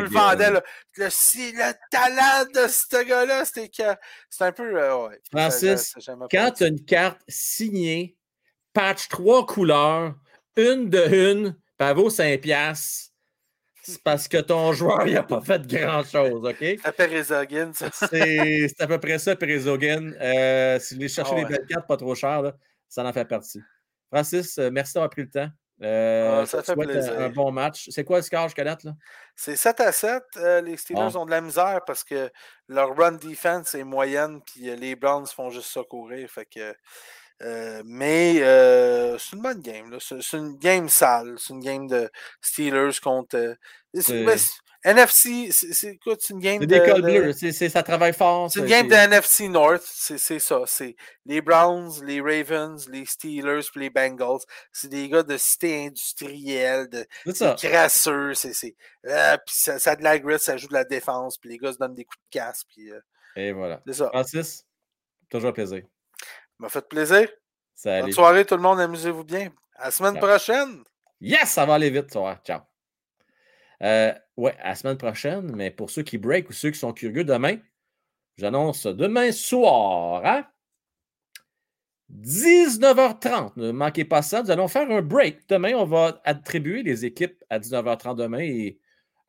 le vendait. Le, le, talent de ce gars-là, c'était c'est un peu. ouais, Francis, quand tu as une carte signée, patch trois couleurs, une de une, vaut 5 piastres, c'est parce que ton joueur n'a pas fait grand-chose, OK? C'est Perezogin, ça. C'est à peu près ça, Perezogin. Euh, si vous voulez chercher les belles cartes pas trop chères, ça en fait partie. Francis, euh, merci d'avoir pris le temps. Euh, ah, ça fait plaisir. Un, bon match. C'est quoi le score jusqu'à date? C'est 7 à 7. Euh, les Steelers ont de la misère parce que leur run defense est moyenne, puis les Browns font juste ça courir. Fait que euh, mais euh, c'est une bonne game. C'est une game sale. C'est une game de Steelers contre. Euh, NFC, c'est une game de. des cols bleus. Ça travaille fort. C'est une game de NFC North. C'est ça. C'est les Browns, les Ravens, les Steelers puis les Bengals. C'est des gars de cité industrielle, de, crasseux. C'est, puis ça, ça, a de la grit, ça joue de la défense. Puis les gars se donnent des coups de casse. Puis, Et voilà. C'est ça. Francis, toujours plaisir m'a fait plaisir. Bonne soirée, tout le monde. Amusez-vous bien. À la semaine prochaine. Yes, ça va aller vite, ça Ciao. Euh, ouais, à la semaine prochaine, mais pour ceux qui break ou ceux qui sont curieux, demain, j'annonce demain soir à 19h30. Ne manquez pas ça. Nous allons faire un break. Demain, on va attribuer les équipes à 19h30 demain et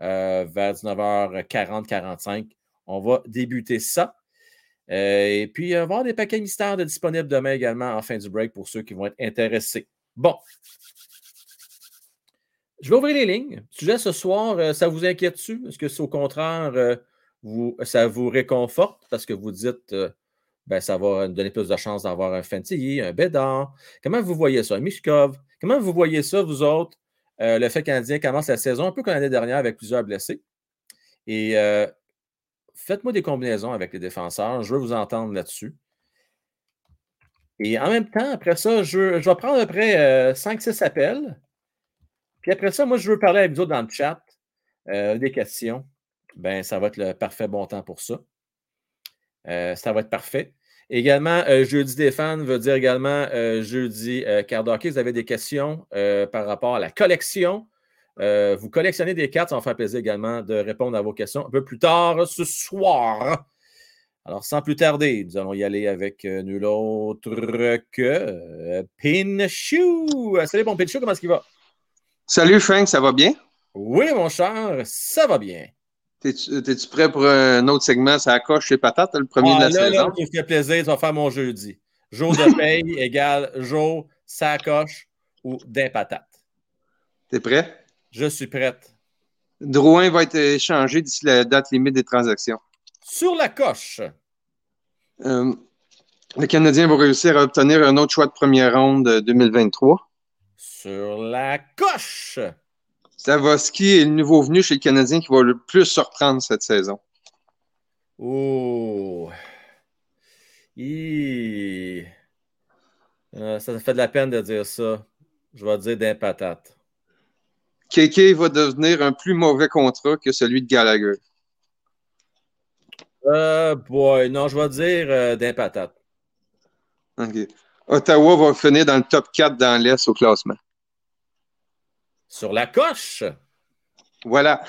euh, vers 19h40, 45, on va débuter ça. Euh, et puis, il va y avoir des paquets mystères de disponibles demain également en fin du break pour ceux qui vont être intéressés. Bon. Je vais ouvrir les lignes. sujet ce soir, euh, ça vous inquiète-tu? Est-ce que c'est au contraire, euh, vous, ça vous réconforte parce que vous dites, ben, ça va donner plus de chances d'avoir un Fenty, un Bédard? Comment vous voyez ça? Un Mishkov? Comment vous voyez ça, vous autres? le fait Canadien commence la saison un peu comme l'année dernière avec plusieurs blessés. Et faites-moi des combinaisons avec les défenseurs. Je veux vous entendre là-dessus. Et en même temps, après ça, je, vais prendre à peu près 5-6 appels. Puis après ça, moi, je veux parler avec vous autres dans le chat, euh, des questions. ben, ça va être le parfait bon temps pour ça. Euh, ça va être parfait. Également, euh, jeudi des fans veut dire également euh, jeudi euh, Vous avez des questions par rapport à la collection? Vous collectionnez des cartes, ça va faire plaisir également de répondre à vos questions un peu plus tard ce soir. Alors, sans plus tarder, nous allons y aller avec nul autre que Pinchou. Salut, mon Pinchou, comment est-ce qu'il va? Salut, Frank, ça va bien? Oui, mon cher, ça va bien. T'es-tu prêt pour un autre segment? Ça chez Patate, le premier de la ah, là, saison? Là, qui fait plaisir, tu vas faire mon jeudi. Jour de paye (laughs) égale jour, sacoche ou d'un patate. T'es prêt? Je suis prête. Drouin va être échangé d'ici la date limite des transactions. Sur la coche. Euh, le Canadien va réussir à obtenir un autre choix de première ronde 2023. Sur la coche. Savoski est le nouveau venu chez le Canadien qui va le plus surprendre cette saison. Oh. Euh, ça fait de la peine de dire ça. Je vais dire d'un patate. KK va devenir un plus mauvais contrat que celui de Gallagher. Euh, boy, non, je vais dire euh, d'un patate. OK. Ottawa va finir dans le top 4 dans l'Est au classement sur la coche. Voilà.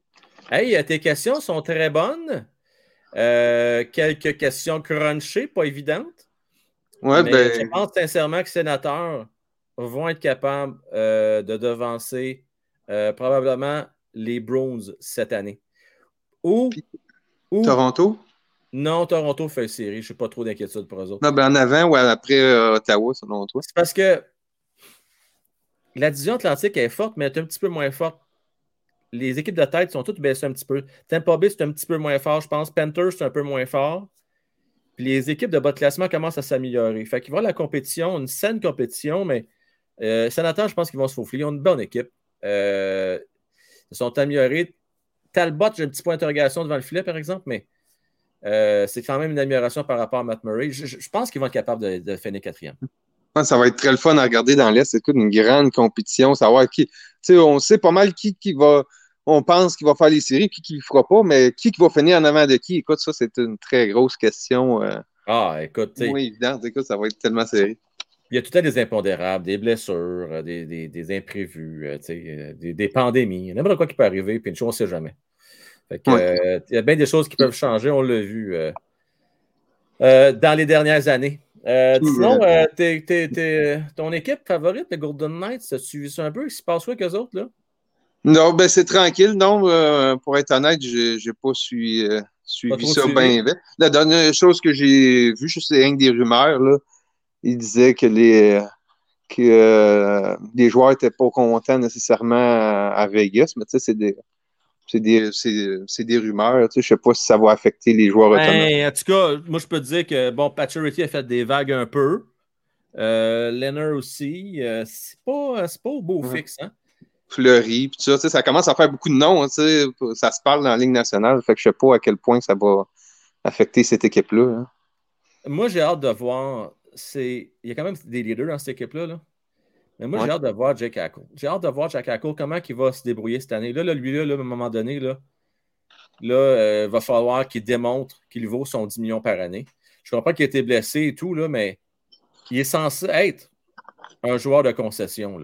(laughs) hey, tes questions sont très bonnes. Euh, quelques questions crunchées, pas évidentes. Ouais, ben... Je pense sincèrement que les sénateurs vont être capables euh, de devancer euh, probablement les Browns cette année. Ou, Toronto? Non, Toronto fait une série. Je n'ai pas trop d'inquiétude pour eux autres. Non, ben en avant ou après Ottawa, selon toi? C'est parce que la division atlantique est forte, mais elle est un petit peu moins forte. Les équipes de tête sont toutes baissées un petit peu. Tampa Bay, c'est un petit peu moins fort, je pense. Panthers, c'est un peu moins fort. Puis les équipes de bas de classement commencent à s'améliorer. Fait qu'il va y avoir la compétition, une saine compétition, mais euh, Sénateur, je pense qu'ils vont se faufiler. Ils ont une bonne équipe. Euh, ils sont améliorés. Talbot, j'ai un petit point d'interrogation devant le filet, par exemple, mais euh, c'est quand même une amélioration par rapport à Matt Murray. Je, pense qu'ils vont être capables de, de finir quatrième ça va être très le fun à regarder dans l'Est. C'est une grande compétition, savoir qui. on sait pas mal qui, qui va. On pense qu'il va faire les séries, qui ne le fera pas, mais qui, qui va finir en avant de qui? Écoute, ça, c'est une très grosse question. Euh, ah, écoute. Oui, évident. Écoute, ça va être tellement serré. Il y a tout à des impondérables, des blessures, euh, des, des, des imprévus, euh, des, des, pandémies. N'importe quoi qui peut arriver, puis une chose, on ne sait jamais. il y a bien des choses qui peuvent changer, on l'a vu dans les dernières années. Euh, sinon, euh, ton équipe favorite, les Golden Knights, as suivi ça un peu? Il se passe quoi qu'eux autres, là? Non, ben c'est tranquille. Non, euh, pour être honnête, je n'ai pas suivi, ça bien. La dernière chose que j'ai vue, sais rien que des rumeurs, là, il disait que les, que, les joueurs n'étaient pas contents nécessairement à, à Vegas, mais tu sais, c'est des c'est des, rumeurs. Tu sais, je ne sais pas si ça va affecter les joueurs ben, En tout cas, moi, je peux te dire que bon, Paturity a fait des vagues un peu. Euh, Leonard aussi. Euh, c'est pas, pas au beau fixe. Hein? Fleury, puis ça, ça commence à faire beaucoup de noms. Hein, ça se parle dans la Ligue nationale. Fait que je ne sais pas à quel point ça va affecter cette équipe-là. Hein. Moi, j'ai hâte de voir. Il y a quand même des leaders dans cette équipe-là. Là. Mais moi, j'ai hâte de voir Jack Hackle. J'ai hâte de voir Jack Hackle, comment il va se débrouiller cette année. Là, lui, là, à un moment donné, là, là euh, il va falloir qu'il démontre qu'il vaut son 10 millions par année. Je comprends qu'il a été blessé et tout, là, mais il est censé être un joueur de concession.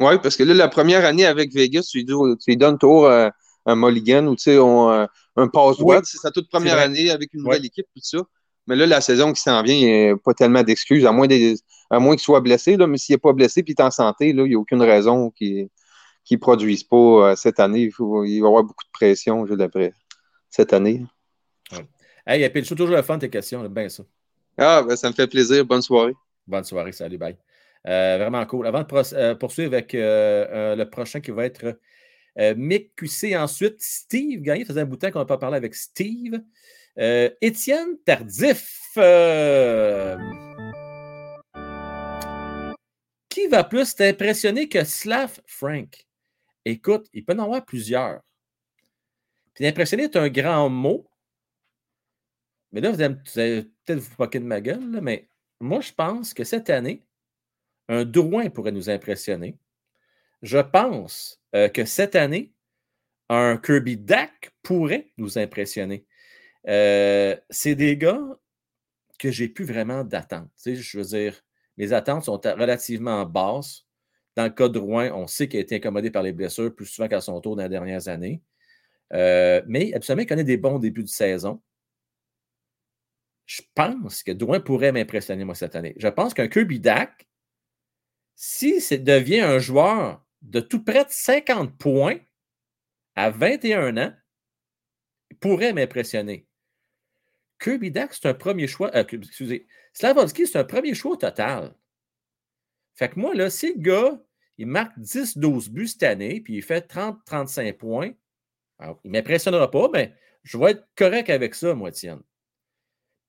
Oui, parce que là, la première année avec Vegas, tu lui, donnes tour à un Mulligan ou un, un passe-droit. C'est sa toute première année avec une nouvelle équipe, tout ça. Mais là, la saison qui s'en vient, il n'y a pas tellement d'excuses, à moins, à moins qu'il soit blessé. Là, mais s'il n'est pas blessé et qu'il est en santé, là, il n'y a aucune raison qu'il ne produise pas euh, cette année. Il, faut, il, va y avoir beaucoup de pression, je d'après cette année. Ouais. Hey, puis toujours le fun tes questions, bien ça. Ah, ben, ça me fait plaisir. Bonne soirée. Bonne soirée, salut, bye. Euh, vraiment cool. Avant de euh, poursuivre avec le prochain qui va être Mick QC, ensuite Steve Gagné. faisait un bout de temps qu'on n'a pas parlé avec Steve. Euh, Étienne Tardif. Euh, qui va plus t'impressionner que Slav Frank? Écoute, il peut en avoir plusieurs. Puis impressionner est un grand mot. Mais là, vous allez, peut-être vous moquer de ma gueule, mais moi, je pense que cette année, un Drouin pourrait nous impressionner. Je pense euh, que cette année, un Kirby Dak pourrait nous impressionner. Euh, c'est des gars que j'ai plus vraiment d'attente. je veux dire, mes attentes sont relativement basses. Dans le cas de Rouen, on sait qu'il a été incommodé par les blessures plus souvent qu'à son tour dans les dernières années. Euh, mais absolument, il connaît des bons débuts de saison. Je pense que Drouin pourrait m'impressionner, moi, cette année. Je pense qu'un Kirby Dak, si devient un joueur de tout près de 50 points à 21 ans, pourrait m'impressionner. Kirby Dak, c'est un premier choix. Euh, excusez. Slavovski, c'est un premier choix total. Fait que moi, là, si le gars, il marque 10-12 buts cette année, puis il fait 30-35 points, il ne m'impressionnera pas, mais je vais être correct avec ça, moi, Tienne.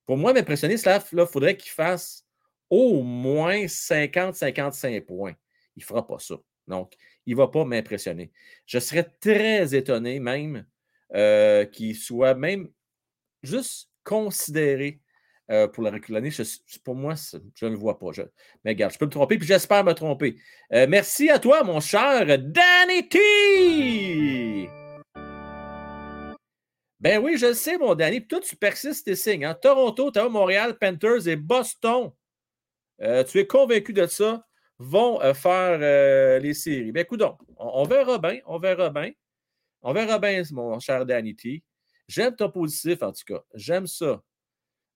Pour moi, m'impressionner, Slav, il faudrait qu'il fasse au moins 50-55 points. Il ne fera pas ça. Donc, il ne va pas m'impressionner. Je serais très étonné même euh, qu'il soit même juste considéré euh, pour la l'année. Pour moi, je ne le vois pas. mais regarde, je peux me tromper, puis j'espère me tromper. Euh, merci à toi, mon cher Danny T! Ben oui, je le sais, mon Danny. Puis toi, tu persistes tes signes. Hein? Toronto, Ottawa, Montréal, Panthers et Boston. Euh, tu es convaincu de ça, vont faire les séries. Ben écoute on, on, verra bien, on verra bien. On verra bien, mon cher Danny T. J'aime ton positif, en tout cas. J'aime ça.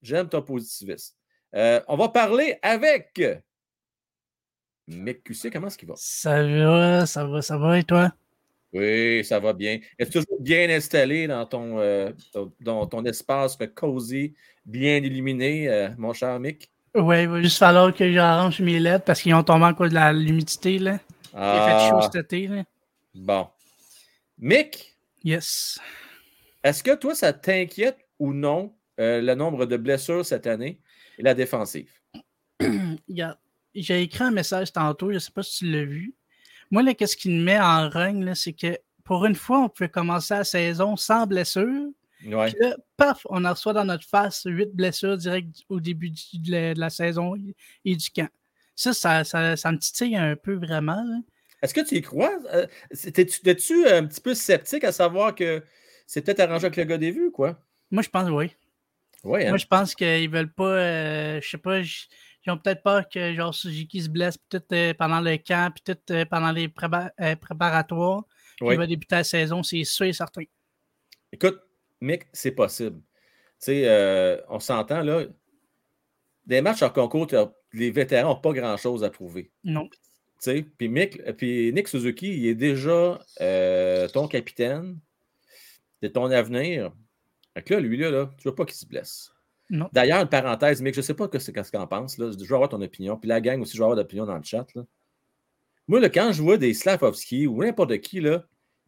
J'aime ton positivisme. Euh, on va parler avec Mick QC. Comment est-ce qu'il va? Ça va, ça va, ça va et toi? Oui, ça va bien. Es-tu toujours bien installé dans ton, euh, dans ton espace cosy, bien illuminé, euh, mon cher Mick? Oui, il va juste falloir que j'arrange mes lettres parce qu'ils ont tombé en cause de l'humidité. Là. Il a fait chaud ah. cet été. Là. Bon. Mick? Yes. Est-ce que toi, ça t'inquiète ou non euh, le nombre de blessures cette année et la défensive? (clears throat) J'ai écrit un message tantôt, je ne sais pas si tu l'as vu. Moi, là, qu'est-ce qui me met en règne, c'est que pour une fois, on pouvait commencer la saison sans blessure. Ouais. Là, paf, on en reçoit dans notre face huit blessures direct au début de la, saison et du camp. Ça, ça, ça, me titille un peu vraiment. Est-ce que tu y crois? Euh, Étais-tu un petit peu sceptique à savoir que c'est peut-être arrangé avec le gars des vues, quoi? Moi, je pense oui. Moi, hein? je pense qu'ils veulent pas. Euh, je sais pas. Ils ont peut-être peur que genre Suzuki se blesse peut-être euh, pendant le camp, puis peut-être euh, pendant les préparatoires. Il va débuter la saison, c'est sûr et certain. Écoute, Mick, c'est possible. Tu sais, on s'entend là. Des matchs en concours, les vétérans n'ont pas grand-chose à prouver. Non. Puis Mick, puis Nick Suzuki, il est déjà ton capitaine. C'est ton avenir. Fait là, lui, là, là tu veux pas qu'il se blesse. D'ailleurs, une parenthèse, mais je ne sais pas ce que en penses. Là. Je veux avoir ton opinion. Puis la gang aussi, je veux avoir d'opinion dans le chat. Là. Moi, là, quand je vois des Slavovski ou n'importe qui là,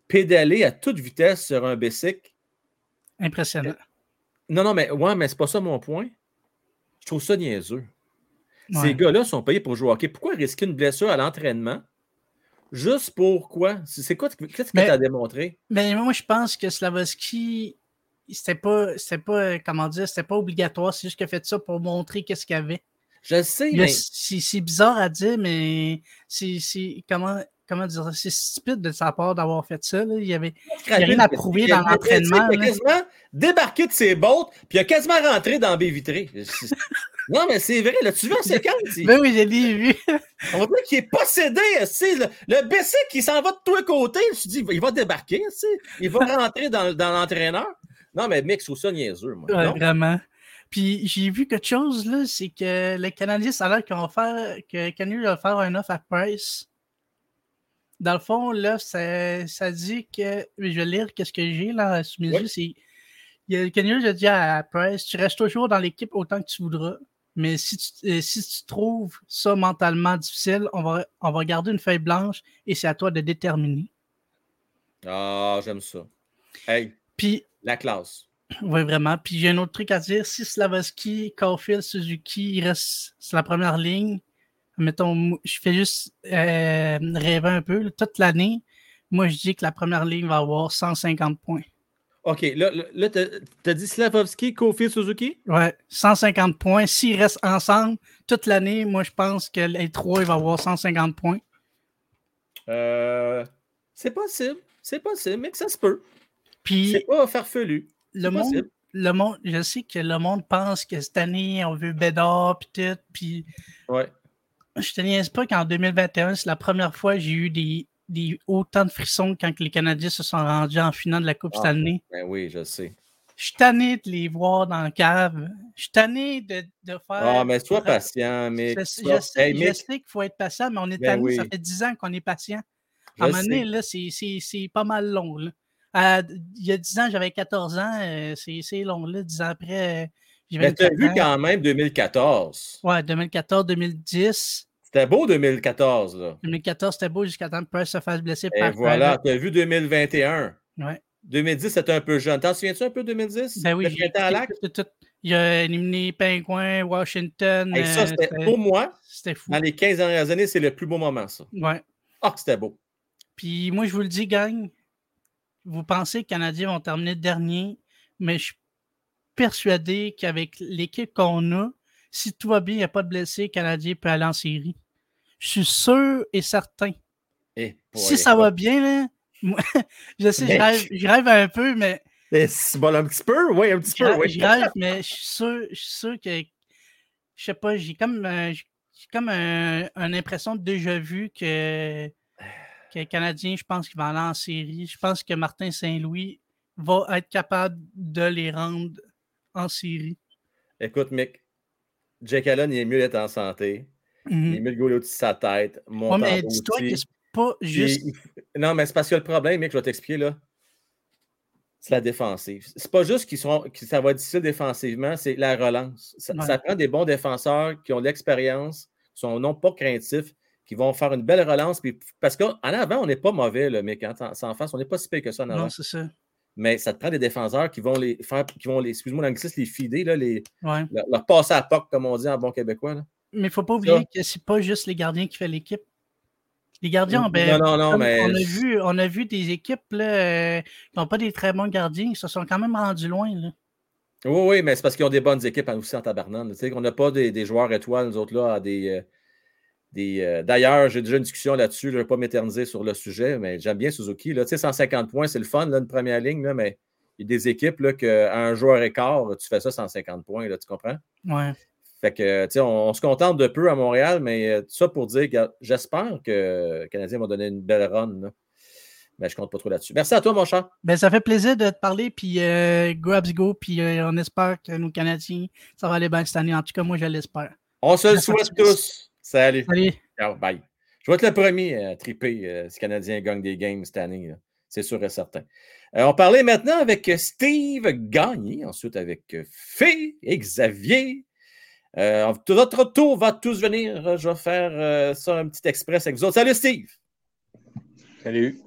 pédaler à toute vitesse sur un bicycle. Impressionnant. Euh, non, non, mais ouais, mais c'est pas ça mon point. Je trouve ça niaiseux. Ces gars-là sont payés pour jouer au hockey. Pourquoi risquer une blessure à l'entraînement? Juste pour quoi? C'est quoi? Qu'est-ce que tu as démontré? Mais moi, je pense que Slavovski c'était pas, pas, euh, comment dire, c'était pas obligatoire. C'est juste qu'il a fait ça pour montrer qu'est-ce qu'il y avait. Je sais, mais. C'est bizarre à dire, mais c'est. Comment, comment dire c'est stupide de sa part d'avoir fait ça. Il y avait rien à prouver dans l'entraînement. Il a quasiment débarqué de ses bottes, puis il a quasiment rentré dans B vitré. (laughs) non, mais c'est vrai, là, tu veux la séquence? Ben oui, j'ai vu. On dirait qu'il est possédé, le, le BC qui s'en va de tous les côtés, je dit, il va débarquer, il va (laughs) rentrer dans, dans l'entraîneur. Non, mais mec, c'est ça niaiseux, moi. vraiment. Puis j'ai vu quelque chose, là, c'est que les Canadiens, ça a l'air qu'ils vont faire, que Canadiens va faire un offre à Price. Dans le fond, là, ça, ça dit que, je vais lire qu'est-ce que j'ai là sous mes yeux, c'est, Canadien a dit à Price, tu restes toujours dans l'équipe autant que tu voudras. Mais si tu, euh, si tu trouves ça mentalement difficile, on va, on va garder une feuille blanche et c'est à toi de déterminer. Ah, j'aime ça. Hey. Puis la classe. Oui, vraiment. Puis j'ai un autre truc à dire. Si Slavoski, Caulfield, Suzuki, il reste sur la première ligne, mettons, je fais juste euh, rêver un peu. toute l'année, moi, je dis que la première ligne va avoir 150 points. OK. Là, là tu as, dit Slavovski, Caulfield, Suzuki? Ouais, 150 points. S'ils restent ensemble toute l'année, moi, je pense que les trois, ils vont avoir 150 points. Euh, c'est possible. C'est possible, mais que ça se peut. Puis, c'est pas farfelu. Le monde, le monde, je sais que le monde pense que cette année, on veut Bédard, puis tout, puis... Ouais. Je te niaise pas qu'en 2021, c'est la première fois que j'ai eu des, des, autant de frissons quand les Canadiens se sont rendus en finale de la Coupe ah, Stanley. Ben oui, je sais. Je suis tanné de les voir dans le cave. Je suis tanné de, de, faire. Ah, mais sois patient, mais. Je, sais, qu'il faut être patient, mais on est ben tanné. Ça fait 10 ans qu'on est patient. À un moment donné, là, c'est pas mal long. Là. il y a 10 ans, j'avais 14 ans. Euh, c'est long. Là. 10 ans après, euh, Mais tu as vu quand même 2014. Ouais, 2014, 2010. C'était beau 2014. Là. 2014, c'était beau jusqu'à temps que Price se fasse blesser. Et voilà, tu as vu 2021. Ouais. 2010, c'était un peu jeune. T'en souviens-tu un peu 2010? Ben oui, Il a éliminé Pingouin, Washington. Et ça, c'était pour moi. C'était fou. Dans les 15 dernières années, c'est le plus beau moment, ça. Ouais. Ah, c'était beau. Puis moi, je vous le dis, gang, vous pensez que les Canadiens vont terminer dernier, mais je suis persuadé qu'avec l'équipe qu'on a, si tout va bien, il n'y a pas de blessés, le Canadien peut aller en série. Je suis sûr et certain. Et eh, si ça va bien, là, (laughs) je sais, je rêve, un peu, mais. C'est bon, un petit peu, oui, un petit peu, oui. Je rêve, mais je suis sûr, je suis sûr que. Je sais pas, j'ai comme, euh, comme un, une impression de déjà vu que, que les Canadiens, je pense qu'ils vont aller en série. Je pense que Martin Saint-Louis va être capable de les rendre en série. Écoute, Mick, Jake Allen, il est mieux d'être en santé. Il est mhm. mieux de gauler au-dessus de sa tête. Ouais, mais dis-toi que pas juste. non, mais c'est parce que le problème, mec, je vais t'expliquer là. C'est la défensive. C'est pas juste qu'ils sont, que ça va être difficile défensivement, c'est la relance. Ça, prend des bons défenseurs qui ont de l'expérience, qui sont non pas craintifs, qui vont faire une belle relance. Puis, parce qu'en avant, on n'est pas mauvais, le mec. Hein, en face, on n'est pas si pire que ça en avant. Non, c'est ça. Mais ça te prend des défenseurs qui vont les faire, qui vont les, excuse-moi l'anglicisme, les fider, là, les, ouais. leur, passer à POC, comme on dit en bon québécois. Là. Mais il ne faut pas oublier que c'est pas juste les gardiens qui font l'équipe. Les gardiens, ben, non, non, non, mais... on, a vu, on a vu des équipes là, euh, qui n'ont pas des très bons gardiens, qui se sont quand même rendus loin. Là. Oui, oui, mais c'est parce qu'ils ont des bonnes équipes aussi en tabarnane. On n'a pas des, des, joueurs étoiles, nous autres, là, à des. Euh, euh, D'ailleurs, j'ai déjà une discussion là-dessus. Je ne vais pas m'éterniser sur le sujet, mais j'aime bien Suzuki. Là. 150 points, c'est le fun, là, une première ligne, là, mais il y a des équipes là, qu'à un joueur écart, tu fais ça 150 points, là, tu comprends? Ouais. Fait que, tu sais, on, se contente de peu à Montréal, mais euh, ça pour dire que j'espère que le Canadien va donner une belle run. Mais je compte pas trop là-dessus. Merci à toi, mon chat. Ben, ça fait plaisir de te parler, puis euh, grabs go, puis euh, on espère que nos Canadiens, ça va aller bien cette année. En tout cas, moi, je l'espère. On se le souhaite tous. Salut. Salut. Ciao, bye. Je vais être le premier à triper si les Canadiens gagnent des games cette année. C'est sûr et certain. on parlait maintenant avec Steve Gagné, ensuite avec Fé et Xavier. Euh, notre tour va tous venir. Je vais faire euh, ça un petit express avec vous autres. Salut Steve! Salut!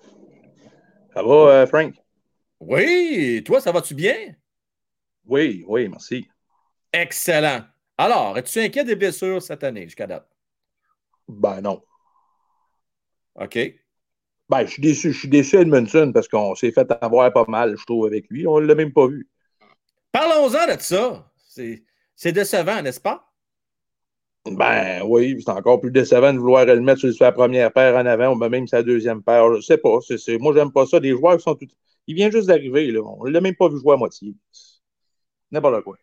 Ça va, euh, Frank? Oui, toi, ça va-tu bien? Oui, oui, merci. Excellent. Alors, es-tu inquiet des blessures cette année jusqu'à date? Ben non. OK. Ben, je suis déçu, je suis déçu Edmondson parce qu'on s'est fait avoir pas mal, je trouve, avec lui. On ne l'a même pas vu. Parlons-en de ça. C'est décevant, n'est-ce pas? Ben oui, c'est encore plus décevant de vouloir le mettre sur la première paire en avant ou même sa deuxième paire. Je ne sais pas. C'est, moi, j'aime pas ça. Les joueurs qui sont tout. Il vient juste d'arriver. On ne l'a même pas vu jouer à moitié. N'importe quoi.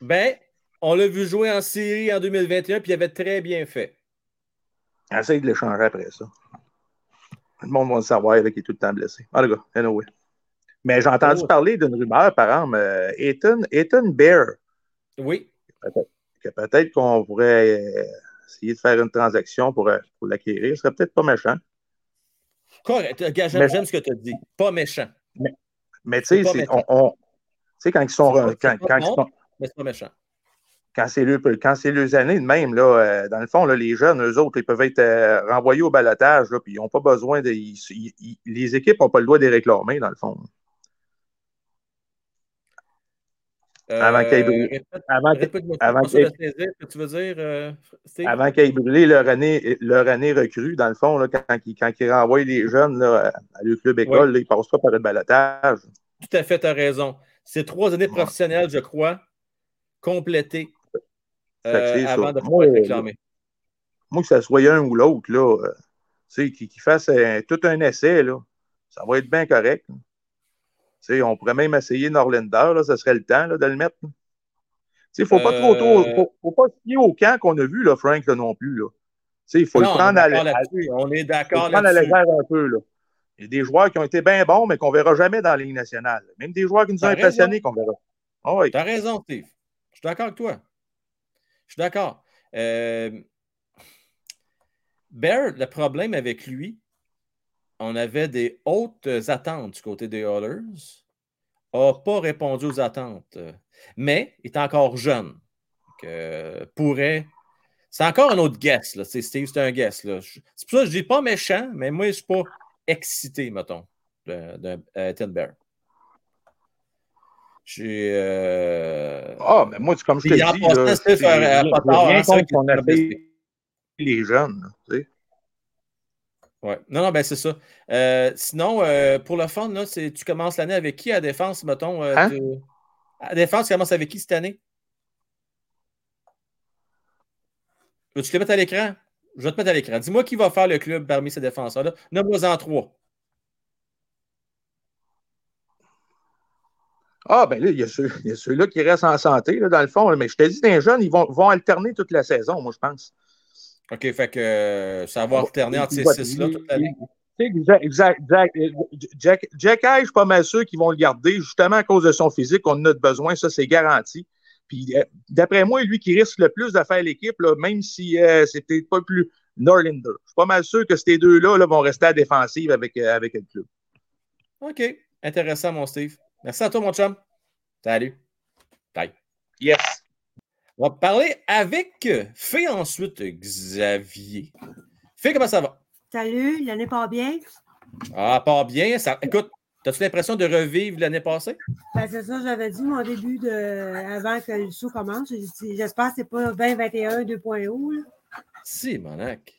Ben, on l'a vu jouer en série en 2021 puis il avait très bien fait. Essaye de l'échanger après ça. Le monde va le savoir qu'il est tout le temps blessé. Ah, le gars, anyway. Mais j'ai entendu oh. parler d'une rumeur, par exemple, euh, Ethan, Ethan Bear oui. Peut-être qu'on pourrait euh, essayer de faire une transaction pour, euh, pour l'acquérir. Ce serait peut-être pas méchant. Correct. J'aime ce que tu as dit. Pas méchant. Mais, tu sais, on, quand ils sont. Quand, quand ils sont mais c'est pas méchant. Quand c'est le, les années de même, là, euh, dans le fond, là, les jeunes, eux autres, ils peuvent être renvoyés au balotage, puis ils n'ont pas besoin de. les équipes n'ont pas le droit de les réclamer, dans le fond. avant qu'ils brûlent. Avant qu'ils euh, Avant brûlent leur année, leur année recrue, dans le fond, là, quand, ils, quand ils renvoient les jeunes là, à leur club école, ils ne passent pas par le balotage. Tout à fait, tu as raison. C'est trois années professionnelles, je crois, complétées euh, avant de pouvoir être réclamé. Moi, que ce soit un ou l'autre, là, euh, qu'ils fassent tout un essai, là. Ça va être bien correct. on pourrait même essayer Norlander, là, ça serait le temps de le mettre. Il ne faut pas trop, trop euh. faut, faut, pas se fier au camp qu'on a vu, là, Frank, non plus. Là. Il faut le prendre à la On est d'accord un peu. Là. Il y a des joueurs qui ont été bien bons, mais qu'on ne verra jamais dans la Ligue nationale. Même des joueurs qui nous ont impressionnés qu'on verra. Oh, oui. Tu as raison, Steve. Je suis d'accord avec toi. Je suis d'accord. Euh, Bear, le problème avec lui, on avait des hautes attentes du côté des Oilers. n'a pas répondu aux attentes. Mais il est encore jeune. Que pourrait. C'est encore un autre guess. Là. Steve, c'est un guess. C'est pour ça que je ne dis pas méchant, mais moi, je ne suis pas excité, mettons, de, de Bear. J'ai. Euh... Ah, mais moi, comme je te dis, là, c'est les jeunes. Tu sais. Ouais. Non, non, ben c'est ça. Euh, sinon, euh, pour le fond, là, tu commences l'année avec qui à défense, mettons? Euh, hein? À défense, tu commences avec qui cette année? Veux-tu te mettre à l'écran? Je vais te mettre à l'écran. Dis-moi qui va faire le club parmi ces défenseurs-là. Nomme-moi en trois. Ah, ben là, il y a, ceux, là qui restent en santé, là, dans le fond. Mais je te dis, les jeunes, ils vont, vont alterner toute la saison, moi, je pense. OK, fait que euh, ça va alterner entre ces six-là toute l'année. Exact, exact, Jack, Jack je suis pas mal sûr qu'ils vont le garder, justement à cause de son physique. On en a besoin, ça, c'est garanti. Puis, euh, d'après moi, lui qui risque le plus de faire l'équipe, même si euh, c'était pas plus Norlander. Je suis pas mal sûr que ces deux-là là, vont rester à défensive avec, avec le club. OK. Intéressant, mon Steve. Merci à toi, mon chum. Salut. Bye. Yes. On va parler avec Fé ensuite, Xavier. Fé, comment ça va? Salut, l'année pas bien? Ah, pas bien. Ça... Écoute, as-tu l'impression de revivre l'année passée? Ben, c'est ça, j'avais dit mon début de avant que le show commence. J'espère que c'est pas 2021 2.0. Si, monac.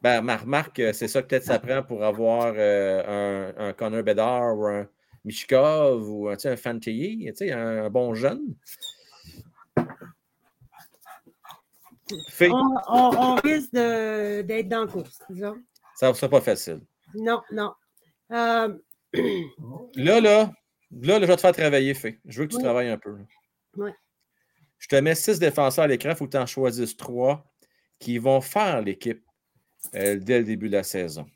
Ben, ma remarque, c'est ça que peut-être ça prend pour avoir euh, un, un, Connor Bedard ou un Mishkov ou un, un Fantilly, un bon jeune. On, risque d'être dans la course, disons. Ça ne sera pas facile. Non, non. Euh, (clears throat) là, là, là, je vais te faire travailler, Fé. Je veux que tu travailles un peu. Oui. Je te mets six défenseurs à l'écran, il faut que tu en choisisses trois qui vont faire l'équipe euh, dès le début de la saison.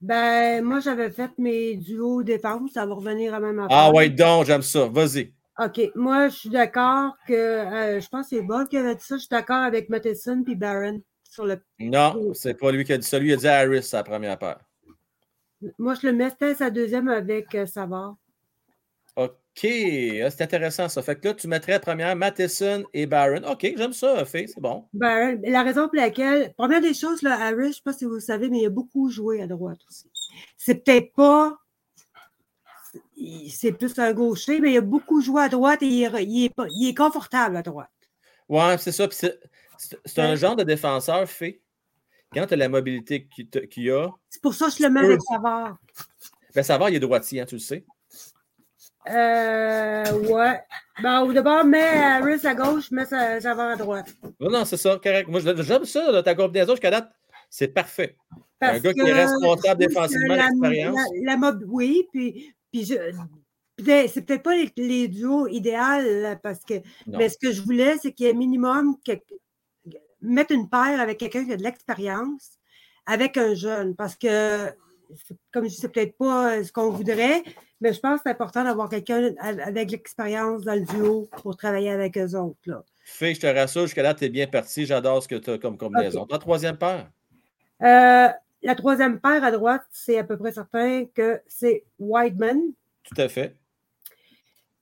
Ben, moi, j'avais fait mes duos défense, ça va revenir à même affaire. Ah ouais, donc, j'aime ça. Vas-y. OK. Moi, je suis d'accord que euh, je pense que c'est Bob qui avait dit ça. Je suis d'accord avec Matheson et Barron sur le. Non, c'est pas lui qui a dit ça. Lui, il a dit Harris sa première paire. Moi, je le mettais sa deuxième avec euh, Savard. OK. Ah, c'est intéressant ça. Fait que là, tu mettrais première Matheson et Barron. OK, j'aime ça, fait, c'est bon. Barron. La raison pour laquelle. Première des choses, là, Harris, je ne sais pas si vous le savez, mais il a beaucoup joué à droite aussi. C'est peut-être pas c'est plus un gaucher, mais il a beaucoup joué à droite et il est, confortable à droite. Oui, c'est ça. C'est un genre de défenseur fait. Quand tu as la mobilité qu'il a. C'est pour ça que je le mets avec Savard. Ben, Savard, il est droitier, hein, tu le sais. Euh, ouais. Ben, au départ, mets Harris à gauche, mets Savard à droite. Non, non, c'est ça, correct. Moi, j'aime ça, là, ta combinaison jusqu'à date. C'est parfait. un gars qui est responsable défensivement, l'expérience. La, la, oui, puis puis c'est peut-être pas les, duos idéaux parce que. Mais ce que je voulais, c'est qu'il y ait minimum mettre une paire avec quelqu'un qui a de l'expérience avec un jeune. Parce que, comme je dis, c'est peut-être pas ce qu'on voudrait, mais je pense que c'est important d'avoir quelqu'un avec l'expérience dans le duo pour travailler avec eux autres. Là. Fais, je te rassure, jusqu'à là, tu es bien parti. J'adore ce que tu as comme combinaison. Ta troisième paire? Euh, la troisième paire à droite, c'est à peu près certain que c'est Whiteman. Tout à fait.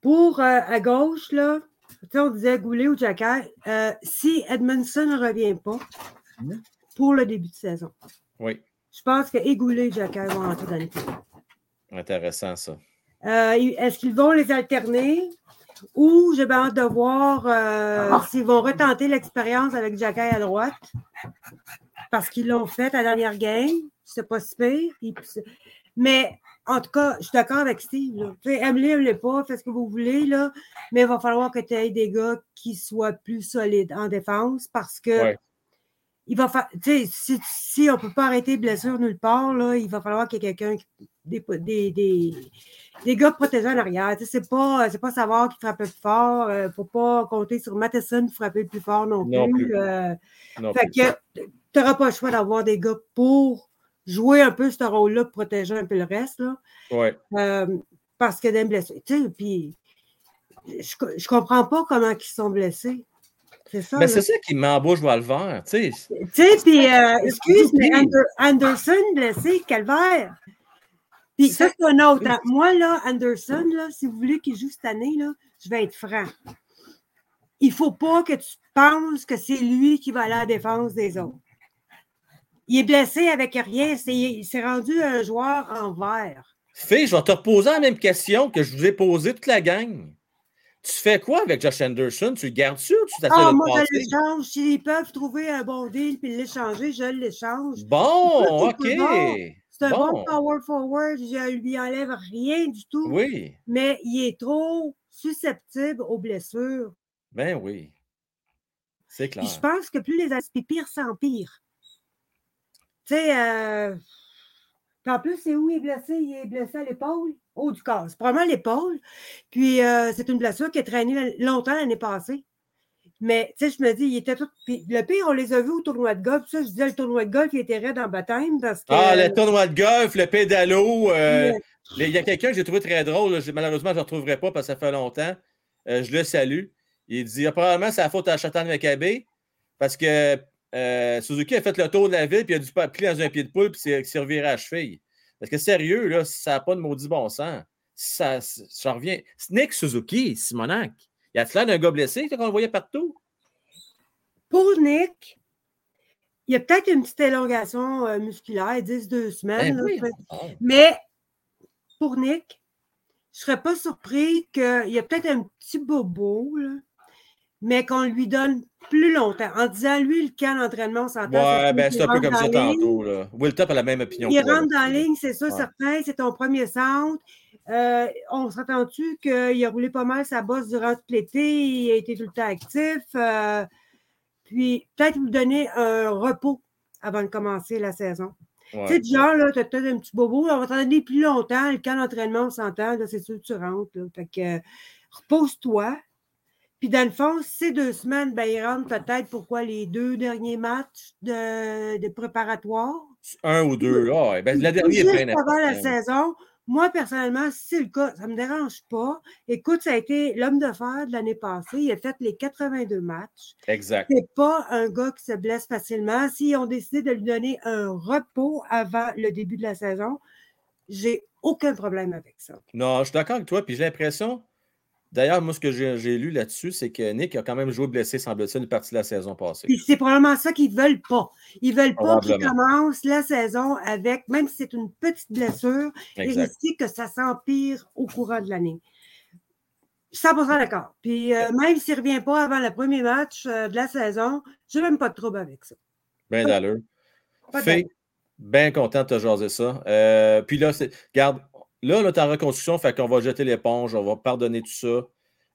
Pour euh, à gauche, là, on disait Goulet ou Jacky, euh, si Edmondson ne revient pas pour le début de saison. Oui. Je pense que Goulet et Jacky vont entrer dans l'équipe. Intéressant, ça. Euh, est-ce qu'ils vont les alterner? Ou j'ai hâte de voir ah. s'ils vont retenter l'expérience avec Jacky à droite? parce qu'ils l'ont fait à la dernière game. C'est pas si Mais en tout cas, je suis d'accord avec Steve. Aime-les, aime-les pas, faites ce que vous voulez, là, mais il va falloir que tu aies des gars qui soient plus solides en défense parce que il va si, si on ne peut pas arrêter blessure nulle part, là, il va falloir qu'il y ait quelqu'un des, des, des, des gars protégés en arrière. Tu sais, c'est pas, c'est pas savoir qui frappe le plus fort. Il ne faut pas compter sur Matheson pour frapper le plus fort non, Non plus. plus. Euh, Non fait plus. que tu n'auras pas le choix d'avoir des gars pour jouer un peu ce rôle-là, pour protéger un peu le reste. Là. Ouais. Euh, parce que des blessés. Tu sais, puis je, je comprends pas comment ils sont blessés. C'est ça. Mais c'est ça qui m'embauche voir le vert. Tu sais, Tu sais, puis, euh, excuse, mais Anderson blessé, calvaire. Puis ça, c'est un autre. hein. Moi, là, Anderson, là, si vous voulez qu'il joue cette année, là, je vais être franc. Il ne faut pas que tu penses que c'est lui qui va aller à la défense des autres. Il est blessé avec rien. C'est- Il s'est rendu un joueur en vert. Fille, je vais te reposer la même question que je vous ai posée toute la gang. Tu fais quoi avec Josh Anderson? Tu le gardes-tu ou tu t'essaies Ah, moi, je l'échange. S'ils peuvent trouver un bon deal puis l'échanger, je l'échange. Bon, OK. bon. C'est un bon Bon. power forward. Je lui enlève rien du tout. Oui, mais il est trop susceptible aux blessures. ben oui. C'est clair. Puis je pense que plus les aspects pire s'empire. Tu sais, euh... en plus, c'est où il est blessé? Il est blessé à l'épaule, haut du corps. C'est probablement l'épaule. Puis euh, c'est une blessure qui a traîné longtemps l'année passée. Mais tu sais, je me dis, il était tout. Puis le pire, on les a vus au tournoi de golf. Ça, je disais, le tournoi de golf, il était raide en baptême parce que. Ah, le tournoi de golf, le pédalo. euh, Il y a quelqu'un que j'ai trouvé très drôle. là, Malheureusement, je ne le retrouverai pas parce que ça fait longtemps. Euh, je le salue. Il dit ah, probablement c'est la faute à Chatan Macabé parce que euh, Suzuki a fait le tour de la ville puis il a dû plier dans un pied de poule puis s'est reviré à la cheville. Parce que sérieux, là, ça n'a pas de maudit bon sens. Ça, ça- j'en reviens. Nick Suzuki, Simonac, d'un gars blessé qu'on le voyait partout? Pour Nick, il y a peut-être une petite élongation euh, musculaire, 10-2 semaines. Ben oui, bon. Mais pour Nick, je ne serais pas surpris qu'il y a peut-être un petit bobo, là, mais qu'on lui donne plus longtemps. En disant, lui, le camp d'entraînement, on s'entend. Ouais, c'est ben c'est un peu comme ça ligne. tantôt. Là. Will Top a la même opinion. Il rentre dans la ligne, c'est Ouais. certain. C'est ton premier centre. Euh, on s'entend-tu qu'il a roulé pas mal sa bosse durant tout l'été. Il a été tout le temps actif. euh, puis peut-être lui donner un repos avant de commencer la saison. Ouais. Tu sais, du genre, là, tu as peut-être un petit bobo, on va t'en donner plus longtemps. Le camp d'entraînement, on s'entend, là, c'est sûr que tu rentres. Là. Fait que euh, repose-toi. Puis dans le fond, ces deux semaines, ben, il rentre peut-être pourquoi les deux derniers matchs de, de préparatoire. Un ou deux. Ah, ouais, ben, la dernière est bien avant la saison. Moi, personnellement, si c'est le cas, ça ne me dérange pas. Écoute, ça a été l'homme de fer de l'année passée. Il a fait les 82 matchs. Exact. C'est pas un gars qui se blesse facilement. S'ils ont décidé de lui donner un repos avant le début de la saison, j'ai aucun problème avec ça. Non, je suis d'accord avec toi. Puis j'ai l'impression, d'ailleurs, moi, ce que j'ai lu là-dessus, c'est que Nick a quand même joué blessé, semble-t-il, une partie de la saison passée. C'est probablement ça qu'ils ne veulent pas. Ils ne veulent pas qu'il commence la saison avec, même si c'est une petite blessure, et risquer que ça s'empire au courant de l'année. 100% d'accord. Puis euh, même s'il ne revient pas avant le premier match euh, de la saison, je n'ai même pas de trouble avec ça. Ben d'allure. Bien content de te jaser ça. Euh, puis là, c'est, regarde, là, là, en reconstruction, fait qu'on va jeter l'éponge, on va pardonner tout ça.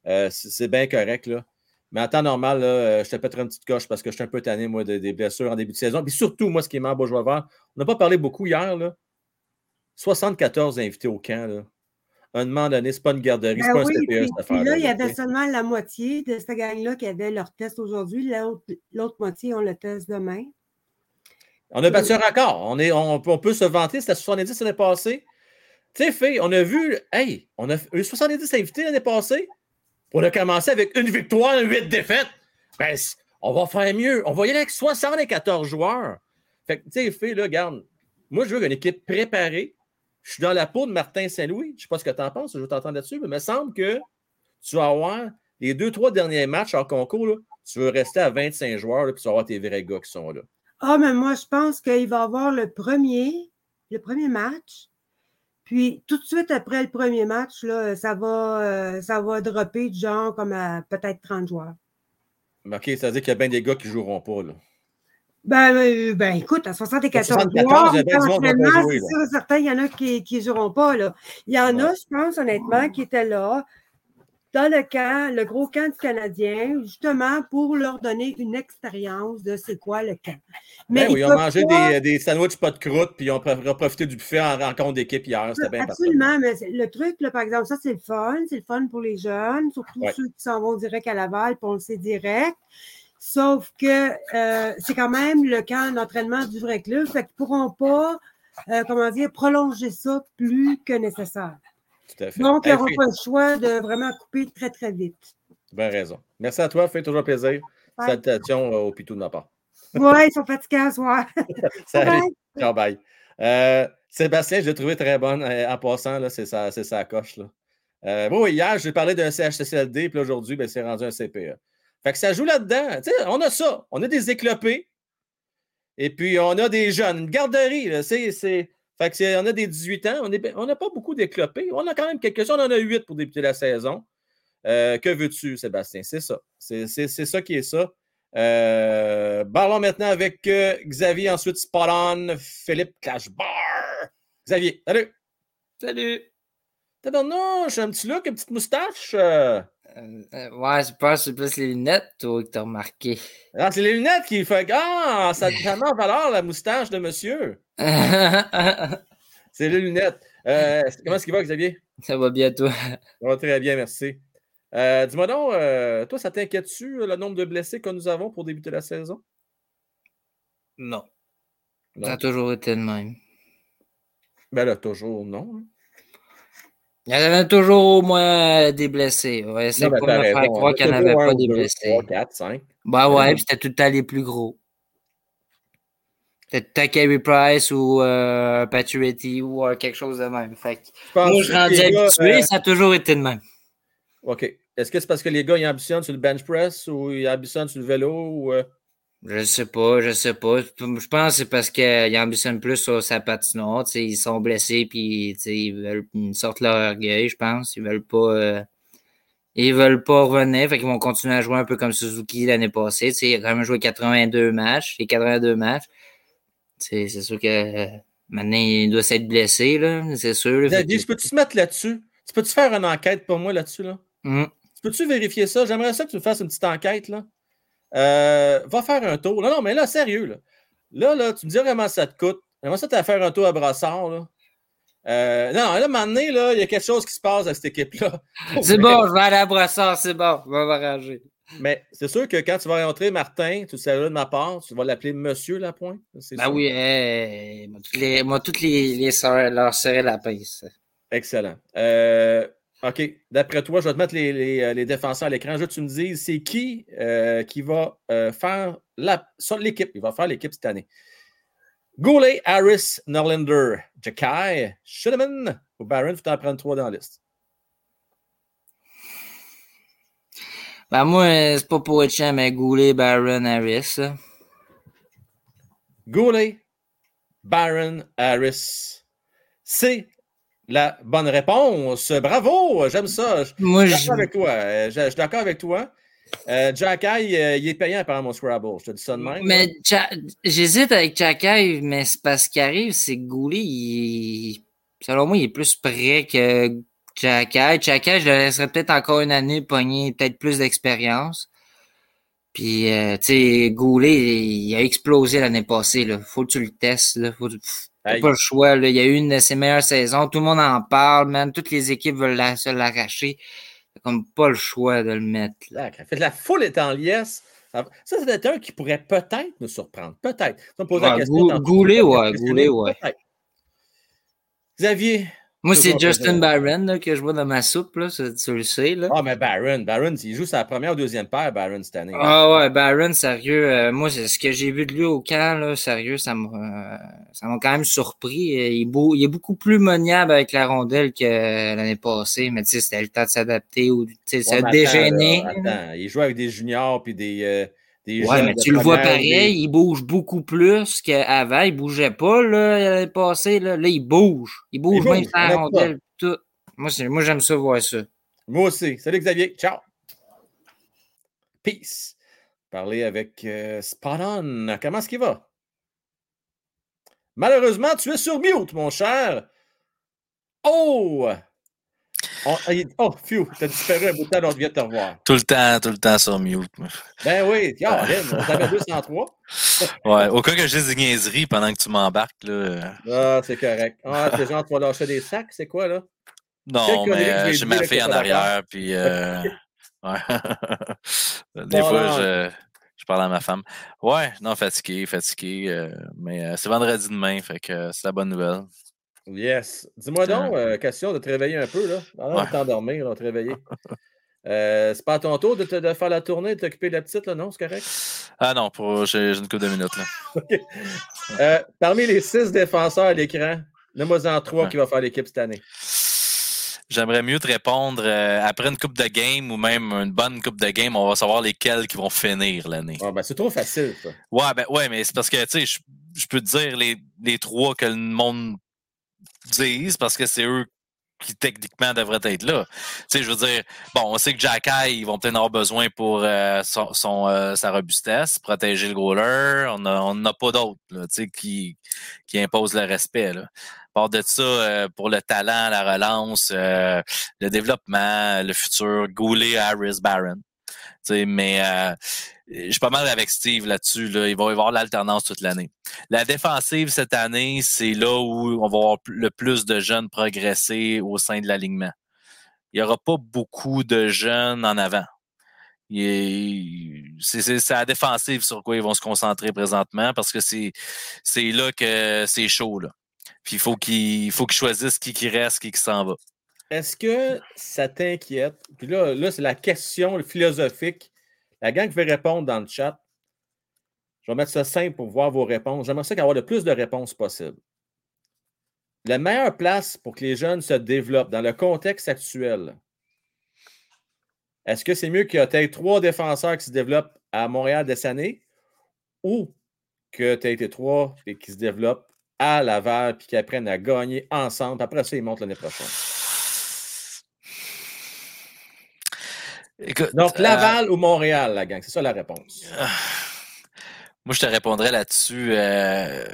Euh, c'est, c'est bien correct, là. Mais en temps normal, là, euh, je te pèterai une petite coche parce que je suis un peu tanné, moi, de- des blessures en début de saison. Puis surtout, moi, ce qui est en Bourgeois vert, on n'a pas parlé beaucoup hier, là. 74 invités au camp, là. À un moment donné, c'est pas une garderie, c'est Ben pas un oui, CPE, puis, cette puis affaire-là. là, il y là, avait seulement la moitié de cette gang-là qui avait leur test aujourd'hui. L'autre moitié, on le test demain. On a battu un record. On, est, on, peut- on peut se vanter, c'était 70 l'année passée. Tu sais, Fé, on a vu, hey, on a eu 70 invités l'année passée. On a commencé avec une victoire, huit défaites. Ben, on va faire mieux. On va y aller avec 74 joueurs. Fait que, tu sais, Fé, là, regarde, moi, je veux une équipe préparée. Je suis dans la peau de Martin Saint-Louis. Je ne sais pas ce que tu en penses, je veux t'entendre là-dessus, mais il me semble que tu vas avoir les deux, trois derniers matchs en concours, là, tu veux rester à 25 joueurs, puis tu vas avoir tes vrais gars qui sont là. Ah, mais moi, je pense qu'il va avoir le premier, le premier match. Puis tout de suite après le premier match, là, ça va, euh, ça va dropper du genre comme à peut-être 30 joueurs. Mais OK, ça veut dire qu'il y a bien des gars qui ne joueront pas. Là. Ben, euh, ben écoute, à 74 74, joueurs, c'est certain, il y en a qui ne joueront pas. Là. Il y en a, je pense, honnêtement, qui étaient là. Dans le camp, le gros camp du Canadien, justement pour leur donner une expérience de c'est quoi le camp. Mais ben ils, ont mangé des, des sandwichs pas de croûte, puis ils ont profité du buffet en rencontre d'équipe hier. C'était bien Absolument, mais le truc, là, par exemple, ça, c'est le fun. C'est le fun pour les jeunes, surtout ceux qui s'en vont direct à Laval, puis on le sait direct. Sauf que euh, c'est quand même le camp d'entraînement du vrai club. Fait qu'ils ne pourront pas, euh, comment dire, prolonger ça plus que nécessaire. Tout à fait. Donc, ils n'auront pas le choix de vraiment couper très, très vite. Bien raison. Merci à toi. Fait toujours plaisir. Salutations au pitou de ma part. Oui, ils sont fatigués à soir. (laughs) Salut. Ciao, bye. Euh, Sébastien, je l'ai trouvé très bonne en passant. C'est sa, sa coche. Là. bon, hier, j'ai parlé d'un CHCLD, puis aujourd'hui, ben, c'est rendu un CPE. Fait que ça joue là-dedans. on a ça. On a des éclopés. Et puis, on a des jeunes. Une garderie, c'est. Fait que on a des 18 ans. On n'a pas beaucoup d'éclopés. On a quand même quelques-uns. On en a 8 pour débuter la saison. Euh, que veux-tu, Sébastien? C'est ça. C'est ça qui est ça. Euh, parlons maintenant avec euh, Xavier, ensuite Spot On, Philippe Clashbar. Xavier, salut! Salut! T'as un petit look, une petite moustache. Euh, euh, ouais, je pense que c'est plus les lunettes, toi, que t'as remarqué. Ah, c'est les lunettes qui font. Ah, ça, met en valeur la moustache de monsieur. (laughs) c'est les lunettes. Euh, comment est-ce qu'il va, Xavier? Ça va bien, toi? Ça va très bien, merci. Dis-moi donc, toi, ça t'inquiète-tu, le nombre de blessés que nous avons pour débuter la saison? Non. non. Ça a toujours été le même. Ben là, toujours, non. Il y en avait toujours au moins des blessés. Ouais, c'est pour me faire croire qu'il n'y en avait pas des blessés. 3, 4, 5. Bah ouais, c'était tout le temps les plus gros. C'était Carey Price ou euh, Paturetti ou euh, quelque chose de même. Fait que, moi, je rendu habitué, euh, ça a toujours été de même. OK. Est-ce que c'est parce que les gars, ils ambitionnent sur le bench press ou ils ambitionnent sur le vélo? Ou, euh? Je sais pas, je sais pas. Je pense que c'est parce qu'ils ambitionnent plus sur sa patinoire. Ils sont blessés puis ils veulent une sorte leur orgueil, je pense. Ils veulent pas. Euh, ils veulent pas revenir. Fait qu'ils vont continuer à jouer un peu comme Suzuki l'année passée. T'sais, il a quand même joué 82 matchs. Les 82 matchs. C'est sûr que euh, maintenant il doit s'être blessé, là. C'est sûr. je peux-tu te mettre là-dessus? Tu peux-tu faire une enquête pour moi là-dessus? Là? Mmh. Peux-tu vérifier ça? J'aimerais ça que tu me fasses une petite enquête là. Euh, va faire un tour. Non, non, mais là, sérieux. Là, là, là tu me dis comment ça te coûte. Comment ça, tu vas faire un tour à Brassard. Là. Euh, non, là, maintenant, là, il y a quelque chose qui se passe à cette équipe-là. (laughs) C'est bon, je vais aller à Brassard, c'est bon, je vais m'arranger. Mais c'est sûr que quand tu vas rentrer Martin, tu sais de ma part, tu vas l'appeler Monsieur Lapointe. Ben oui, hey, moi, toutes les, moi, toutes les, les leur serrer la pince. Excellent. Euh, OK. D'après toi, je vais te mettre les, euh, défenseurs à l'écran. Je veux que tu me dises c'est qui euh, qui va euh, faire l'équipe? Il va faire l'équipe cette année. Goulet, Harris, Norlander, Jacky, Schuneman ou Barron. Faut en prendre trois dans la liste. Ben moi, c'est pas pour être chiant, mais Goulet, Barron, Harris. Goulet, Baron, Harris. C'est la bonne réponse. Bravo, j'aime ça. Je suis d'accord avec toi. Euh, je, suis d'accord avec toi. Euh, Jack euh, il est payant par mon Scrabble. Je te dis ça de même. Mais j'hésite avec Jack mais c'est parce qu'il arrive, c'est que Goulet, selon moi, il est plus prêt que Jack Eye. je le laisserais peut-être encore une année pogner peut-être plus d'expérience. Puis, tu sais, Goulet, il a explosé l'année passée. Là. Faut que tu le testes. Là. Faut, T'as pas le choix. Là. Il y a eu une de ses meilleures saisons. Tout le monde en parle, même. Toutes les équipes veulent la, se l'arracher. comme pas le choix de le mettre. Là. La foule est en liesse. Ça, c'est un qui pourrait peut-être nous surprendre. Peut-être. Goulet, (laughs) ouais. Goulet, ouais. Xavier, moi, c'est Justin Barron que je vois dans ma soupe, là, tu, le sais. Là. Ah, mais Barron, Barron, il joue sa première ou deuxième paire, Barron, cette année. Ah ouais, Barron, sérieux. Euh, moi, c'est ce que j'ai vu de lui au camp, là, sérieux, ça m'a ça m'a quand même surpris. Euh, il est, beau, il est beaucoup plus moniable avec la rondelle que l'année passée, mais tu sais, c'était le temps de s'adapter ou de se déjeuner. il joue avec des juniors puis des. Euh, ouais, mais tu le vois pareil, il bouge beaucoup plus qu'avant. Il bougeait pas l'année passée. Là. là, il bouge. Il bouge, même sans rondelle. Tout. Moi, moi j'aime ça voir ça. Moi aussi. Salut Xavier. Ciao. Peace. Parler avec euh. Comment est-ce qu'il va? Malheureusement, tu es sur mute, mon cher. Oh! On- oh, phew, t'as disparu un bout de temps, on vient de te revoir. Tout le temps, tout le temps sur mute. Ben oui, Caroline, on t'avait 203. (laughs) Ouais, au cas que je dise des niaiseries pendant que tu m'embarques, là. euh, Ah, c'est correct. Ah, c'est genre, tu vas lâcher des sacs, c'est quoi, là? Non, mais euh, j'ai j'ai ma fille en arrière, puis. euh, (laughs) ouais. Des fois, non. je, je parle à ma femme. Ouais, non, fatigué, fatigué. euh, mais euh, c'est vendredi demain, fait que euh, c'est la bonne nouvelle. Yes. Dis-moi donc, euh, question de te réveiller un peu, là. Avant Ouais. de t'endormir, là, te réveiller. (laughs) Euh, c'est pas à ton tour de, te- de faire la tournée, de t'occuper de la petite, là, non? C'est correct? Ah non, pour, j'ai une couple de minutes, là. (laughs) Euh, parmi les six défenseurs à l'écran, nomme-moi-en trois Ouais. qui va faire l'équipe cette année. J'aimerais mieux te répondre euh, après une coupe de game ou même une bonne coupe de game, on va savoir lesquels qui vont finir l'année. Ah, ben, c'est trop facile, ça. Ouais, ben ouais, mais c'est parce que tu sais, je, je peux te dire les, les trois que le monde dise parce que c'est eux qui techniquement devraient être là. Tu sais, je veux dire, bon, on sait que Jack ils vont peut-être avoir besoin pour euh, son, euh, sa robustesse, protéger le goaler. On n'a n'a pas d'autres, tu sais, qui, qui imposent le respect. Là. À part de ça, euh, pour le talent, la relance, euh, le développement, le futur, Goulet, Harris, Barron. Mais euh, je suis pas mal avec Steve là-dessus. Là. Il va y avoir l'alternance toute l'année. La défensive cette année, c'est là où on va avoir le plus de jeunes progresser au sein de l'alignement. Il n'y aura pas beaucoup de jeunes en avant. Il est- C'est la défensive sur quoi ils vont se concentrer présentement parce que c'est là que c'est chaud. Là. Puis il faut qu'ils faut qu'ils choisissent qui qui reste, qui qui s'en va. Est-ce que ça t'inquiète? Puis là, là c'est la question philosophique. La gang veut répondre dans le chat. Je vais mettre ça simple pour voir vos réponses. J'aimerais ça avoir le plus de réponses possible. La meilleure place pour que les jeunes se développent dans le contexte actuel, est-ce que c'est mieux qu'il y ait trois défenseurs qui se développent à Montréal cette année ou que tu aies été trois et qui se développent à Laval puis qui apprennent à gagner ensemble? Après ça, ils montent l'année prochaine. Écoute, Donc, euh, Laval ou Montréal, la gang, c'est ça la réponse. Moi, je te répondrais là-dessus. euh,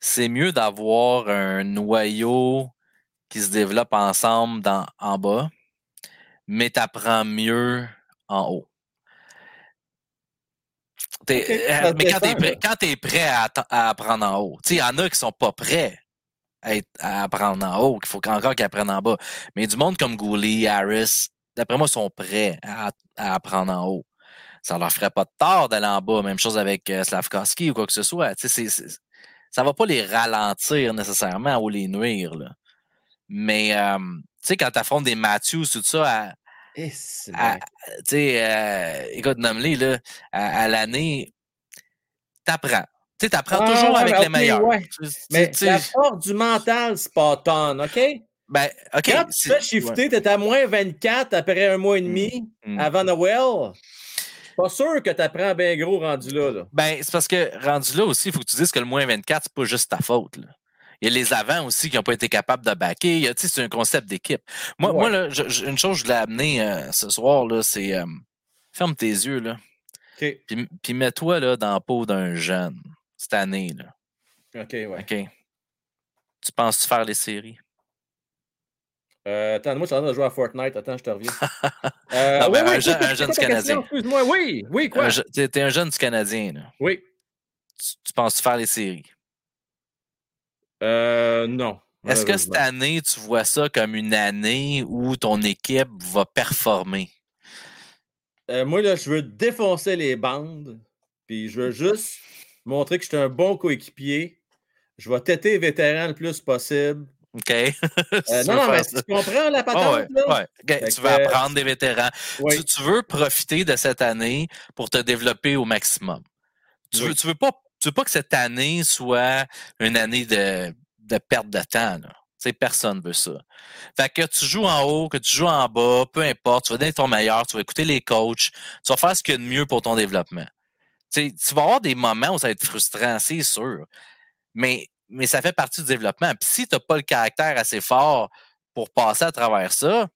c'est mieux d'avoir un noyau qui se développe ensemble dans, en bas, mais t'apprends mieux en haut. Euh, mais quand t'es dépend, prêt, à, apprendre en haut, tu il y en a qui sont pas prêts à, être- à apprendre en haut, qu'il faut encore qu'ils apprennent en bas. Mais du monde comme Goulet, Harris, d'après moi, sont prêts à, à apprendre en haut ça leur ferait pas de tort d'aller en bas. Même chose avec euh, Slavkovski ou quoi que ce soit. Tu sais, c'est- c'est- ça va pas les ralentir nécessairement ou les nuire. Là. Mais euh, tu sais, quand tu affrontes des Matthews, tout ça, à, tu sais, euh, écoute, nomme-les, là, à, à l'année, t'apprends. Tu sais, t'apprends Ah, toujours avec les meilleurs. ouais. Tu- Mais tu- la force du mental, c'est pas tonne, OK? Ben, OK. Quand tu fais shifter, tu es à moins 24 après un mois et demi Mm. avant Noël. Pas sûr que tu apprends bien gros rendu là. là. Ben, c'est parce que rendu là aussi, il faut que tu dises que le moins 24, c'est pas juste ta faute. là. Il y a les avants aussi qui n'ont pas été capables de backer. C'est un concept d'équipe. Moi, moi Ouais. là, je- une chose que je voulais amener euh, ce soir, c'est euh, ferme tes yeux, là. OK. Puis, puis mets-toi là, dans la peau d'un jeune cette année. Là, OK, ouais. OK? Tu penses-tu faire les séries? Euh, attends, moi, je suis en train de jouer à Fortnite. Attends, je te reviens. (laughs) Euh, Non, oui, ben, un un jeune du Canadien. Excuse-moi, oui, oui, quoi? T'es un jeune du Canadien. Là. Oui. Tu, tu penses-tu faire les séries? Euh, non. Est-ce que cette année, tu vois ça comme une année où ton équipe va performer? Euh, moi, là, je veux défoncer les bandes. Puis je veux juste montrer que je suis un bon coéquipier. Je vais têter les vétérans le plus possible. OK? (laughs) Euh, Tu non, non, mais tu comprends la patente, ouais, là? ouais. Tu veux que- apprendre des vétérans. Oui. Tu, tu veux profiter de cette année pour te développer au maximum. Tu veux, Oui. tu veux pas, tu veux pas que cette année soit une année de, de perte de temps. Là. Tu sais, personne veut ça. Fait que tu joues en haut, que tu joues en bas, peu importe, tu vas donner ton meilleur, tu vas écouter les coachs, tu vas faire ce qu'il y a de mieux pour ton développement. Tu vas avoir des moments où ça va être frustrant, c'est sûr. Mais, mais ça fait partie du développement. Puis si tu n'as pas le caractère assez fort pour passer à travers ça,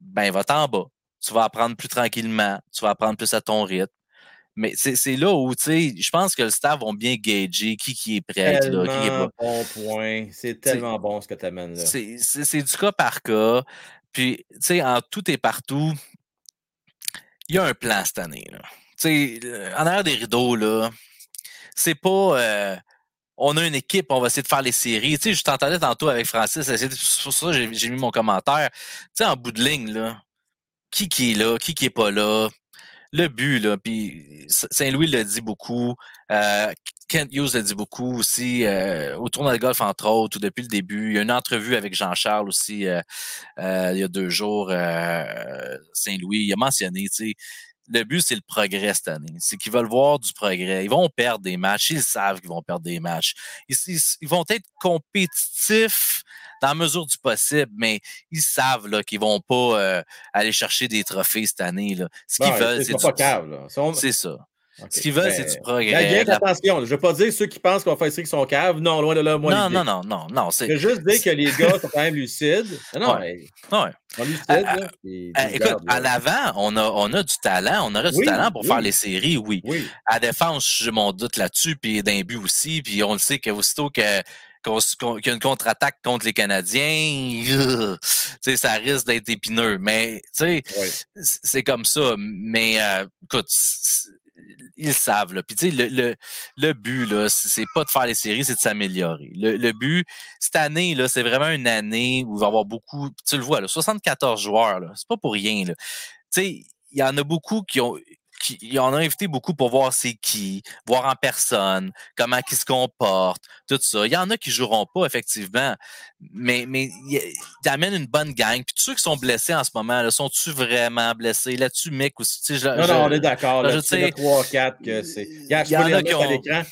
ben va-t'en bas. Tu vas apprendre plus tranquillement, tu vas apprendre plus à ton rythme. Mais c'est là où, tu sais, je pense que le staff vont bien gager qui, qui est prêt là, qui est pas. bon point. C'est tellement bon ce que tu amènes là. C'est du cas par cas. Puis, tu sais, en tout et partout, il y a un plan cette année. Là. Tu sais, en arrière des rideaux, là, c'est pas. euh, on a une équipe, on va essayer de faire les séries. Tu sais, je t'entendais tantôt avec Francis, c'est pour ça que j'ai mis mon commentaire. Tu sais, en bout de ligne, là, qui qui est là, qui qui est pas là, le but, là, puis Saint-Louis l'a dit beaucoup, euh, Kent Hughes l'a dit beaucoup aussi, euh, au tournoi de golf, entre autres, ou depuis le début. Il y a une entrevue avec Jean-Charles aussi, euh, il y a deux jours, Saint-Louis, il a mentionné, tu sais, le but, c'est le progrès cette année. C'est qu'ils veulent voir du progrès. Ils vont perdre des matchs. Ils savent qu'ils vont perdre des matchs. Ils, ils- ils vont être compétitifs dans la mesure du possible, mais ils savent là, qu'ils vont pas euh, aller chercher des trophées cette année. Là. Ce qu'ils veulent, c'est du... là. C'est ça. Ce qu'ils veulent, Ben, c'est du Là, progrès. bien La- attention. là. Je ne veux pas dire ceux qui pensent qu'on faire ici qui sont caves. Non, loin de là, moi. Non, non, non, non, non. Je veux juste dire que les gars sont quand même lucides. Non, non, Ouais. mais Ouais. sont lucides. Euh, là, Euh, écoute, à l'avant, on a, on a du talent. On aurait du talent pour oui. faire les séries, oui. Oui. À défense, j'ai mon doute là-dessus, puis d'un but aussi. Puis on le sait qu'aussitôt que qu'il y a une contre-attaque contre les Canadiens, euh, ça risque d'être épineux. Mais tu sais, c'est comme ça. Mais euh, écoute, ils savent. Puis tu sais, le, but, là, c'est pas de faire les séries, c'est de s'améliorer. Le, but, cette année, là, c'est vraiment une année où il va y avoir beaucoup. Tu le vois, là, 74 joueurs, là, c'est pas pour rien. Il y en a beaucoup qui ont. Qui, en a invité beaucoup pour voir c'est qui, voir en personne, comment ils se comportent, tout ça. Il y en a qui joueront pas, effectivement, mais, mais il il amène une bonne gang. Puis tous ceux qui sont blessés en ce moment, sont-tu vraiment blessés? Là-dessus, Mick aussi. tu sais, je- Non, je- non, on est d'accord. là, je sais- le 3-4 que c'est. Regarde, Il je y peux les à ont- l'écran.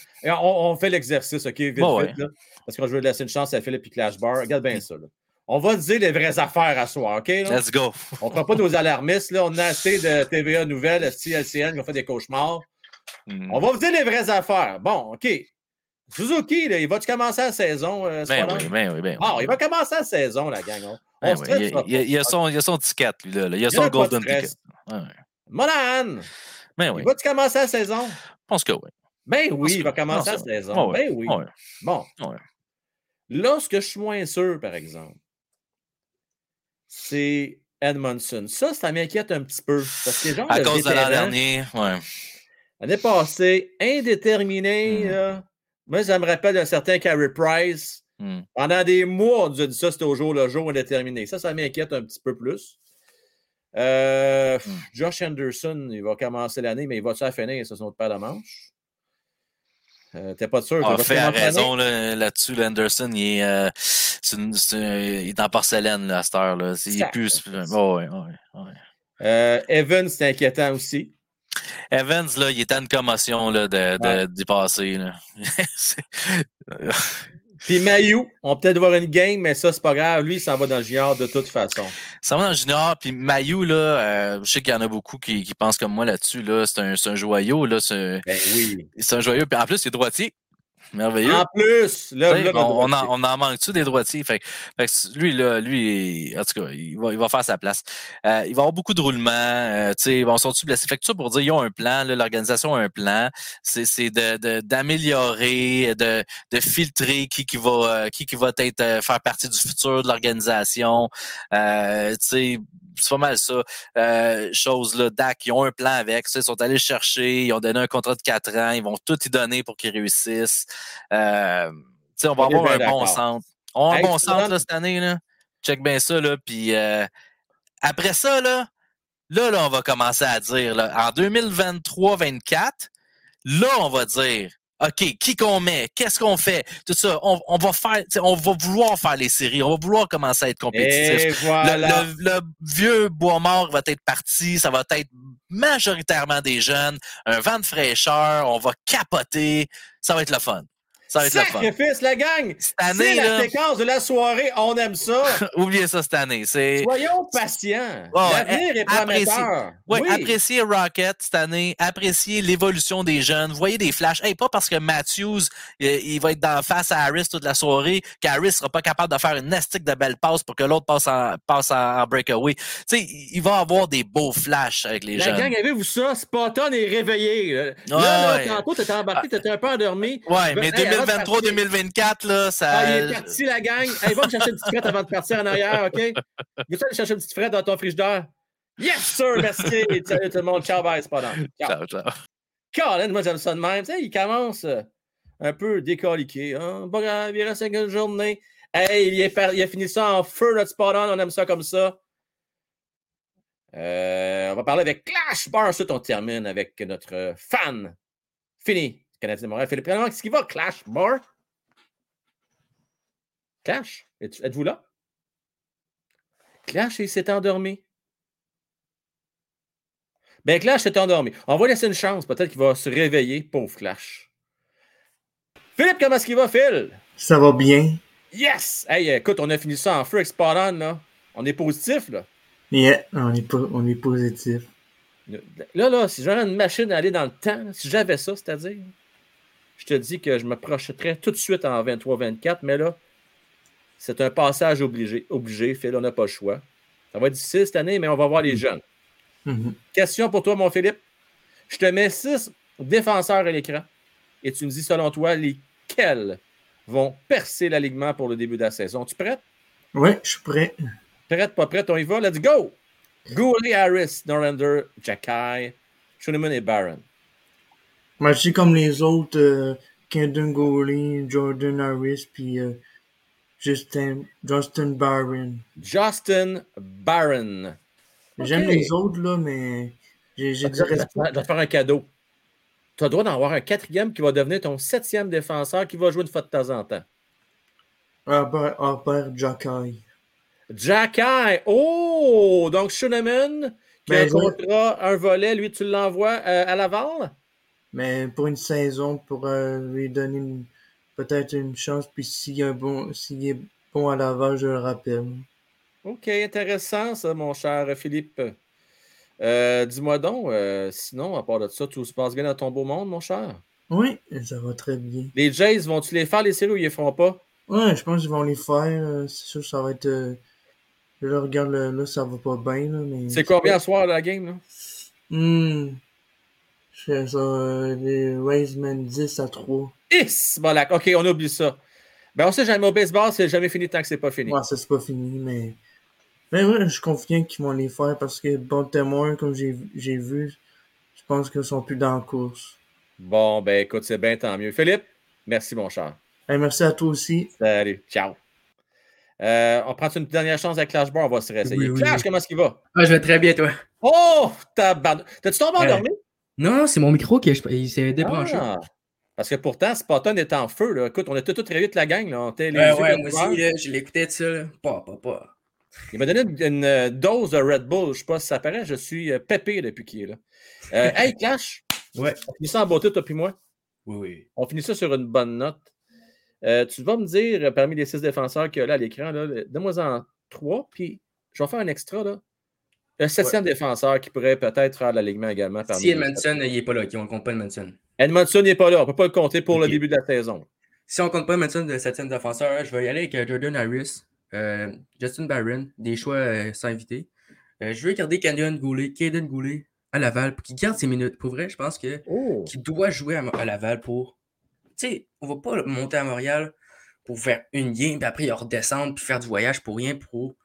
On, on fait l'exercice, OK, vite, Ouais, vite, là, parce que je veux laisser une chance à Philippe et Clash Bar. Regarde bien ça. là. On va dire les vraies affaires à soir, OK? là? Let's go. On ne fera pas nos alarmistes. Là. On a assez de TVA Nouvelles, STLCN qui ont fait des cauchemars. Hmm. On va vous dire les vraies affaires. Bon, OK. Suzuki, là, il va-tu commencer la saison? Euh, Ben oui, ben oui, ben oui. Bon, il va commencer la saison, la gang. On, Ben on oui, il, il- il a son, il a son ticket, lui, là. Il a son golden ticket. Ouais. Monahan, Ben oui, il va-tu commencer la saison? je pense que oui. Ben oui, il va commencer la saison. Ben oui. Bon. Ouais. Là, ce que je suis moins sûr, par exemple, c'est Edmondson. Ça, ça m'inquiète un petit peu. Parce que gens À cause de l'an dernier, ouais. L'année passée, indéterminé, Hmm. là. moi, ça me rappelle d'un certain Carey Price. Hmm. Pendant des mois, on nous a dit ça, c'était au jour le jour indéterminé. Ça, ça m'inquiète un petit peu plus. Euh, Hmm. Josh Anderson, il va commencer l'année, mais il va-tu la finir? Ça, c'est notre paire de manche. Euh, T'es pas sûr? Va-t-il fait l'entraîner? raison là, là-dessus. L'Anderson, il est, euh, c'est une- c'est un- il est en porcelaine là, à cette heure. Là. Il est plus. Oh, ouais, ouais, ouais. Euh, Evans, c'est inquiétant aussi. Evans, là, il était à une commotion là, de, de, passer. Là. (laughs) Puis Mayu, on peut peut-être voir une game, mais ça, c'est pas grave. Lui, il s'en va dans le junior de toute façon. Ça va dans le junior, puis Mayu, là, euh, je sais qu'il y en a beaucoup qui, qui pensent comme moi là-dessus. Là. C'est, un, un joyau. Là, c'est, Ben oui. c'est un joyau. Puis en plus, il est droitier. Merveilleux. En plus, là, on, en, on en manque-tu des droitiers? Fait, fait que lui, là, lui, en tout cas, il va, il va faire sa place. Euh, il va avoir beaucoup de roulements. Euh, tu sais, ils vont sortir blessés? Fait que ça pour dire, ils ont un plan. L'organisation a un plan. C'est, c'est de, de- d'améliorer, de, de filtrer qui, qui va, euh, qui, qui va être euh, faire partie du futur de l'organisation. Euh, tu sais, c'est pas mal ça. Euh, chose là, DAC, ils ont un plan avec. ça, Ils sont allés le chercher. Ils ont donné un contrat de 4 ans. Ils vont tout y donner pour qu'ils réussissent. Euh, on va avoir un bon centre. On a un bon centre là, cette année. Là. Check bien ça. Là, puis euh, après ça, là, là, là, on va commencer à dire, là, en 2023-24, là, on va dire, OK, qui qu'on met, qu'est-ce qu'on fait, tout ça, on, on va faire, on va vouloir faire les séries, on va vouloir commencer à être compétitif. Le, le- le vieux bois mort va être parti, ça va être majoritairement des jeunes, un vent de fraîcheur, on va capoter, ça va être le fun. Ça va être. Sacrifice, la gang! Cette C'est année, la là, séquence de la soirée, on aime ça. (laughs) oubliez ça cette année. C'est Soyons patients. L'avenir est prometteur. Ouais, oui. appréciez Rocket cette année, appréciez l'évolution des jeunes, voyez des flashs. Hey, pas parce que Matthews euh, il va être dans face à Harris toute la soirée, qu'Harris sera pas capable de faire une nestique de belle passe pour que l'autre passe en, passe en, en breakaway. Tu sais, il va avoir des beaux flashs avec les La jeunes. gang, avez-vous ça? Spotton est réveillé. Là, Ouais, là, ouais. tantôt, t'étais embarqué, t'étais un peu endormi. Ouais, Ben, mais hey, 2023-2024, là, ça. Ah, il est parti, la gang. Hey, va me chercher une petite frette avant de partir en arrière, OK? Veux-tu aller chercher une petite frette dans ton frigidaire? Yes, sir, merci. Salut tout le monde. Ciao, bye, c'est pas dans. Ciao, ciao. Colin, moi, j'aime ça de même. Tu sais, il commence euh, un peu décaliqué. Hein? Grave, il reste une journée. Hey, il, est il a fini ça en feu, notre spot on. On aime ça comme ça. Euh, on va parler avec Clash Bar. Ensuite, on termine avec notre fan. Fini. Canadien de Montréal. Philippe Prénom, qu'est-ce qui va? Clash Bar? Clash? Êtes- Êtes-vous là? Clash, il s'est endormi. Ben, Clash s'est endormi. On va laisser une chance. Peut-être qu'il va se réveiller. Pauvre Clash. Philippe, comment est-ce qu'il va, Phil? Ça va bien. Yes! Hey, écoute, on a fini ça en feu Spot On, là. On est positif, là. Yeah, on est, on est positif. Là, là, si j'avais une machine à aller dans le temps, si j'avais ça, c'est-à-dire, je te dis que je me tout de suite en 23-24, mais là, c'est un passage obligé. Obligé, Phil, on n'a pas le choix. Ça va être difficile cette année, mais on va voir les jeunes. Mhm. Question pour toi, mon Philippe. Je te mets six défenseurs à l'écran et tu me dis, selon toi, lesquels vont percer l'alignement pour le début de la saison? Tu prête? Ouais, je suis prêt. Prête, pas prête, on y va. Let's go! Goulet, Harris, Norlander, Jacky, Schuneman et Barron. Suis comme les autres, euh, Kendon Gowley, Jordan Harris, puis euh, Justin, Justin Barron. Justin Barron. J'aime les autres, là, mais j'ai du Je vais respect. te- je vais te faire un cadeau. Tu as le droit d'en avoir un quatrième qui va devenir ton septième défenseur qui va jouer une fois de temps en temps. Albert, Albert Jacky. Jacky. Oh! Donc, Schuneman, qui a un Ben, je- contrat, un volet, lui, tu l'envoies euh, à Laval? Mais pour une saison, pour euh, lui donner peut-être une chance, puis s'il est, bon, s'il est bon à Laval, je le rappelle. OK, intéressant, ça, mon cher Philippe. Euh, Dis-moi donc, euh, sinon, à part de ça, tout se passe bien dans ton beau monde, mon cher? Oui, ça va très bien. Les Jays, vont-tu les faire, les séries, ou ils les feront pas? Ouais, je pense qu'ils vont les faire. C'est sûr, ça va être. Je le regarde là, ça va pas bien, là, mais. C'est combien ce soir, la game? Là? Hmm. Je fais ça, euh, les Raisman 10 à 3. Is, bolac. OK, on oublie ça. Ben, on sait jamais au baseball, c'est jamais fini tant que c'est pas fini. Ouais, ça c'est pas fini, mais. Mais ouais, je suis confiant qu'ils vont les faire parce que Baltimore, comme j'ai j'ai vu, je pense qu'ils sont plus dans la course. Bon, ben écoute, c'est bien, tant mieux. Philippe, merci, mon cher. Hey, merci à toi aussi. Salut, ciao. Euh, on prend une dernière chance avec Clash Bar, on va se réessayer. Oui, oui, Clash, oui. comment est-ce qu'il va? Ah, je vais très bien, toi. Oh, tabarnak. T'as-tu tombé Euh, endormi? Non, c'est mon micro qui il s'est débranché. Ah, parce que pourtant, Spotton est en feu. Là. Écoute, on était tous très vite la gang. Là. On était les Ouais, yeux ouais, ouverts. moi aussi, là, je l'écoutais de ça. Là. Pas, pas, pas. Il m'a donné une, une, euh, dose de Red Bull. Je sais pas si ça paraît. Je suis euh, pépé depuis qu'il est là. Euh, (laughs) hey, Clash! Ouais. On finit ça en beauté, toi puis moi? Oui, oui. On finit ça sur une bonne note. Euh, tu vas me dire, parmi les six défenseurs qu'il y a là à l'écran, donne-moi en trois, puis je vais faire un extra. Là. Un septième défenseur qui pourrait peut-être faire l'alignement également. Si Edmondson, n'est pas là, qui on ne compte pas Edmondson. Edmondson n'est pas là. On ne peut pas le compter pour le début de la saison. Si on ne compte pas Edmondson de septième défenseur, je vais y aller avec euh, Jordan Harris, euh, Justin Barron, des choix euh, sans inviter. Euh, je veux garder Canyon Goulet, Caden Goulet à Laval pour qu'il garde ses minutes. Pour vrai, je pense que Oh! qu'il doit jouer à, à Laval pour. Tu sais, on va pas monter à Montréal pour faire une game, puis après redescendre, puis faire du voyage pour rien pour,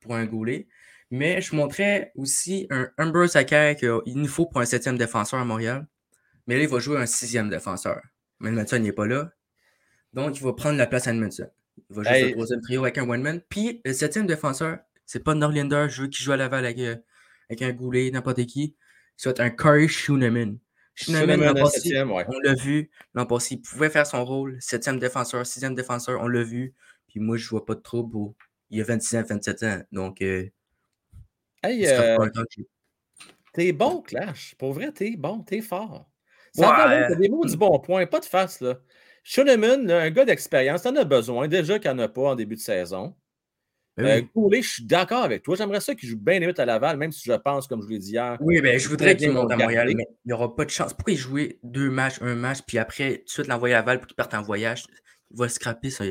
pour un Goulet. Mais je montrais aussi un Humber Sakai qu'il nous faut pour un septième défenseur à Montréal. Mais là, il va jouer un sixième défenseur. Mais Edmondson n'est pas là. Donc, il va prendre la place à Edmondson. Il va jouer Hey. le troisième trio avec un one-man. Puis, le septième défenseur, c'est pas Norlander, je veux qu'il joue à Laval avec, euh, avec un Goulet, n'importe qui. Ça va être un Curry Schooneman. Schooneman, ouais. on l'a vu. L'an passé, il pouvait faire son rôle. Septième défenseur, sixième défenseur, on l'a vu. Puis moi, je vois pas de trouble. Il a 26 ans, 27 ans. Donc, euh, Hey, euh, t'es bon, Clash. Pour vrai, t'es bon, t'es fort. Ça Ouais. va, t'as des mots du bon point, pas de face, là. Schoenemann, là, un gars d'expérience, t'en as besoin. Déjà qu'il n'y en a pas en début de saison. Ben Euh, oui. Goulet, je suis d'accord avec toi. J'aimerais ça qu'il joue bien limite à Laval, même si je pense, comme je vous l'ai dit hier. Oui, ben, je voudrais qu'il monte à Montréal, mais il n'y aura pas de chance. Pourquoi il jouait deux matchs, un match, puis après, tout de suite l'envoyer à Laval pour qu'il parte en voyage? Il va scraper. Ça,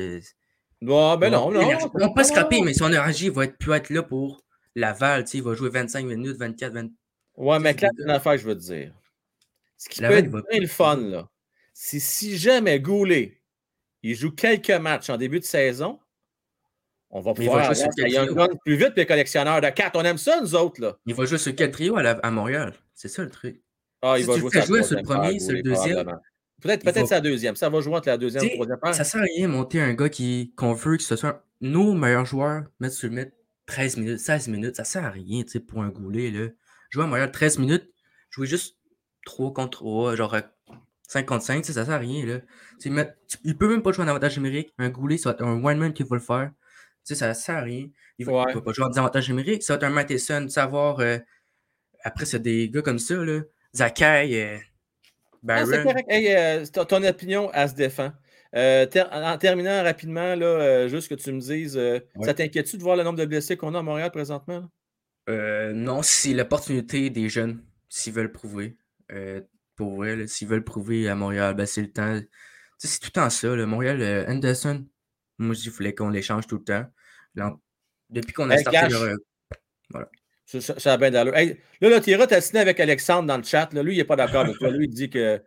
Non, ben non, non. non, non, pas scraper, mais son énergie va être, peut être là pour Laval. tu sais, Il va jouer 25 minutes, 24, 20. Ouais, mais c'est une affaire je veux te dire. Ce qui Laval, peut être bien le fun, là, c'est si jamais Goulet il joue quelques matchs en début de saison. On va Mais il pouvoir va jouer sur Young? Gun plus vite, puis le collectionneur de cartes. On aime ça, nous autres. Là. Il va jouer sur quel trio à, la- à Montréal? C'est ça le truc. Ah, il Si va tu jouer fais sur le premier, sur le deuxième. Peut-être il peut-être va- sa deuxième. Ça va jouer entre la deuxième et la troisième paire. ça sert à rien monter un gars qui, qu'on veut que ce soit nos meilleurs joueurs, mettre sur le net 13 minutes, 16 minutes, ça sert à rien, tu sais, pour un goulet, là. Jouer à Montréal 13 minutes, jouer juste 3 contre 3, genre euh, 5 contre 5, tu sais, ça sert à rien, là. Tu il peut même pas jouer en avantage numérique. Un goulet, ça va être un one-man qui va le faire. Tu sais, ça sert à rien. Il va, il Ouais. va pas jouer en avantage numérique. Ça va être un Matheson, savoir. euh, après, c'est des gars comme ça, là. Zakai, euh, Ah. Hey, euh, ton, ton opinion, elle se défend. Euh, ter- en terminant rapidement, là, euh, juste que tu me dises, euh, Ouais. ça t'inquiète-tu de voir le nombre de blessés qu'on a à Montréal présentement? Euh, non, c'est l'opportunité des jeunes, s'ils veulent prouver. Pour vrai, s'ils veulent prouver à Montréal, ben c'est le temps. C'est tout le temps ça. Là. Montréal, Anderson, moi, je fallait qu'on l'échange tout le temps. Là, depuis qu'on a Hey, starté leur. Voilà. Ça, ça- ça a bien d'allure. Hey, là, là, Thierry, t'as signé avec Alexandre dans le chat. là. Lui, il n'est pas d'accord avec toi. Lui, il dit que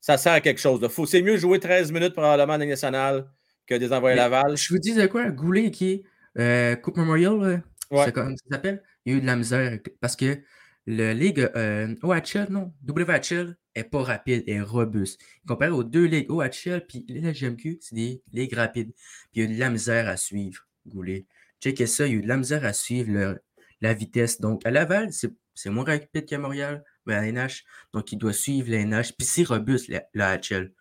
ça sert à quelque chose. de fou. C'est mieux jouer 13 minutes probablement en nationale que des envoyés Mais Laval. Je vous dis de quoi, Goulet qui est euh, Coupe Memorial, Ouais. c'est comme ça s'appelle, il y a eu de la misère parce que le Ligue euh, OHL, non, WHL est pas rapide, est robuste. Comparé aux deux ligues OHL puis la GMQ, c'est des ligues rapides. Puis il y a eu de la misère à suivre, Goulet. Checkez ça, il y a eu de la misère à suivre le- la vitesse. Donc à Laval, c'est c'est moins rapide qu'à Montréal, à NH, donc il doit suivre la NH. Puis c'est robuste, la, la HL.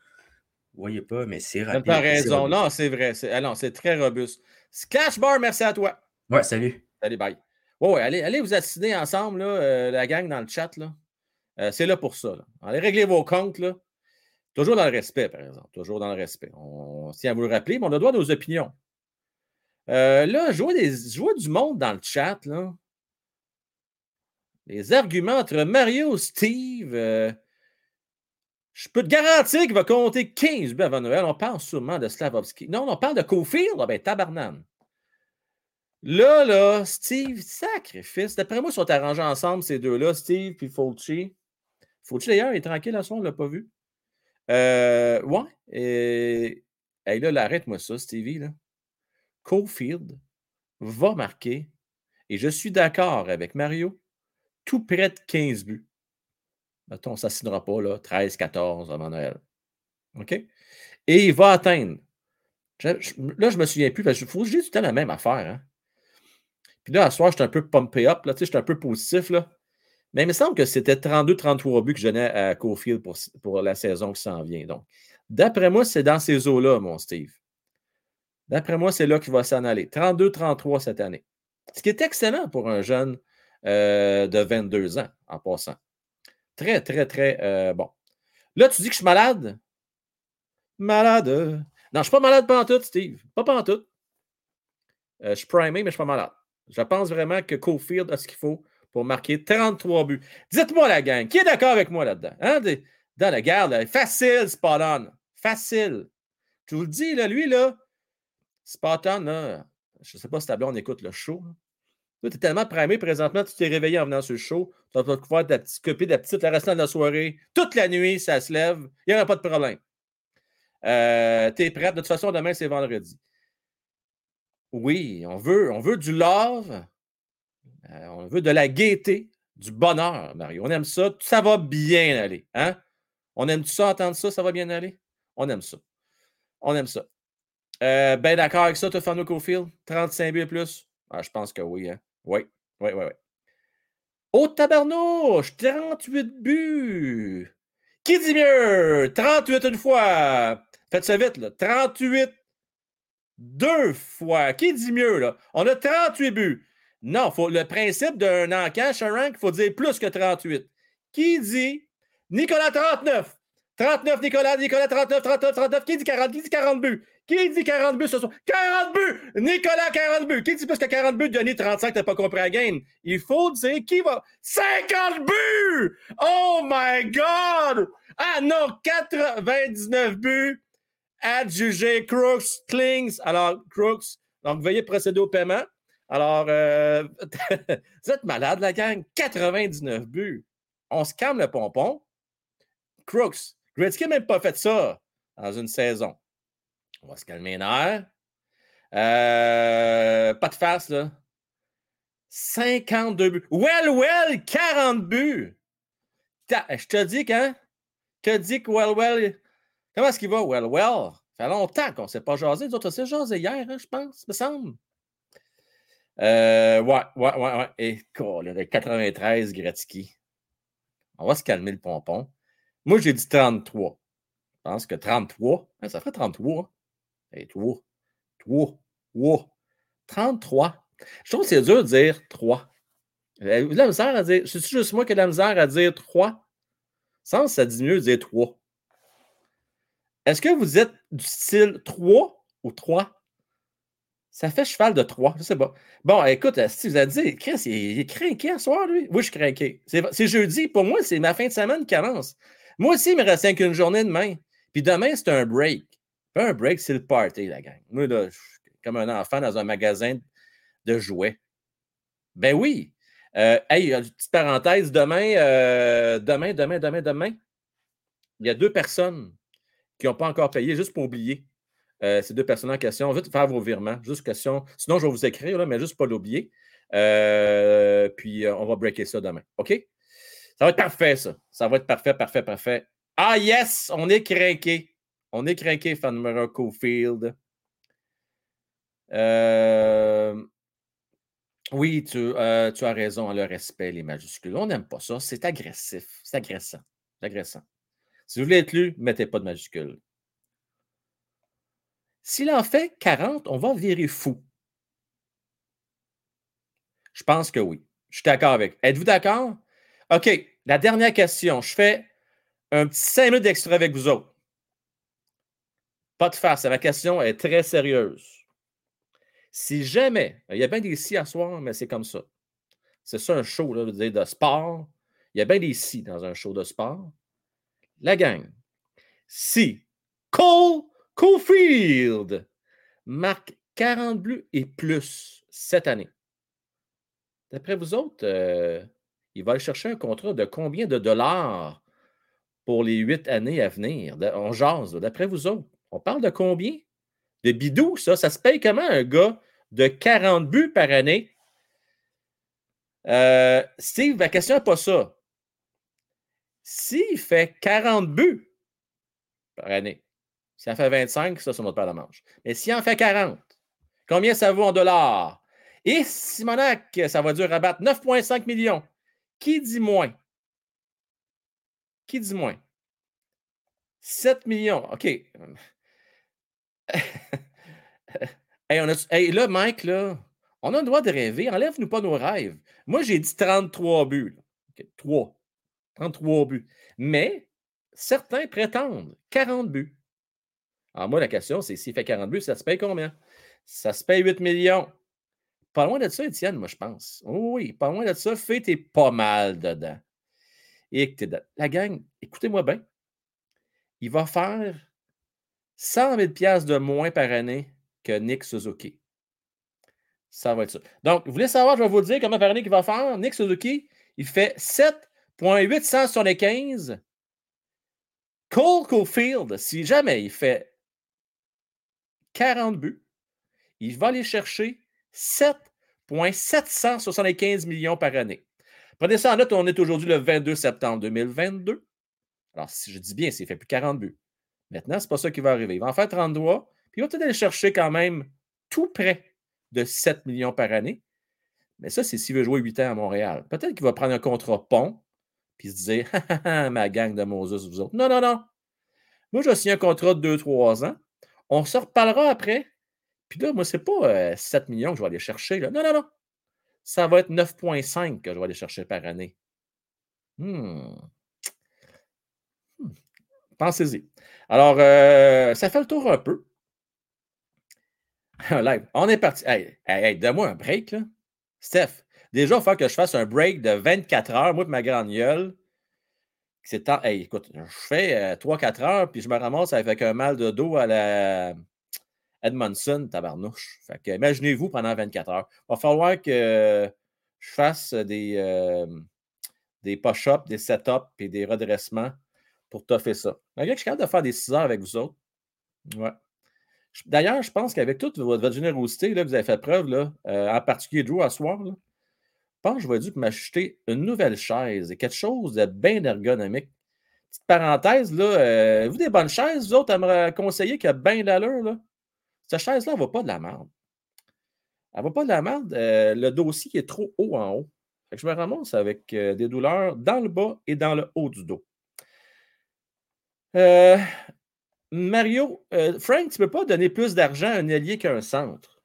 Vous voyez pas, mais c'est rapide. raison. Non, c'est vrai. C'est ah non, c'est très robuste. Splash Bar, merci à toi. Ouais, salut. Allez, bye. Ouais, ouais, allez, allez vous assiner ensemble, là, euh, la gang dans le chat. là. Euh, c'est là pour ça. là. Allez régler vos comptes. Là. Toujours dans le respect, par exemple. Toujours dans le respect. On tient à vous le rappeler, mais on a droit à nos opinions. Euh, là, je vois, des, je vois du monde dans le chat. Là. Les arguments entre Mario et Steve. euh, je peux te garantir qu'il va compter 15 buts avant Noël. On parle sûrement de Slavovski. Non, on parle de Cofield. Ah ben, tabarnane. Là, là, Steve, sacrifice. D'après moi, ils sont arrangés ensemble, ces deux-là, Steve puis Fulci. Fulci, d'ailleurs, il est tranquille à son, on ne l'a pas vu. Euh, ouais. Et là, arrête-moi ça, Stevie. Cofield va marquer, et je suis d'accord avec Mario, tout près de 15 buts. Mettons, ça ne signera pas, là, 13, 14 avant Noël. OK? Et il va atteindre. là, je ne me souviens plus, parce que faut que tout le temps la même affaire. Hein? Puis là, à ce soir, j'étais un peu pumpé up, là, tu sais, j'étais un peu positif, là. Mais il me semble que c'était 32-33 buts que je donnais à Cofield pour, pour la saison qui s'en vient. Donc, d'après moi, c'est dans ces eaux-là, mon Steve. D'après moi, c'est là qu'il va s'en aller. 32-33 cette année. Ce qui est excellent pour un jeune euh, de 22 ans, en passant. Très, très, très euh, bon. Là, tu dis que je suis malade? Malade. Non, je ne suis pas malade pantoute, Steve. Pas pantoute. Euh, je suis primé, mais je ne suis pas malade. Je pense vraiment que Cofield a ce qu'il faut pour marquer 33 buts. Dites-moi, la gang, qui est d'accord avec moi là-dedans? Hein? Dans la garde, facile, spot on. Facile. Je vous le dis, lui, là, spot on, je ne sais pas si ta blonde écoute le show. Tu es tellement primé présentement, tu t'es réveillé en venant sur le show. Tu vas pouvoir ta petite copie la petite le restant de la soirée. Toute la nuit, ça se lève. Il n'y aura pas de problème. Euh, tu es prête. De toute façon, demain, c'est vendredi. Oui, on veut, on veut du love. Euh, on veut de la gaieté, du bonheur, Mario. On aime ça. Ça va bien aller. Hein? On aime ça, entendre ça, ça va bien aller? On aime ça. On aime ça. Euh, ben d'accord avec ça, Tofano Cofield? 35 buts et plus? Ah, je pense que oui. Hein? Oui, oui, oui, oui. Oh, tabarnouche! 38 buts! Qui dit mieux? 38 une fois! Faites ça vite, là. 38 deux fois. Qui dit mieux, là? On a 38 buts. Non, le principe d'un encache, un rank, il faut dire plus que 38. Qui dit Nicolas 39? 39, Nicolas, Nicolas 39, 39, 39. Qui dit 40? Qui dit 40 buts? Qui dit 40 buts ce soir? 40 buts! Nicolas, 40 buts! Qui dit plus que 40 buts? Denis, 35, t'as pas compris la game? Il faut dire qui va. 50 buts! Oh my God! Ah non, 99 buts adjugé Crooks, Klings. Alors, Crooks, donc veuillez procéder au paiement. Alors, euh, (laughs) vous êtes malade, la gang. 99 buts. On se calme le pompon. Crooks, Gretzky n'a même pas fait ça dans une saison. On va se calmer les nerfs. Euh, pas de face, là. 52 buts. Well, well, 40 buts. Je te dis? Que dit que Well, well. Comment est-ce qu'il va, Well, well? Ça fait longtemps qu'on ne s'est pas jasé. Nous autres, on s'est jasé hier, hein, je pense, me semble. Euh, ouais, ouais, ouais, ouais. Et quoi, le 93 Gretzky. On va se calmer le pompon. Moi, j'ai dit 33. Je pense que 33, hein, ça fait 33. Et 3, 3, 3, 33. Je trouve que c'est dur de dire 3. Euh, la misère à dire. C'est juste moi qui ai la misère à dire 3. Sans ça dit mieux de dire 3. Est-ce que vous êtes du style 3 ou 3? Ça fait cheval de 3, je sais pas. Bon, écoute, si vous avez dit, Chris, il est craqué ce soir, lui. Oui, je suis craqué. C'est jeudi. Pour moi, c'est ma fin de semaine qui commence. Moi aussi, il me reste qu'une journée demain. Puis demain, c'est un break. Un break, c'est le party, la gang. Moi, là, je suis comme un enfant dans un magasin de jouets. Ben oui. Euh, hey, une petite parenthèse, demain, euh, demain, demain, demain, demain, il y a deux personnes qui n'ont pas encore payé, juste pour oublier. Euh, ces deux personnes en question, vite faire vos virements. Juste question. Sinon, je vais vous écrire, là, mais juste pas l'oublier. puis on va breaker ça demain. OK? Ça va être parfait, ça. Ça va être parfait, parfait, parfait. Ah yes! On est craqué. On est craqué, fan Cofield. Euh, oui, euh, tu, as raison, le respect, les majuscules. On n'aime pas ça. C'est agressif. C'est agressant. C'est agressant. Si vous voulez être lu, mettez pas de majuscules. S'il en fait 40, on va virer fou. Je pense que oui. Je suis d'accord avec. Êtes-vous d'accord? OK. La dernière question. Je fais un petit 5 minutes d'extrait avec vous autres. Pas de face. Ma question est très sérieuse. Si jamais, il y a bien des si à soir, mais c'est comme ça. C'est ça un show de sport. Il y a bien des si dans un show de sport. La gang. Si Cole Cofield marque 40 buts et plus cette année, d'après vous autres, euh, il va aller chercher un contrat de combien de dollars pour les huit années à venir? On jase, d'après vous autres. On parle de combien? De bidou, ça. Ça se paye comment un gars de 40 buts par année? Euh, Steve, ma question n'est pas ça. S'il fait 40 buts par année, s'il en fait 25, ça, c'est notre pas la manche. Mais s'il en fait 40, combien ça vaut en dollars? Et Simonac, ça va durer rabattre 9,5 millions. Qui dit moins? Qui dit moins? 7 millions. OK. Hey, on a... là, Mike, là, on a le droit de rêver. Enlève-nous pas nos rêves. Moi, j'ai dit 33 buts. 3. 33 buts. Mais certains prétendent 40 buts. Alors, moi, la question, c'est s'il fait 40 buts, ça se paye combien? Ça se paye 8 millions. Pas loin de ça, Étienne, moi, je pense. oui, pas loin de ça. Fais, t'es pas mal dedans. Et la gang, écoutez-moi bien. Il va faire 100 000 de moins par année que Nick Suzuki. Ça va être ça. Donc, vous voulez savoir, je vais vous dire comment par année qu'il va faire? Nick Suzuki, il fait 7,875. Cole Caulfield, si jamais il fait 40 buts, il va aller chercher 7,775 millions par année. Prenez ça en note, on est aujourd'hui le 22 septembre 2022. Alors, si je dis bien, s'il fait plus 40 buts. Maintenant, ce n'est pas ça qui va arriver. Il va en faire 33, puis il va peut-être aller chercher quand même tout près de 7 millions par année. Mais ça, c'est s'il veut jouer 8 ans à Montréal. Peut-être qu'il va prendre un contrat pont, puis se dire (laughs) ma gang de Moses, vous autres. Non, non, non. Moi, je vais signer un contrat de 2-3 ans. On se reparlera après. Puis là, moi, ce n'est pas 7 euh, millions que je vais aller chercher. Là. Non, non, non. Ça va être 9,5 que je vais aller chercher par année. Hmm. hmm. Pensez-y. Alors, euh, ça fait le tour un peu. (laughs) Live. On est parti. Hey, hey, donne-moi un break, là. Steph, déjà, il faut que je fasse un break de 24 heures, moi et ma grande gueule. C'est temps. Hey, écoute, je fais 3-4 euh, heures, puis je me ramasse avec un mal de dos à la Edmondson, tabarnouche. Fait que imaginez-vous pendant 24 heures. Il va falloir que je fasse des, euh, des push-ups, des set-ups et des redressements pour toffer ça. Malgré que je suis capable de faire des 6 heures avec vous autres. Ouais. D'ailleurs, je pense qu'avec toute votre, générosité que vous avez fait preuve, là, euh, en particulier Drew à soir, je pense que je vais dû m'acheter une nouvelle chaise et quelque chose de bien ergonomique. Petite parenthèse, là, euh, vous des bonnes chaises, vous autres, à me conseiller qu'il y a bien l'allure, là? Cette chaise-là, elle ne va pas de la merde. Elle ne va pas de la merde. Euh, le dossier est trop haut en haut. je me ramasse avec des douleurs dans le bas et dans le haut du dos. Mario, Frank, tu ne peux pas donner plus d'argent à un allié qu'un centre.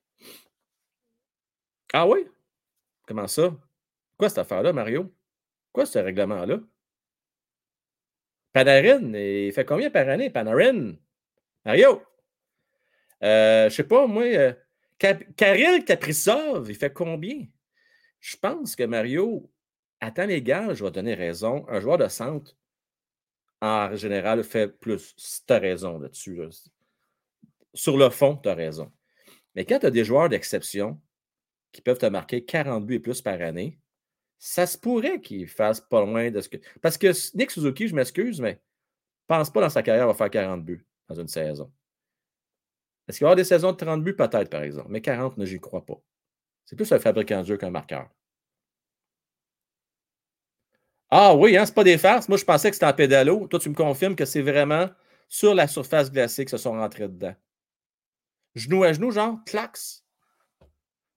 Ah oui? Comment ça? Quoi cette affaire-là, Mario? Quoi ce règlement-là? Panarin, il fait combien par année, Panarin? Mario? Euh, je sais pas, moi, euh, Karel Kaprizov, il fait combien? Je pense que Mario, à temps légal, je vais donner raison, un joueur de centre, en général, fait plus. Tu as raison là-dessus. Sur le fond, tu as raison. Mais quand tu as des joueurs d'exception, qui peuvent te marquer 40 buts et plus par année, ça se pourrait qu'il fasse pas loin de ce que. Parce que Nick Suzuki, je m'excuse, mais pense pas dans sa carrière va faire 40 buts dans une saison. Est-ce qu'il va y avoir des saisons de 30 buts? Peut-être, par exemple. Mais 40, je n'y crois pas. C'est plus un fabricant de jeu qu'un marqueur. Ah oui, hein, c'est pas des farces. Moi, je pensais que c'était en pédalo. Toi, tu me confirmes que c'est vraiment sur la surface glacée que se sont rentrés dedans. Genou à genou, genre, clax.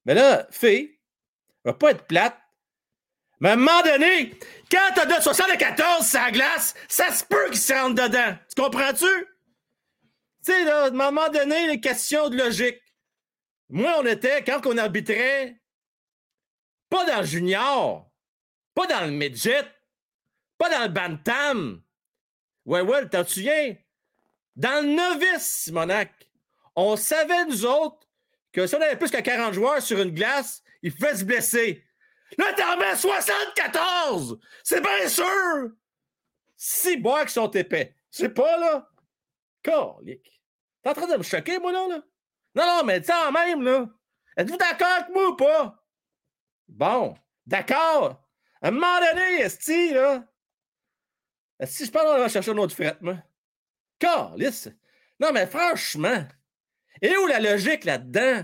Mais là, fille, va pas être plate. Mais à un moment donné, quand t'as de 74 sa glace, ça se peut qu'il se rentre dedans. Tu comprends-tu? Tu sais, à un moment donné, les questions de logique. Moi, on était, quand on arbitrait, pas dans le junior, pas dans le midget, pas dans le bantam. Ouais, ouais, t'en souviens? Dans le novice, Simonac, on savait, nous autres, que si on avait plus que 40 joueurs sur une glace, il pouvait se blesser. Là, t'en mets 74! C'est bien sûr! Six bois qui sont épais. C'est pas, là? Colique. T'es en train de me choquer, moi, là? Non, non, mais en même, là. Êtes-vous d'accord avec moi ou pas? Bon, d'accord. À un moment donné, Esti, là. Si je parle, on va chercher un autre fret, moi. Calice. Non, mais franchement, et où la logique là-dedans?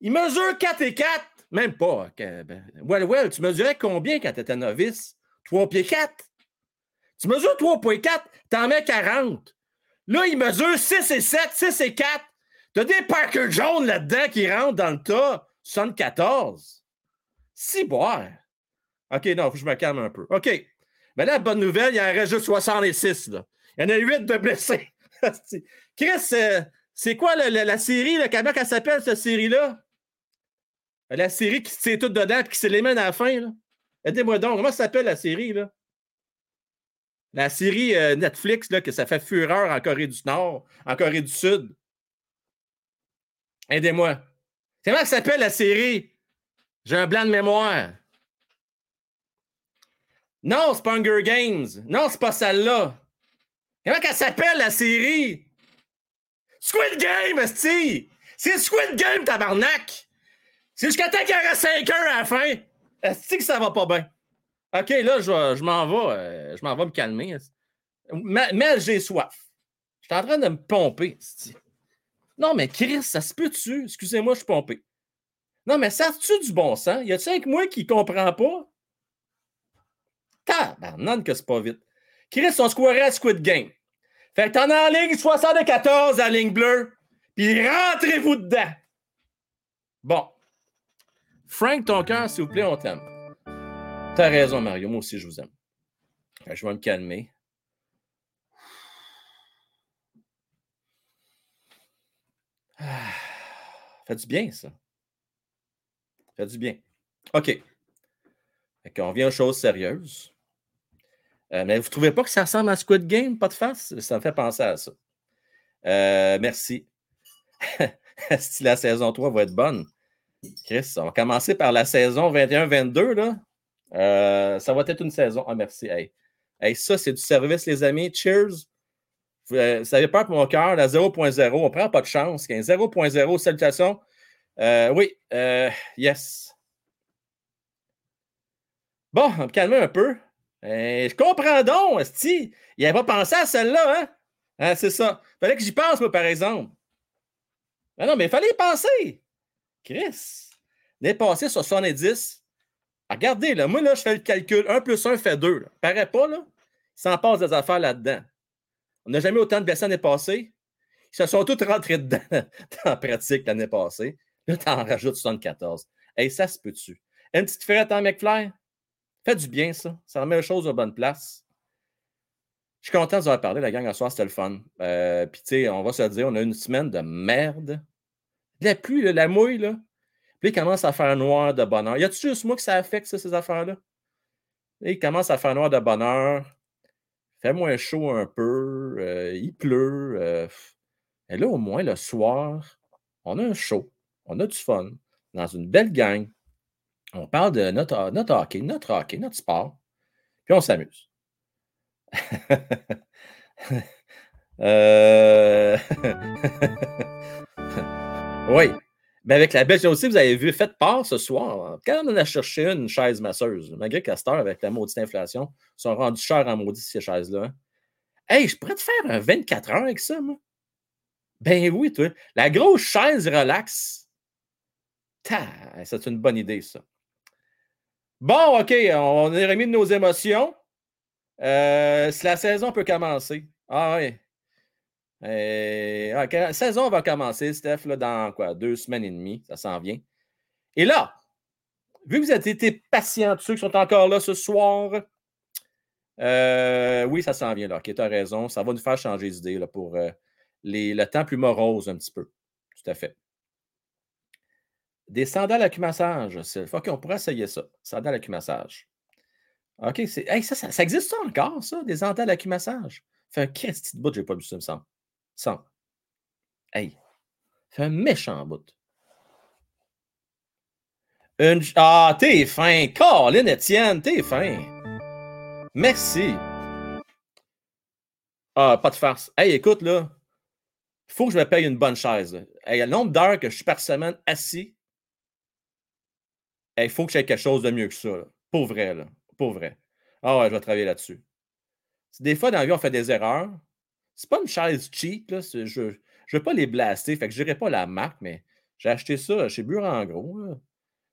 Il mesure 4 et 4. Même pas. Ben, well, well, tu mesurais combien quand tu étais novice? 3 pieds 4. Tu mesures 3 pieds 4, t'en mets 40. Là, il mesure 6 et 7, 6 et 4. T'as des Parker Jones là-dedans qui rentrent dans le tas. 74. Si boire. OK, non, faut que je me calme un peu. OK. Mais là, bonne nouvelle, il en reste juste 66. Là. Il y en a 8 de blessés. (laughs) Chris, euh, c'est quoi la, série? Là, comment elle s'appelle, cette série-là? La série qui se tout dedans et qui s'élimine à la fin. Aidez-moi donc. Comment ça s'appelle la série? Là? La série euh, Netflix là, que ça fait fureur en Corée du Nord, en Corée du Sud. Aidez-moi. Comment ça s'appelle la série? J'ai un blanc de mémoire. Non, c'est Games. Non, c'est pas celle-là. Comment qu'elle s'appelle la série? Squid Game, esti! C'est Squid Game, tabarnak! C'est jusqu'à temps qu'il y aura 5 heures à la fin. Est-ce que ça va pas bien? OK, là, je, m'en vais. Euh, je m'en vais me calmer. Mais, j'ai soif. Je suis en train de me pomper. Non, mais Chris, ça se peut-tu? Excusez-moi, je suis pompé. Non, mais ça tu du bon sens? Y a-tu un que moi qui comprend pas? Tabarnak que c'est pas vite. Chris, on squarait à Squid Game. Fait que t'en as en ligne 74 en ligne bleue, puis rentrez-vous dedans. Bon. Frank, ton cœur, s'il vous plaît, on t'aime. T'as raison, Mario. Moi aussi, je vous aime. je vais me calmer. Ah, fait du bien, ça. Fait du bien. OK. Fait on vient aux choses sérieuses. Euh, mais vous ne trouvez pas que ça ressemble à Squid Game, pas de face? Ça me fait penser à ça. Euh, merci. (laughs) si la saison 3 va être bonne. Chris, on va commencer par la saison 21-22. Là. Euh, ça va être une saison. Ah, merci. Hey. ça, c'est du service, les amis. Cheers. Vous savez pas pour mon cœur, la 0.0, on prend pas de chance. 0.0, salutations. oui, yes. Bon, on me calmer un peu. Eh, je comprends donc, Esti. Il n'avait pas pensé à celle-là, hein? Hein, c'est ça. Fallait que j'y pense, moi, par exemple. Ah non, mais il fallait y penser. Chris. L'année passée, sur 70. Regardez, là, moi, là, je fais le calcul. 1 plus 1 fait 2. Là. Paraît pas, là. Il s'en passe des affaires là-dedans. On n'a jamais autant de blessés l'année passée. Ils se sont tous rentrés dedans (laughs) en pratique l'année passée. Là, tu en rajoutes 74. Hey, ça se peut-tu? Une petite frette en McFly? Fait du bien, ça. Ça remet les choses aux bonnes places. Je suis content de vous avoir parlé, la gang, ce soir, c'était le fun. Euh, Puis, tu sais, on va se dire, on a une semaine de merde. La pluie, la mouille, là. Puis, il commence à faire noir de bonheur. Y a-tu juste moi que ça affecte, ces affaires-là? Il commence à faire noir de bonheur. Fait moins chaud un peu. Euh, il pleut. Euh, et là, au moins, le soir, on a un show. On a du fun. Dans une belle gang. On parle de notre, hockey, notre hockey, notre sport. Puis on s'amuse. (laughs) Euh, (laughs) oui. Mais avec la belle aussi, vous avez vu, faites part ce soir. Quand on a cherché une chaise masseuse, malgré que avec la maudite inflation, sont rendus chers en maudit ces chaises-là. Hein. Hey, je pourrais te faire un 24 heures avec ça, moi? Ben oui, toi. La grosse chaise relax. C'est une bonne idée, ça. Bon, OK, on est remis de nos émotions. Euh, la saison peut commencer. Ah oui. Euh, la saison va commencer, Steph, là, dans quoi? Deux semaines et demie. Ça s'en vient. Et là, vu que vous avez été patient, ceux qui sont encore là ce soir, euh, oui, ça s'en vient là. OK, tu as raison. Ça va nous faire changer d'idée pour le temps plus morose un petit peu. Tout à fait. Des sandales à cumassage, OK, on pourrait essayer ça. Sandales à cumassage. OK, c'est. Hey, ça, ça, existe ça encore, ça, des sandales à cumassage? Fait un de bout, j'ai pas vu ça, me semble. Sans. Hey. Fait un méchant bout. Une... Ah, t'es fin. Colin Etienne, t'es fin. Merci. Ah, pas de farce. Hey, écoute, là. Il faut que je me paye une bonne chaise. Hey, le nombre d'heures que je suis par semaine assis, il faut que j'aie quelque chose de mieux que ça. Là. Pour vrai, là. Pour vrai. Ah ouais, je vais travailler là-dessus. Des fois, dans la vie, on fait des erreurs. C'est pas une chaise cheap, là. Je ne veux pas les blaster, fait que je dirais pas la marque, mais j'ai acheté ça chez gros.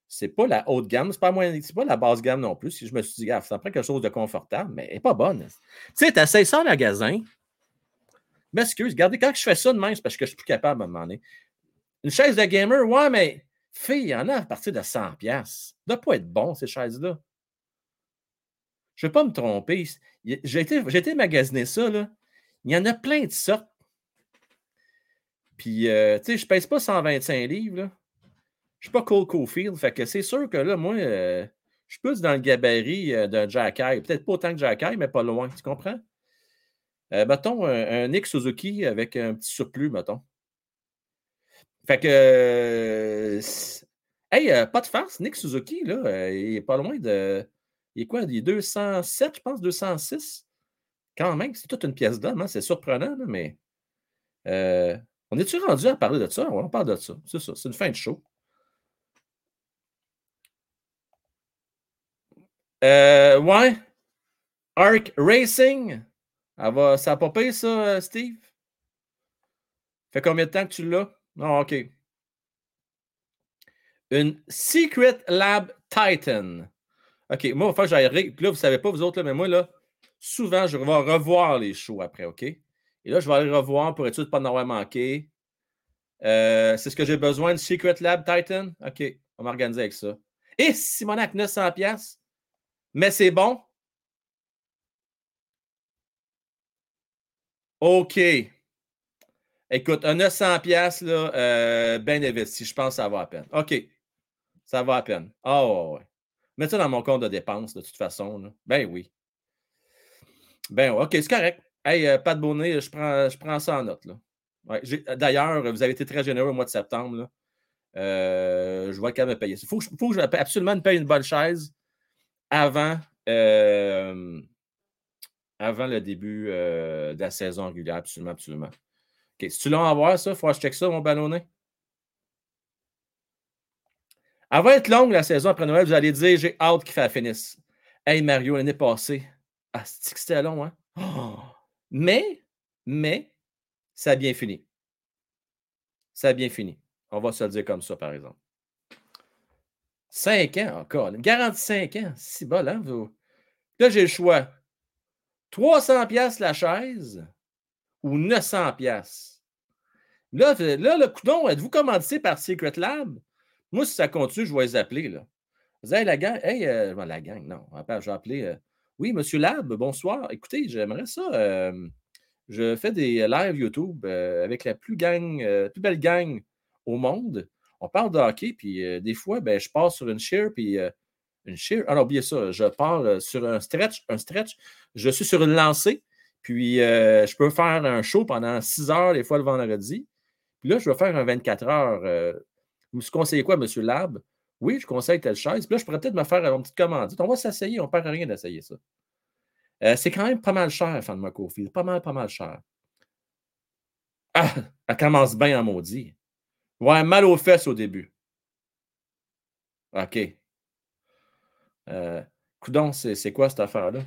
C'est pas la haute gamme, c'est pas, pas la basse gamme non plus. Je me suis dit, ça prend quelque chose de confortable, mais elle n'est pas bonne. Tu sais, tu essaies ça en magasin. M'excuse, regardez, quand je fais ça de même, c'est parce que je suis plus capable à un moment donné. Une chaise de gamer, ouais, mais fille, il y en a à partir de 100$. Ça ne doit pas être bon, ces chaises-là. Je ne vais pas me tromper. J'ai été, été magasiner ça, là. Il y en a plein de sortes. Puis, euh, tu sais, je ne pèse pas 125 livres. Je ne suis pas Cole Cofield. Fait que c'est sûr que là, moi, euh, je suis plus dans le gabarit euh, d'un Jack Peut-être pas autant que Jack mais pas loin. Tu comprends? mettons un, Nick Suzuki avec un petit surplus, mettons. Fait que. hey, pas de farce, Nick Suzuki, là, il est pas loin de. Il est quoi? Il est 207, je pense, 206. Quand même, c'est toute une pièce d'homme, hein? c'est surprenant, mais. on est-tu rendu à parler de ça? on parle de ça. C'est ça, c'est une fin de show. Euh, ouais. Arc Racing. va, ça a payé ça, euh, Steve? Fait combien de temps que tu l'as? Non, OK. Une Secret Lab Titan. OK, moi, que j'aille. Là, vous ne savez pas, vous autres, là, mais moi, là, souvent, je vais revoir les shows après, OK? Et là, je vais aller revoir pour être sûr de ne pas en manqué. Euh, c'est ce que j'ai besoin de Secret Lab Titan? OK, on va m'organiser avec ça. Et Simonac, 900$. Mais c'est bon? OK. Écoute, un 900$, là, euh, bien investi. Je pense que ça va à peine. OK. Ça va à peine. Ah, oh, ouais. Mets ça dans mon compte de dépenses, de toute façon. Ben oui. Ben, OK, c'est correct. Hey, euh, Pat Bonnet, je prends, je prends ça en note. D'ailleurs, vous avez été très généreux au mois de septembre. Euh, je vois quand même payer. Il faut, que je absolument me paye une bonne chaise avant, euh, avant le début de la saison régulière. Absolument, absolument. OK, si tu l'as à voir, ça, il faut que je check ça, mon ballonnet. Elle va être longue la saison après Noël. Vous allez dire, j'ai hâte qu'il fasse finisse. Hey Mario, l'année passée, ah, c'était long, hein? (gasps) Mais, mais, ça a bien fini. Ça a bien fini. On va se le dire comme ça, par exemple. 5 ans encore. Garantie 5 ans. Si bol, hein, vous? Là, j'ai le choix. 300 pièces la chaise ou 900 pièces. Là, là, le coudon, êtes-vous commandité par Secret Lab? Moi, si ça continue, je vais les appeler. Là. Vous hey, la gang, euh, la gang, non, je vais appeler. Euh, oui, Monsieur Lab, bonsoir. Écoutez, j'aimerais ça. Euh, je fais des lives YouTube avec la plus, belle gang au monde. On parle de hockey, puis des fois, ben, je passe sur une share, puis une share. Alors, oubliez ça, je parle sur un stretch, un stretch. Je suis sur une lancée, puis je peux faire un show pendant 6 heures, des fois le vendredi. Puis là, je vais faire un 24 heures. vous conseillez quoi, Monsieur Lab? Oui, je conseille telle chaise. Puis là, je pourrais peut-être me faire une petite commande. On va s'essayer, on ne perd rien d'essayer ça. Euh, c'est quand même pas mal cher, Fan. Pas mal, pas mal cher. Ah, elle commence bien en maudit. Ouais, mal aux fesses au début. OK. Euh, coudon, c'est quoi cette affaire-là?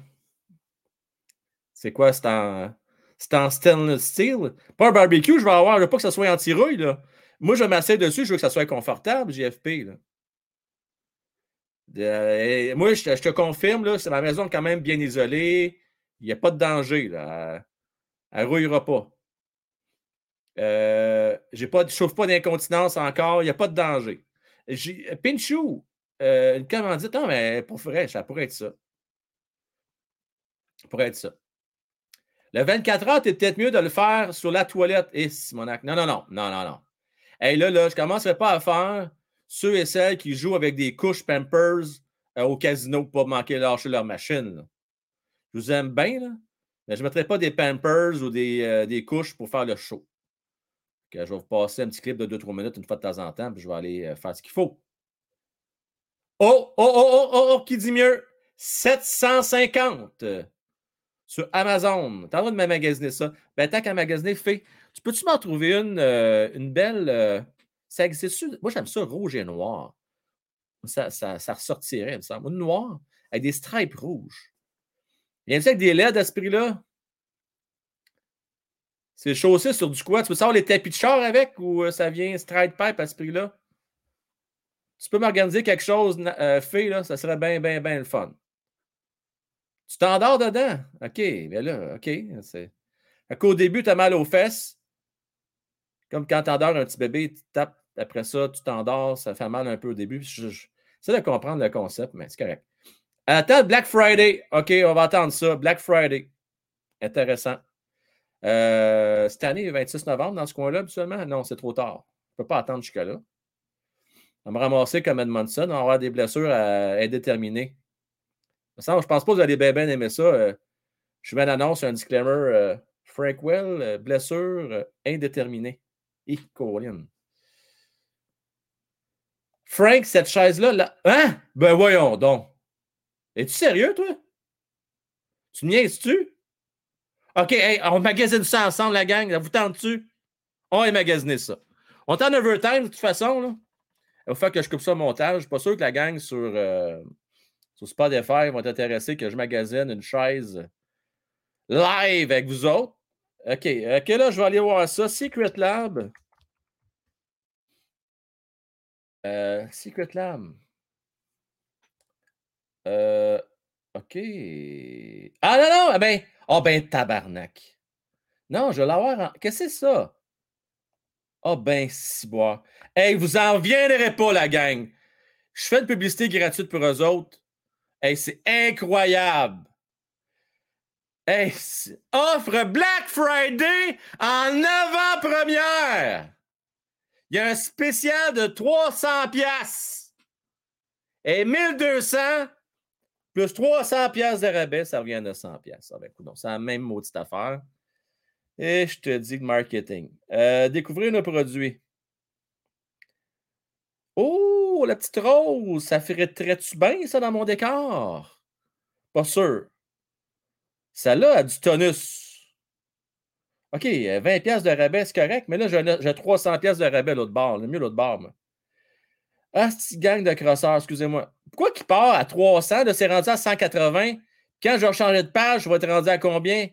C'est quoi? C'est en, en stainless steel? Pas un barbecue, je vais avoir. Je veux pas que ça soit anti-rouille. Moi, je m'assieds dessus, je veux que ça soit confortable, JFP. Là. Euh, moi, je te, confirme, c'est ma maison quand même bien isolée. Il n'y a pas de danger. Là. Elle ne rouillera pas. Euh, je ne chauffe pas d'incontinence encore. Il n'y a pas de danger. Pinchou, euh, une commandite, non, mais pour vrai, ça pourrait être ça. Ça pourrait être ça. Le 24 heures, c'est peut-être mieux de le faire sur la toilette. Et eh, Simonac. Non, non, non, non, non, non. Et là, là, je ne commencerai pas à faire ceux et celles qui jouent avec des couches Pampers euh, au casino pour pas manquer lâcher leur machine. Je vous aime bien, là, mais je ne mettrai pas des Pampers ou des, euh, des, couches pour faire le show. je vais vous passer un petit clip de 2-3 minutes une fois de temps en temps, puis je vais aller euh, faire ce qu'il faut. Oh, oh, oh, oh, oh, oh, qui dit mieux? 750 sur Amazon. T'as envie de magasiner ça? Ben, tant qu'à magasiner, fais. Tu peux-tu m'en trouver une, une belle ça existe. Moi, j'aime ça rouge et noir. Ça, ça, ça ressortirait, me semble. Noir avec des stripes rouges. Il y a avec des LED à ce prix-là? C'est chaussé sur du quoi? Tu peux savoir les tapis de char avec ou euh, ça vient straight pipe à ce prix-là? Tu peux m'organiser quelque chose euh, fait, là, ça serait bien, bien, bien le fun. Tu t'endors dedans? OK, mais là, OK. C'est... Au début, tu as mal aux fesses. Comme quand tu endors un petit bébé, tu tapes après ça, tu t'endors, ça fait mal un peu au début. J'essaie de comprendre le concept, mais c'est correct. Attends, Black Friday. OK, on va attendre ça. Black Friday. Intéressant. Euh, cette année, le 26 novembre, dans ce coin-là, habituellement? Non, c'est trop tard. Je ne peux pas attendre jusqu'à-là. On va me ramasser comme Edmondson, on va avoir des blessures indéterminées. Je ne pense pas que vous allez bien, aimer ça. Euh, je mets une annonce, un disclaimer. Euh, Frankwell, blessure indéterminée. Et Colin. Frank, cette chaise-là, là, hein? Ben voyons donc. Es-tu sérieux, toi? Tu niaises-tu? OK, on magasine ça ensemble, la gang. Vous tente-tu? On va magasiner ça. On est en overtime, de toute façon. Là. Il va falloir que je coupe ça au montage. Je suis pas sûr que la gang sur, euh, sur Spotify va être intéressée que je magasine une chaise live avec vous autres. OK, OK, là, je vais aller voir ça. Secret Lab. Euh, Secret Lab. Euh, OK. Ah non, non, ah ben, oh ben, tabarnak. Non, je vais l'avoir en... Qu'est-ce que c'est ça? Oh ben, si bois. Hey, vous en viendrez pas, la gang. Je fais une publicité gratuite pour eux autres. Hey, c'est incroyable. Hey, offre Black Friday en avant-première. Il y a un spécial de 300 pièces et 1200 plus 300 pièces de rabais, ça revient à 900 pièces. c'est la même maudite affaire. Et je te dis marketing. Euh, découvrir nos produits. Oh, la petite rose, ça ferait très-tu bien, ça, dans mon décor? Pas sûr. Celle-là a du tonus. OK, 20 euh, pièces de rabais, c'est correct, mais là, j'ai 300 pièces de rabais l'autre bord. Le mieux l'autre bord, moi. Ah, c'est gang de crosseurs, excusez-moi. Pourquoi qu'il part à 300, de s'est rendu à 180? Quand je vais changer de page, je vais être rendu à combien?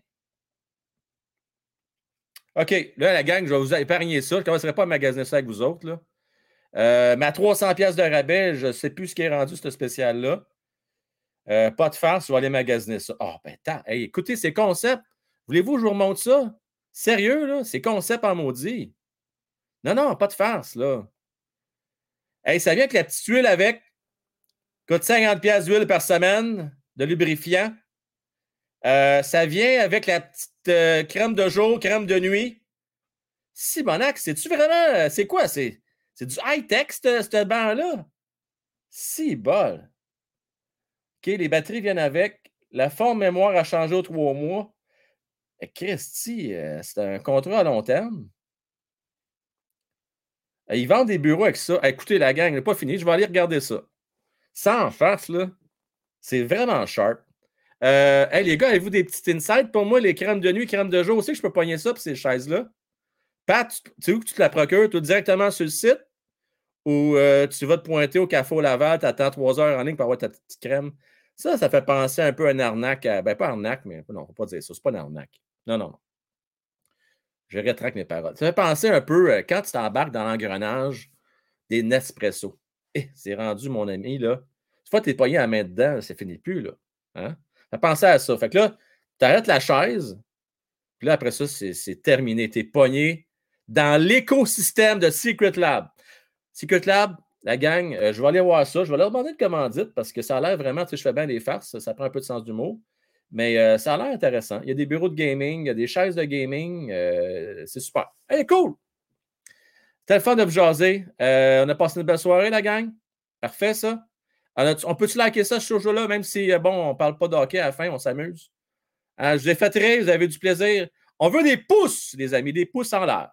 OK, là, la gang, je vais vous épargner ça. Je ne commencerai pas à magasiner ça avec vous autres. Là. Euh, mais à 300 pièces de rabais, je ne sais plus ce qui est rendu, ce spécial-là. Euh, pas de farce, je vais aller magasiner ça. Oh, ben, tant. écoutez, c'est concept. Voulez-vous que je vous remonte ça? Sérieux, là? C'est concept en maudit. Non, non, pas de farce, là. Hey, ça vient avec la petite huile avec. Coûte 50 pièces d'huile par semaine de lubrifiant. Euh, ça vient avec la petite crème de jour, crème de nuit. Simonac, c'est-tu vraiment. C'est quoi? C'est, c'est du high-tech, ce banc-là? Si bol. OK, les batteries viennent avec. La forme mémoire a changé aux trois mois. Eh, Christy, c'est un contrat à long terme. Ils vendent des bureaux avec ça. Écoutez, la gang n'est pas fini. Je vais aller regarder ça. Sans face, là. C'est vraiment sharp. Euh, hey, les gars, avez-vous des petits insights? Pour moi, les crèmes de nuit, crèmes de jour aussi, je peux pogner ça pour ces chaises-là. Pat, tu sais où que tu te la procures? Tout directement sur le site? Ou euh, tu vas te pointer au café au Laval, tu attends trois heures en ligne pour avoir ta petite crème. Ça, ça fait penser un peu à une arnaque. ben, pas arnaque, mais non, va pas dire ça. C'est pas une arnaque. Non, non, non. Je rétracte mes paroles. Ça fait penser un peu euh, quand tu t'embarques dans l'engrenage des Nespresso. Eh, c'est rendu, mon ami, là. Une fois que tu es à main dedans, ça finit plus, là. Hein? Pensez à ça. Fait que là, tu arrêtes la chaise, puis là, après ça, c'est terminé. Tu es pogné dans l'écosystème de Secret Lab. Secret Lab, la gang, euh, je vais aller voir ça. Je vais leur demander de commandite parce que ça a l'air vraiment, tu sais, je fais bien des farces, ça prend un peu de sens d'humour. Mais euh, ça a l'air intéressant. Il y a des bureaux de gaming, il y a des chaises de gaming. Euh, c'est super. Hey, cool! Téléphone de jaser. on a passé une belle soirée, la gang. Parfait, ça. On peut-tu liker ça, ce show-là, même si, bon, on ne parle pas de hockey à la fin, on s'amuse? je vous ai fait rire, vous avez du plaisir. On veut des pouces, les amis, des pouces en l'air.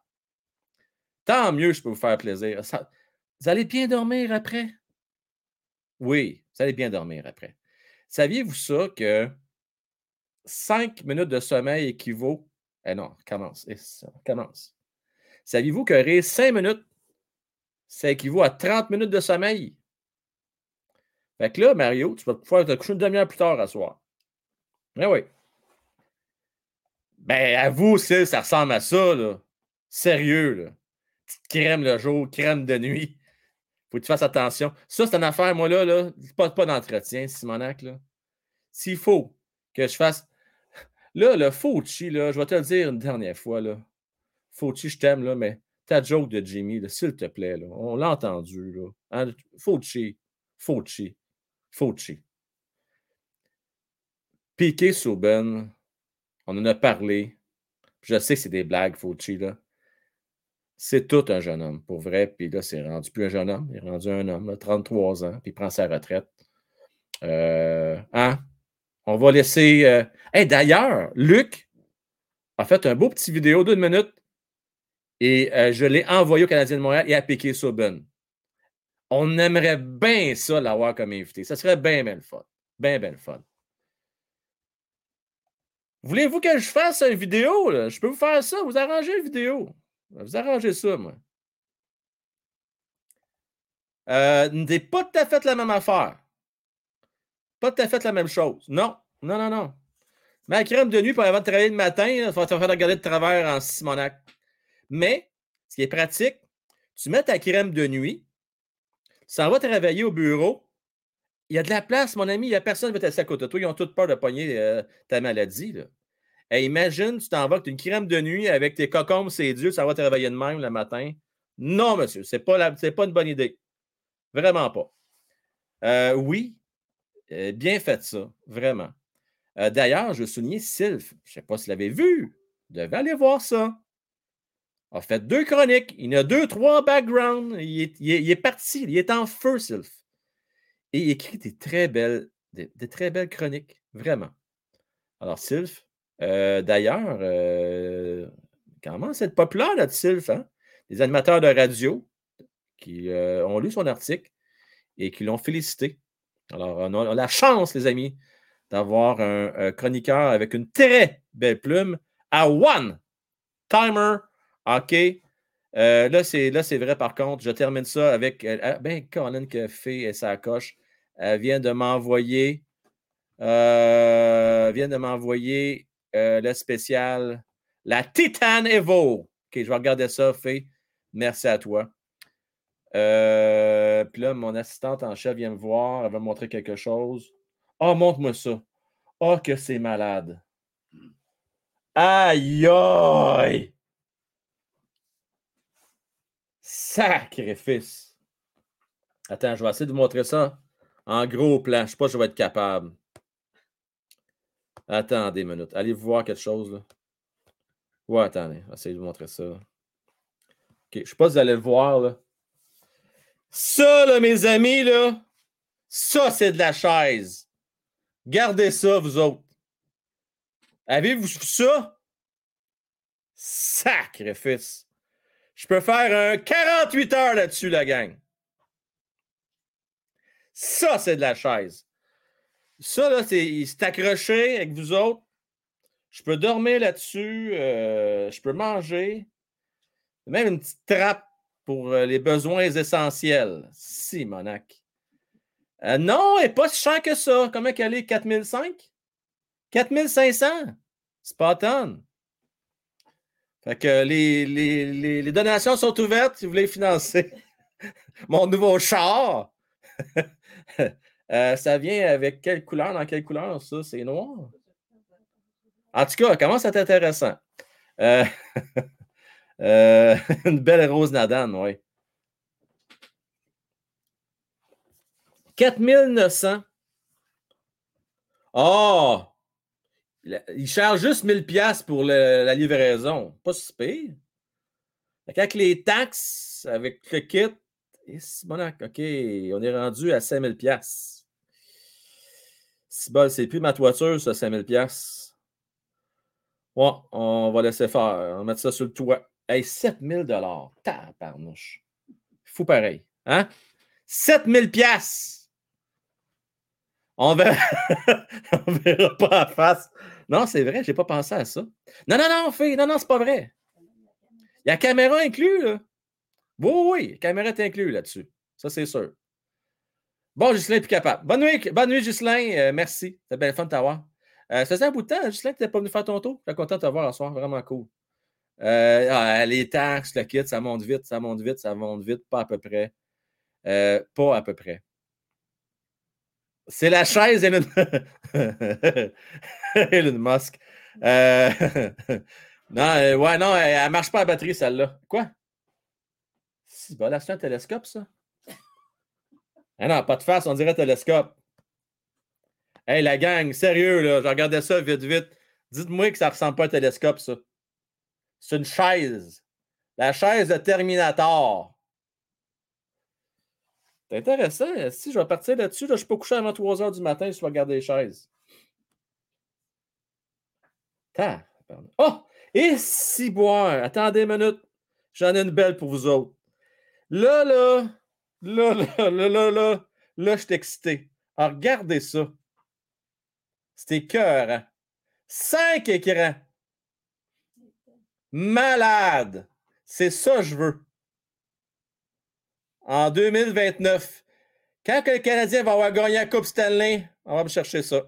Tant mieux, je peux vous faire plaisir. Vous allez bien dormir après? Oui, vous allez bien dormir après. Saviez-vous ça que 5 minutes de sommeil équivaut. Eh non, commence. Eh, commence. Saviez-vous que rire 5 minutes, ça équivaut à 30 minutes de sommeil? Fait que là, Mario, tu vas pouvoir te coucher une demi-heure plus tard à soir. Eh oui. Ben, à vous, ça ressemble à ça, là. Sérieux, là. Petite crème le jour, crème de nuit. Faut que tu fasses attention. Ça, c'est une affaire, moi, là, là. Pas, pas d'entretien, Simonac, là. S'il faut que je fasse. (laughs) Là, le Fauci, là, je vais te le dire une dernière fois, là. Fauci, je t'aime, là, mais ta joke de Jimmy, s'il te plaît, là. On l'a entendu, là. Hein? Fauci. Fauci. Fauci. Piqué Souben, on en a parlé. Je sais que c'est des blagues, Fauci, là. C'est tout un jeune homme, pour vrai. Puis là, c'est rendu plus un jeune homme. Il est rendu un homme, 33 ans, puis il prend sa retraite. Euh, hein? On va laisser. Euh... D'ailleurs, Luc a fait un beau petit vidéo d'une minute et euh, je l'ai envoyé au Canadien de Montréal et à Piqué Souben. On aimerait bien ça l'avoir comme invité. Ça serait bien, bien le fun. Bien, bien fun. Voulez-vous que je fasse une vidéo? Je peux vous faire ça, vous arranger une vidéo. Vous arrangez ça, moi. Euh, n'est pas tout à fait la même affaire. Pas tout à fait la même chose. Non, non, non, non. Ma crème de nuit pour avant de travailler le matin, il faut te faire regarder de travers en Simonac. Mais, ce qui est pratique, tu mets ta crème de nuit, ça va travailler au bureau. Il y a de la place, mon ami. Il n'y a personne qui va t'asseoir à côté de toi. Ils ont toutes peur de pogner euh, ta maladie. Là. Imagine, tu t'en une crème de nuit avec tes cocombes, c'est Dieu, ça va travailler de même le matin. Non, monsieur, ce n'est pas, pas une bonne idée. Vraiment pas. Euh, oui, euh, bien fait ça, vraiment. D'ailleurs, je souligner Sylph. Je ne sais pas si vous l'avez vu. Vous devez aller voir ça a fait deux chroniques. Il a deux, trois backgrounds. Il est, parti. Il est en feu, Sylph. Et il écrit des très belles, des, très belles chroniques. Vraiment. Alors, Sylph, euh, d'ailleurs, euh, comment c'est populaire, là, Sylph. Hein? Les animateurs de radio qui euh, ont lu son article et qui l'ont félicité. Alors, on a, la chance, les amis, d'avoir un, chroniqueur avec une très belle plume à One Timer OK? Euh, là, c'est, vrai, par contre. Je termine ça avec. Euh, ah, ben, Colin qui a fait sa coche. Elle vient de m'envoyer. Vient de m'envoyer le spécial La Titan Evo. OK, je vais regarder ça, Faye. Merci à toi. Euh, puis là, mon assistante en chef vient me voir. Elle va me montrer quelque chose. Oh, montre-moi ça. Oh, que c'est malade. Aïe, aïe! Sacrifice! Attends, je vais essayer de vous montrer ça en gros plan. Je ne sais pas si je vais être capable. Attendez une minute. Allez voir quelque chose. Là. Ouais, attendez. Essayer de vous montrer ça. OK. Je ne sais pas si vous allez le voir. Là. Ça, là, mes amis, là, ça, c'est de la chaise. Gardez ça, vous autres. Avez-vous ça? Sacrifice. Je peux faire un 48 heures là-dessus, la gang. Ça, c'est de la chaise. Ça, là, c'est accroché avec vous autres. Je peux dormir là-dessus. Euh, je peux manger. Même une petite trappe pour euh, les besoins essentiels. Si, Monac. Euh, non, elle n'est pas si chère que ça. Comment qu'elle est? 4005? 4500? C'est pas tonne. Fait que les, les, les, donations sont ouvertes si vous voulez financer (laughs) mon nouveau char. (laughs) Euh, ça vient avec quelle couleur? Dans quelle couleur ça? C'est noir? En tout cas, comment c'est intéressant. Euh, (laughs) euh, (laughs) une belle rose Nadane, oui. 4900. Oh! Il charge juste 1000 pièces pour la livraison. Pas si pire. Avec les taxes, avec le kit, OK, on est rendu à 5000 C'est plus ma toiture, ça, 5000 pièces. Bon, on va laisser faire. On va mettre ça sur le toit. Hey, 7000 dollars. Tabarnouche. Fou pareil. Hein? 7000 pièces. On verra... (laughs) on verra pas à face. Non, c'est vrai, j'ai pas pensé à ça. Non, non, non, fille. Non, non, c'est pas vrai. Il y a caméra inclus, là. Oui, oui, la caméra est inclue là-dessus. Ça, c'est sûr. Bon, Ghislain, plus capable. Bonne nuit, bonne nuit. Euh, merci. C'était bien fun de t'avoir. Euh, ça faisait un bout de temps, que tu n'es pas venu faire ton tour. Je suis content de te voir ce soir. Vraiment cool. Euh, ah, les taxes, le kit, ça monte vite, ça monte vite, ça monte vite. Pas à peu près. pas à peu près. C'est la chaise Elon, (laughs) Elon Musk. (laughs) non, ouais, non, elle ne marche pas à batterie, celle-là. Quoi? C'est là, c'est un télescope, ça? Ah non, pas de face, on dirait télescope. Hey, la gang, sérieux, là, je regardais ça vite, vite. Dites-moi que ça ressemble pas à un télescope, ça. C'est une chaise. La chaise de Terminator. C'est intéressant. Si je vais partir là-dessus, là, je ne suis pas couché avant 3 h du matin je vais regarder les chaises. Oh! Et si boire. Attendez une minute. J'en ai une belle pour vous autres. Là, là, là, là, là, là, là, là, je suis excité. Alors, regardez ça. C'était cœur. Cinq écrans. Malade. C'est ça que je veux. En 2029. Quand le Canadien va avoir gagné la Coupe Stanley, on va me chercher ça.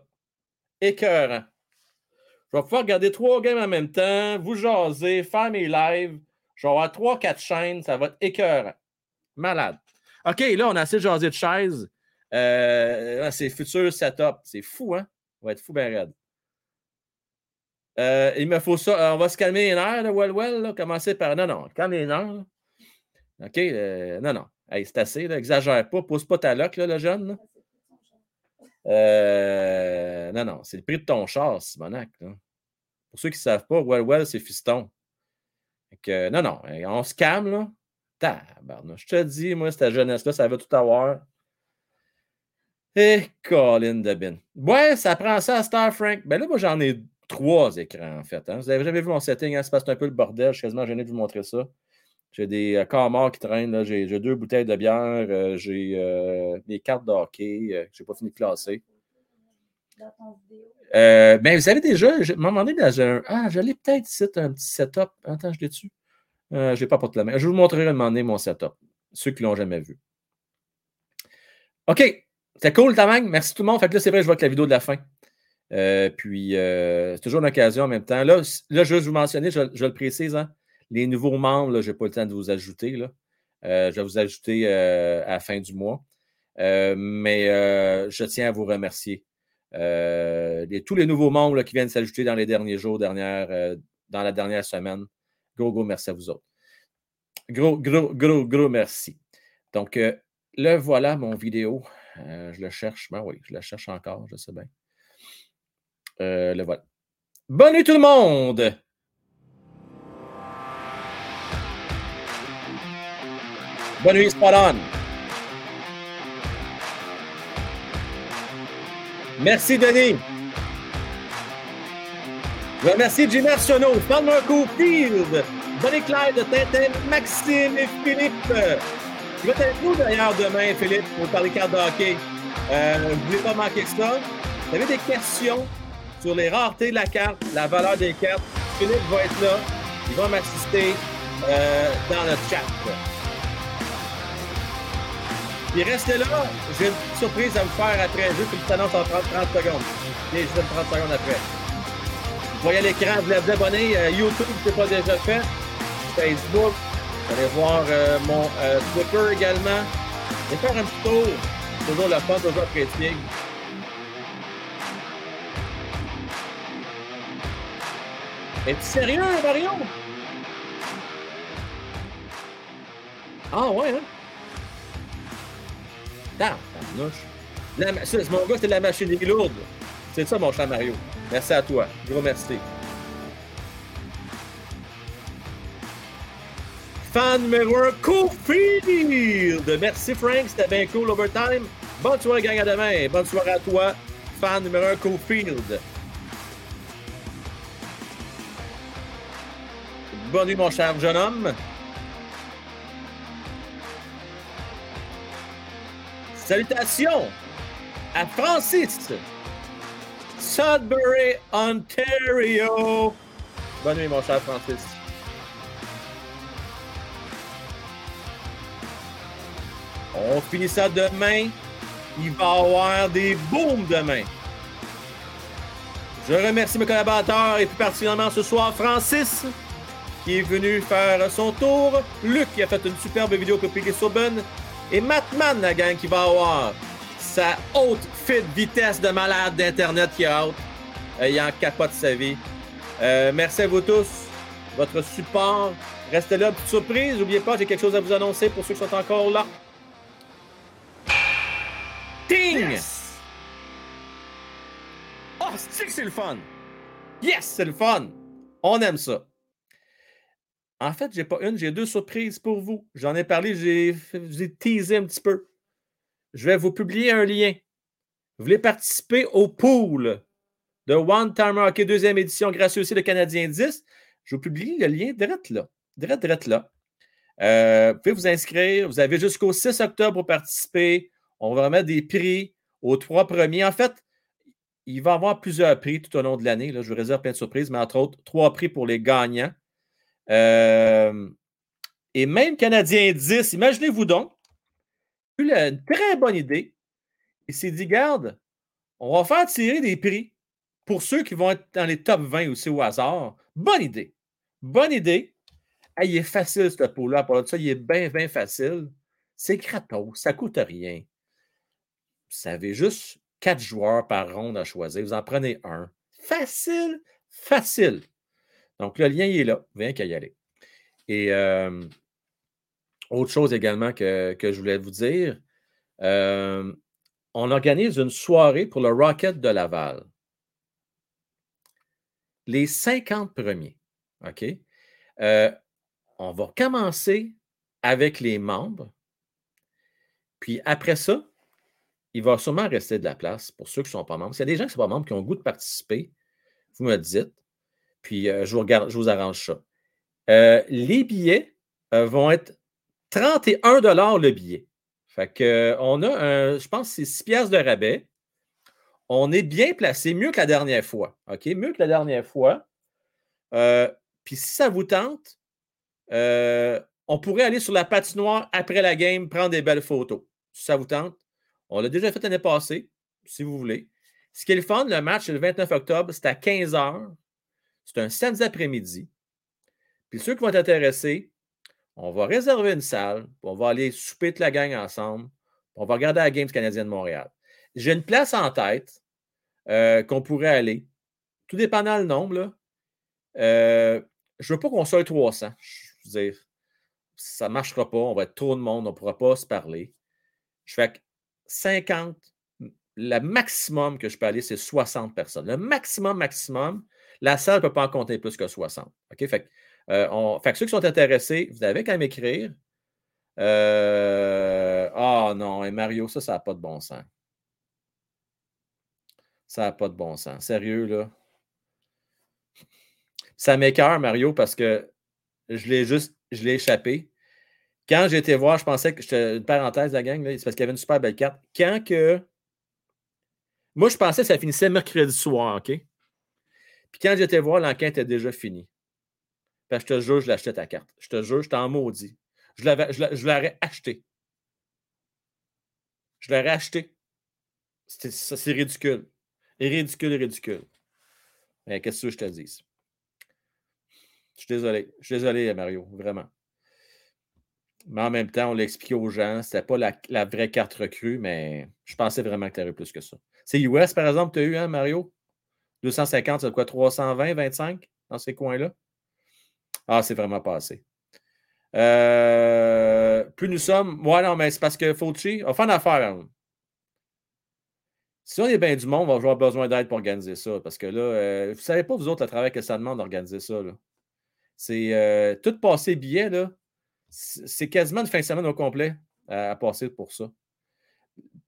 Écœurant. Je vais pouvoir regarder trois games en même temps, vous jaser, faire mes lives. Je vais avoir trois, quatre chaînes, ça va être écœurant. Malade. OK, là, on a assez jasé de chaises. Euh, c'est futur setup. C'est fou, hein? On va être fou, ben raide. Euh, il me faut ça. On va se calmer les nerfs, là, well, well, là. Commencer par. Non, non, calme les nerfs. OK? Euh, non, non. C'est assez, là. Exagère pas. Pousse pas ta loc, là, le jeune. Euh, non, non. C'est le prix de ton char, Simonac. Là. Pour ceux qui ne savent pas, well, well, c'est fiston. Non, non. On se calme, là. Je te dis, moi, cette jeunesse-là, ça veut tout avoir. Et eh, Colin de Bin. Ouais, ça prend ça à Star Frank. Ben là, moi, j'en ai trois écrans, en fait. Hein. Vous n'avez jamais vu mon setting, hein? c'est parce un peu le bordel. Je suis quasiment gêné de vous montrer ça. J'ai des euh, corps morts qui traînent. J'ai deux bouteilles de bière. Euh, j'ai euh, des cartes de hockey que je n'ai pas fini de classer. ben, vous avez déjà, je m'en demandé dans un. Ah, j'allais peut-être ici un petit setup. Attends, je l'ai dessus. Euh, je n'ai pas porté la main. Je vous montrerai un moment donné mon setup. Ceux qui ne l'ont jamais vu. OK. C'était cool, ta Merci tout le monde. Fait que là, c'est vrai, je vois que la vidéo de la fin. Euh, puis, euh, c'est toujours une occasion en même temps. Là, là vais vous mentionner, je, le précise, hein, les nouveaux membres, je n'ai pas le temps de vous ajouter. Je vais vous ajouter à la fin du mois. mais je tiens à vous remercier. tous les nouveaux membres qui viennent s'ajouter dans les derniers jours, dernière, dans la dernière semaine. Gros, gros merci à vous autres. Gros, gros, gros, gros merci. Donc, euh, le voilà, mon vidéo. Euh, je le cherche. Ben oui, je le cherche encore, je sais bien. Euh, le voilà. Bonne nuit tout le monde! Bonne nuit, spot Merci, Denis. Je remercie Jimmy Arsenault, Fan Marco Field, Bonnie Clyde, Tintin, Maxime et Philippe. Tu vas être nous d'ailleurs demain, Philippe, pour parler cartes de hockey. Euh, vous ne voulez pas manquer ça? Vous avez des questions sur les raretés de la carte, la valeur des cartes? Philippe va être là. Il va m'assister euh, dans le chat. Puis restez là. J'ai une surprise à vous faire après. Juste une petite annonce en 30, 30 secondes. Et je vais 30 secondes après. Voyez l'écran, vous vous abonner. Euh, YouTube, si ce pas déjà fait. Facebook. Vous allez voir euh, mon euh, Twitter également. Et faire un petit tour. Toujours la fun, toujours apprécié. Es-tu sérieux, Marion? Ah ouais, hein? Ah, c'est mon gars, c'est la machine lourde. C'est ça, mon cher Mario. Merci à toi. Gros merci. Fan numéro 1, Cofield. Merci Frank, c'était bien cool overtime. Bonne soirée, gang, à demain. Bonne soirée à toi, fan numéro 1, Cofield. Bonne nuit, mon cher jeune homme. Salutations à Francis. Sudbury, Ontario. Bonne nuit, mon cher Francis. On finit ça demain. Il va y avoir des booms demain. Je remercie mes collaborateurs et plus particulièrement ce soir Francis qui est venu faire son tour. Luc qui a fait une superbe vidéo pour Piggy Soben. Et Matman, la gang, qui va avoir sa haute fit vitesse de malade d'Internet qui a haute. Euh, il en capote sa vie. Euh, merci à vous tous. Votre support. Restez là, petite surprise. N'oubliez pas, j'ai quelque chose à vous annoncer pour ceux qui sont encore là. Ting! Oh, c'est c'est le fun! Yes, c'est le fun! On aime ça. En fait, j'ai pas une, j'ai deux surprises pour vous. J'en ai parlé, j'ai teasé un petit peu. Je vais vous publier un lien. Vous voulez participer au pool de One Timer Hockey deuxième édition grâce aussi de Canadien 10? Je vous publie le lien direct là. Direct, direct là. Euh, vous pouvez vous inscrire. Vous avez jusqu'au 6 octobre pour participer. On va remettre des prix aux trois premiers. En fait, il va y avoir plusieurs prix tout au long de l'année. Je vous réserve plein de surprises, mais entre autres, trois prix pour les gagnants. Euh, et même Canadien 10, imaginez-vous donc, eu une très bonne idée. Il s'est dit, garde, on va faire tirer des prix pour ceux qui vont être dans les top 20 aussi au hasard. Bonne idée. Bonne idée. il est facile, ce pot-là. Pour ça, il est bien, bien facile. C'est gratos. Ça ne coûte rien. Vous avez juste quatre joueurs par ronde à choisir. Vous en prenez un. Facile, facile. Donc, le lien, il est là. Viens qu'à y aller. Et euh, autre chose également que, je voulais vous dire, euh, on organise une soirée pour le Rocket de Laval. Les 50 premiers. OK? Euh, on va commencer avec les membres. Puis après ça, il va sûrement rester de la place pour ceux qui ne sont pas membres. S'il y a des gens qui ne sont pas membres qui ont le goût de participer, vous me dites. Puis euh, je, vous arrange ça. Les billets vont être 31 le billet. Fait que, on a, un, je pense, c'est 6 piastres de rabais. On est bien placé, mieux que la dernière fois. OK? Mieux que la dernière fois. puis si ça vous tente, on pourrait aller sur la patinoire après la game, prendre des belles photos. Si ça vous tente. On l'a déjà fait l'année passée, si vous voulez. Ce qui est le fun, le match, le 29 octobre, c'est à 15h. C'est un samedi après-midi. Puis ceux qui vont être intéressés, on va réserver une salle, on va aller souper toute la gang ensemble, on va regarder la Games canadienne de Montréal. J'ai une place en tête euh, qu'on pourrait aller. Tout dépendant le nombre. Euh, je ne veux pas qu'on soit 300. Je veux dire, ça ne marchera pas. On va être trop de monde. On ne pourra pas se parler. Je fais que 50. Le maximum que je peux aller, c'est 60 personnes. Le maximum, maximum. La salle ne peut pas en compter plus que 60. OK? Fait que, euh, fait que ceux qui sont intéressés, vous avez qu'à m'écrire. Euh... Ah non, et Mario, ça, ça n'a pas de bon sens. Ça n'a pas de bon sens. Sérieux, là? Ça m'écœure, Mario, parce que je l'ai juste, je l'ai échappé. Quand j'ai été voir, je pensais que j'étais une parenthèse la gang, c'est parce qu'il y avait une super belle carte. Quand que. Moi, je pensais que ça finissait mercredi soir, OK? Puis quand j'étais voir, l'enquête était déjà finie. Je te jure, je l'achetais ta carte. Je te jure, je t'en maudit. Je l'aurais acheté. Je l'aurais acheté. C'est ridicule. Ridicule, ridicule. Mais qu'est-ce que je te dis? Je suis désolé. Je suis désolé, Mario, vraiment. Mais en même temps, on l'a expliqué aux gens. C'était pas la, vraie carte recrue, mais je pensais vraiment que tu aurais plus que ça. C'est US, par exemple, tu as eu, hein, Mario? 250, c'est quoi? 320, 25 dans ces coins-là? Ah, c'est vraiment pas assez. Euh, plus nous sommes. Moi, non, mais c'est parce que Fauci, on fait une affaire. Hein. Si on est bien du monde, on va avoir besoin d'aide pour organiser ça. Parce que là, euh, vous ne savez pas, vous autres, le travail que ça demande d'organiser ça. C'est euh, tout passer billet, là. C'est quasiment une fin de semaine au complet à, passer pour ça.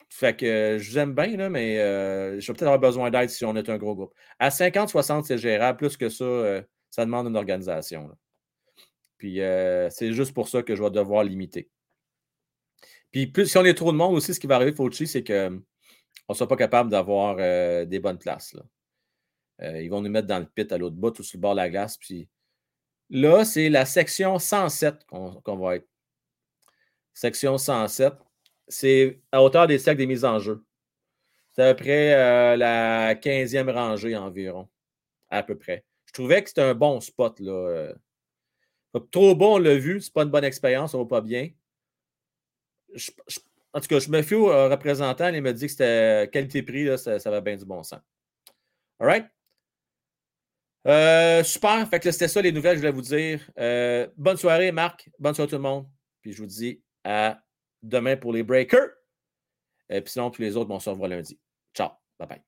Fait que je vous aime bien, là, mais je vais peut-être avoir besoin d'aide si on est un gros groupe. À 50, 60, c'est gérable. Plus que ça, ça demande une organisation. Puis c'est juste pour ça que je vais devoir limiter. Puis plus, si on est trop de monde aussi, ce qui va arriver, Fauci, c'est qu'on ne sera pas capable d'avoir des bonnes places. ils vont nous mettre dans le pit à l'autre bout ou sur le bord de la glace. Puis là, c'est la section 107 qu'on va être. Section 107, c'est à hauteur des cercles des mises en jeu. C'est à peu près la 15e rangée environ, à peu près. Je trouvais que c'était un bon spot. Là. Trop bon, on l'a vu, c'est pas une bonne expérience, ça va pas bien. en tout cas, je me fie au euh, représentant, il m'a dit que c'était qualité-prix, ça, ça va bien du bon sens. All right? Euh, super. Fait c'était ça les nouvelles, je voulais vous dire. Euh, bonne soirée, Marc. Bonne soirée tout le monde. Puis je vous dis à demain pour les breakers. Et puis sinon, tous les autres, on se revoit lundi. Ciao. Bye bye.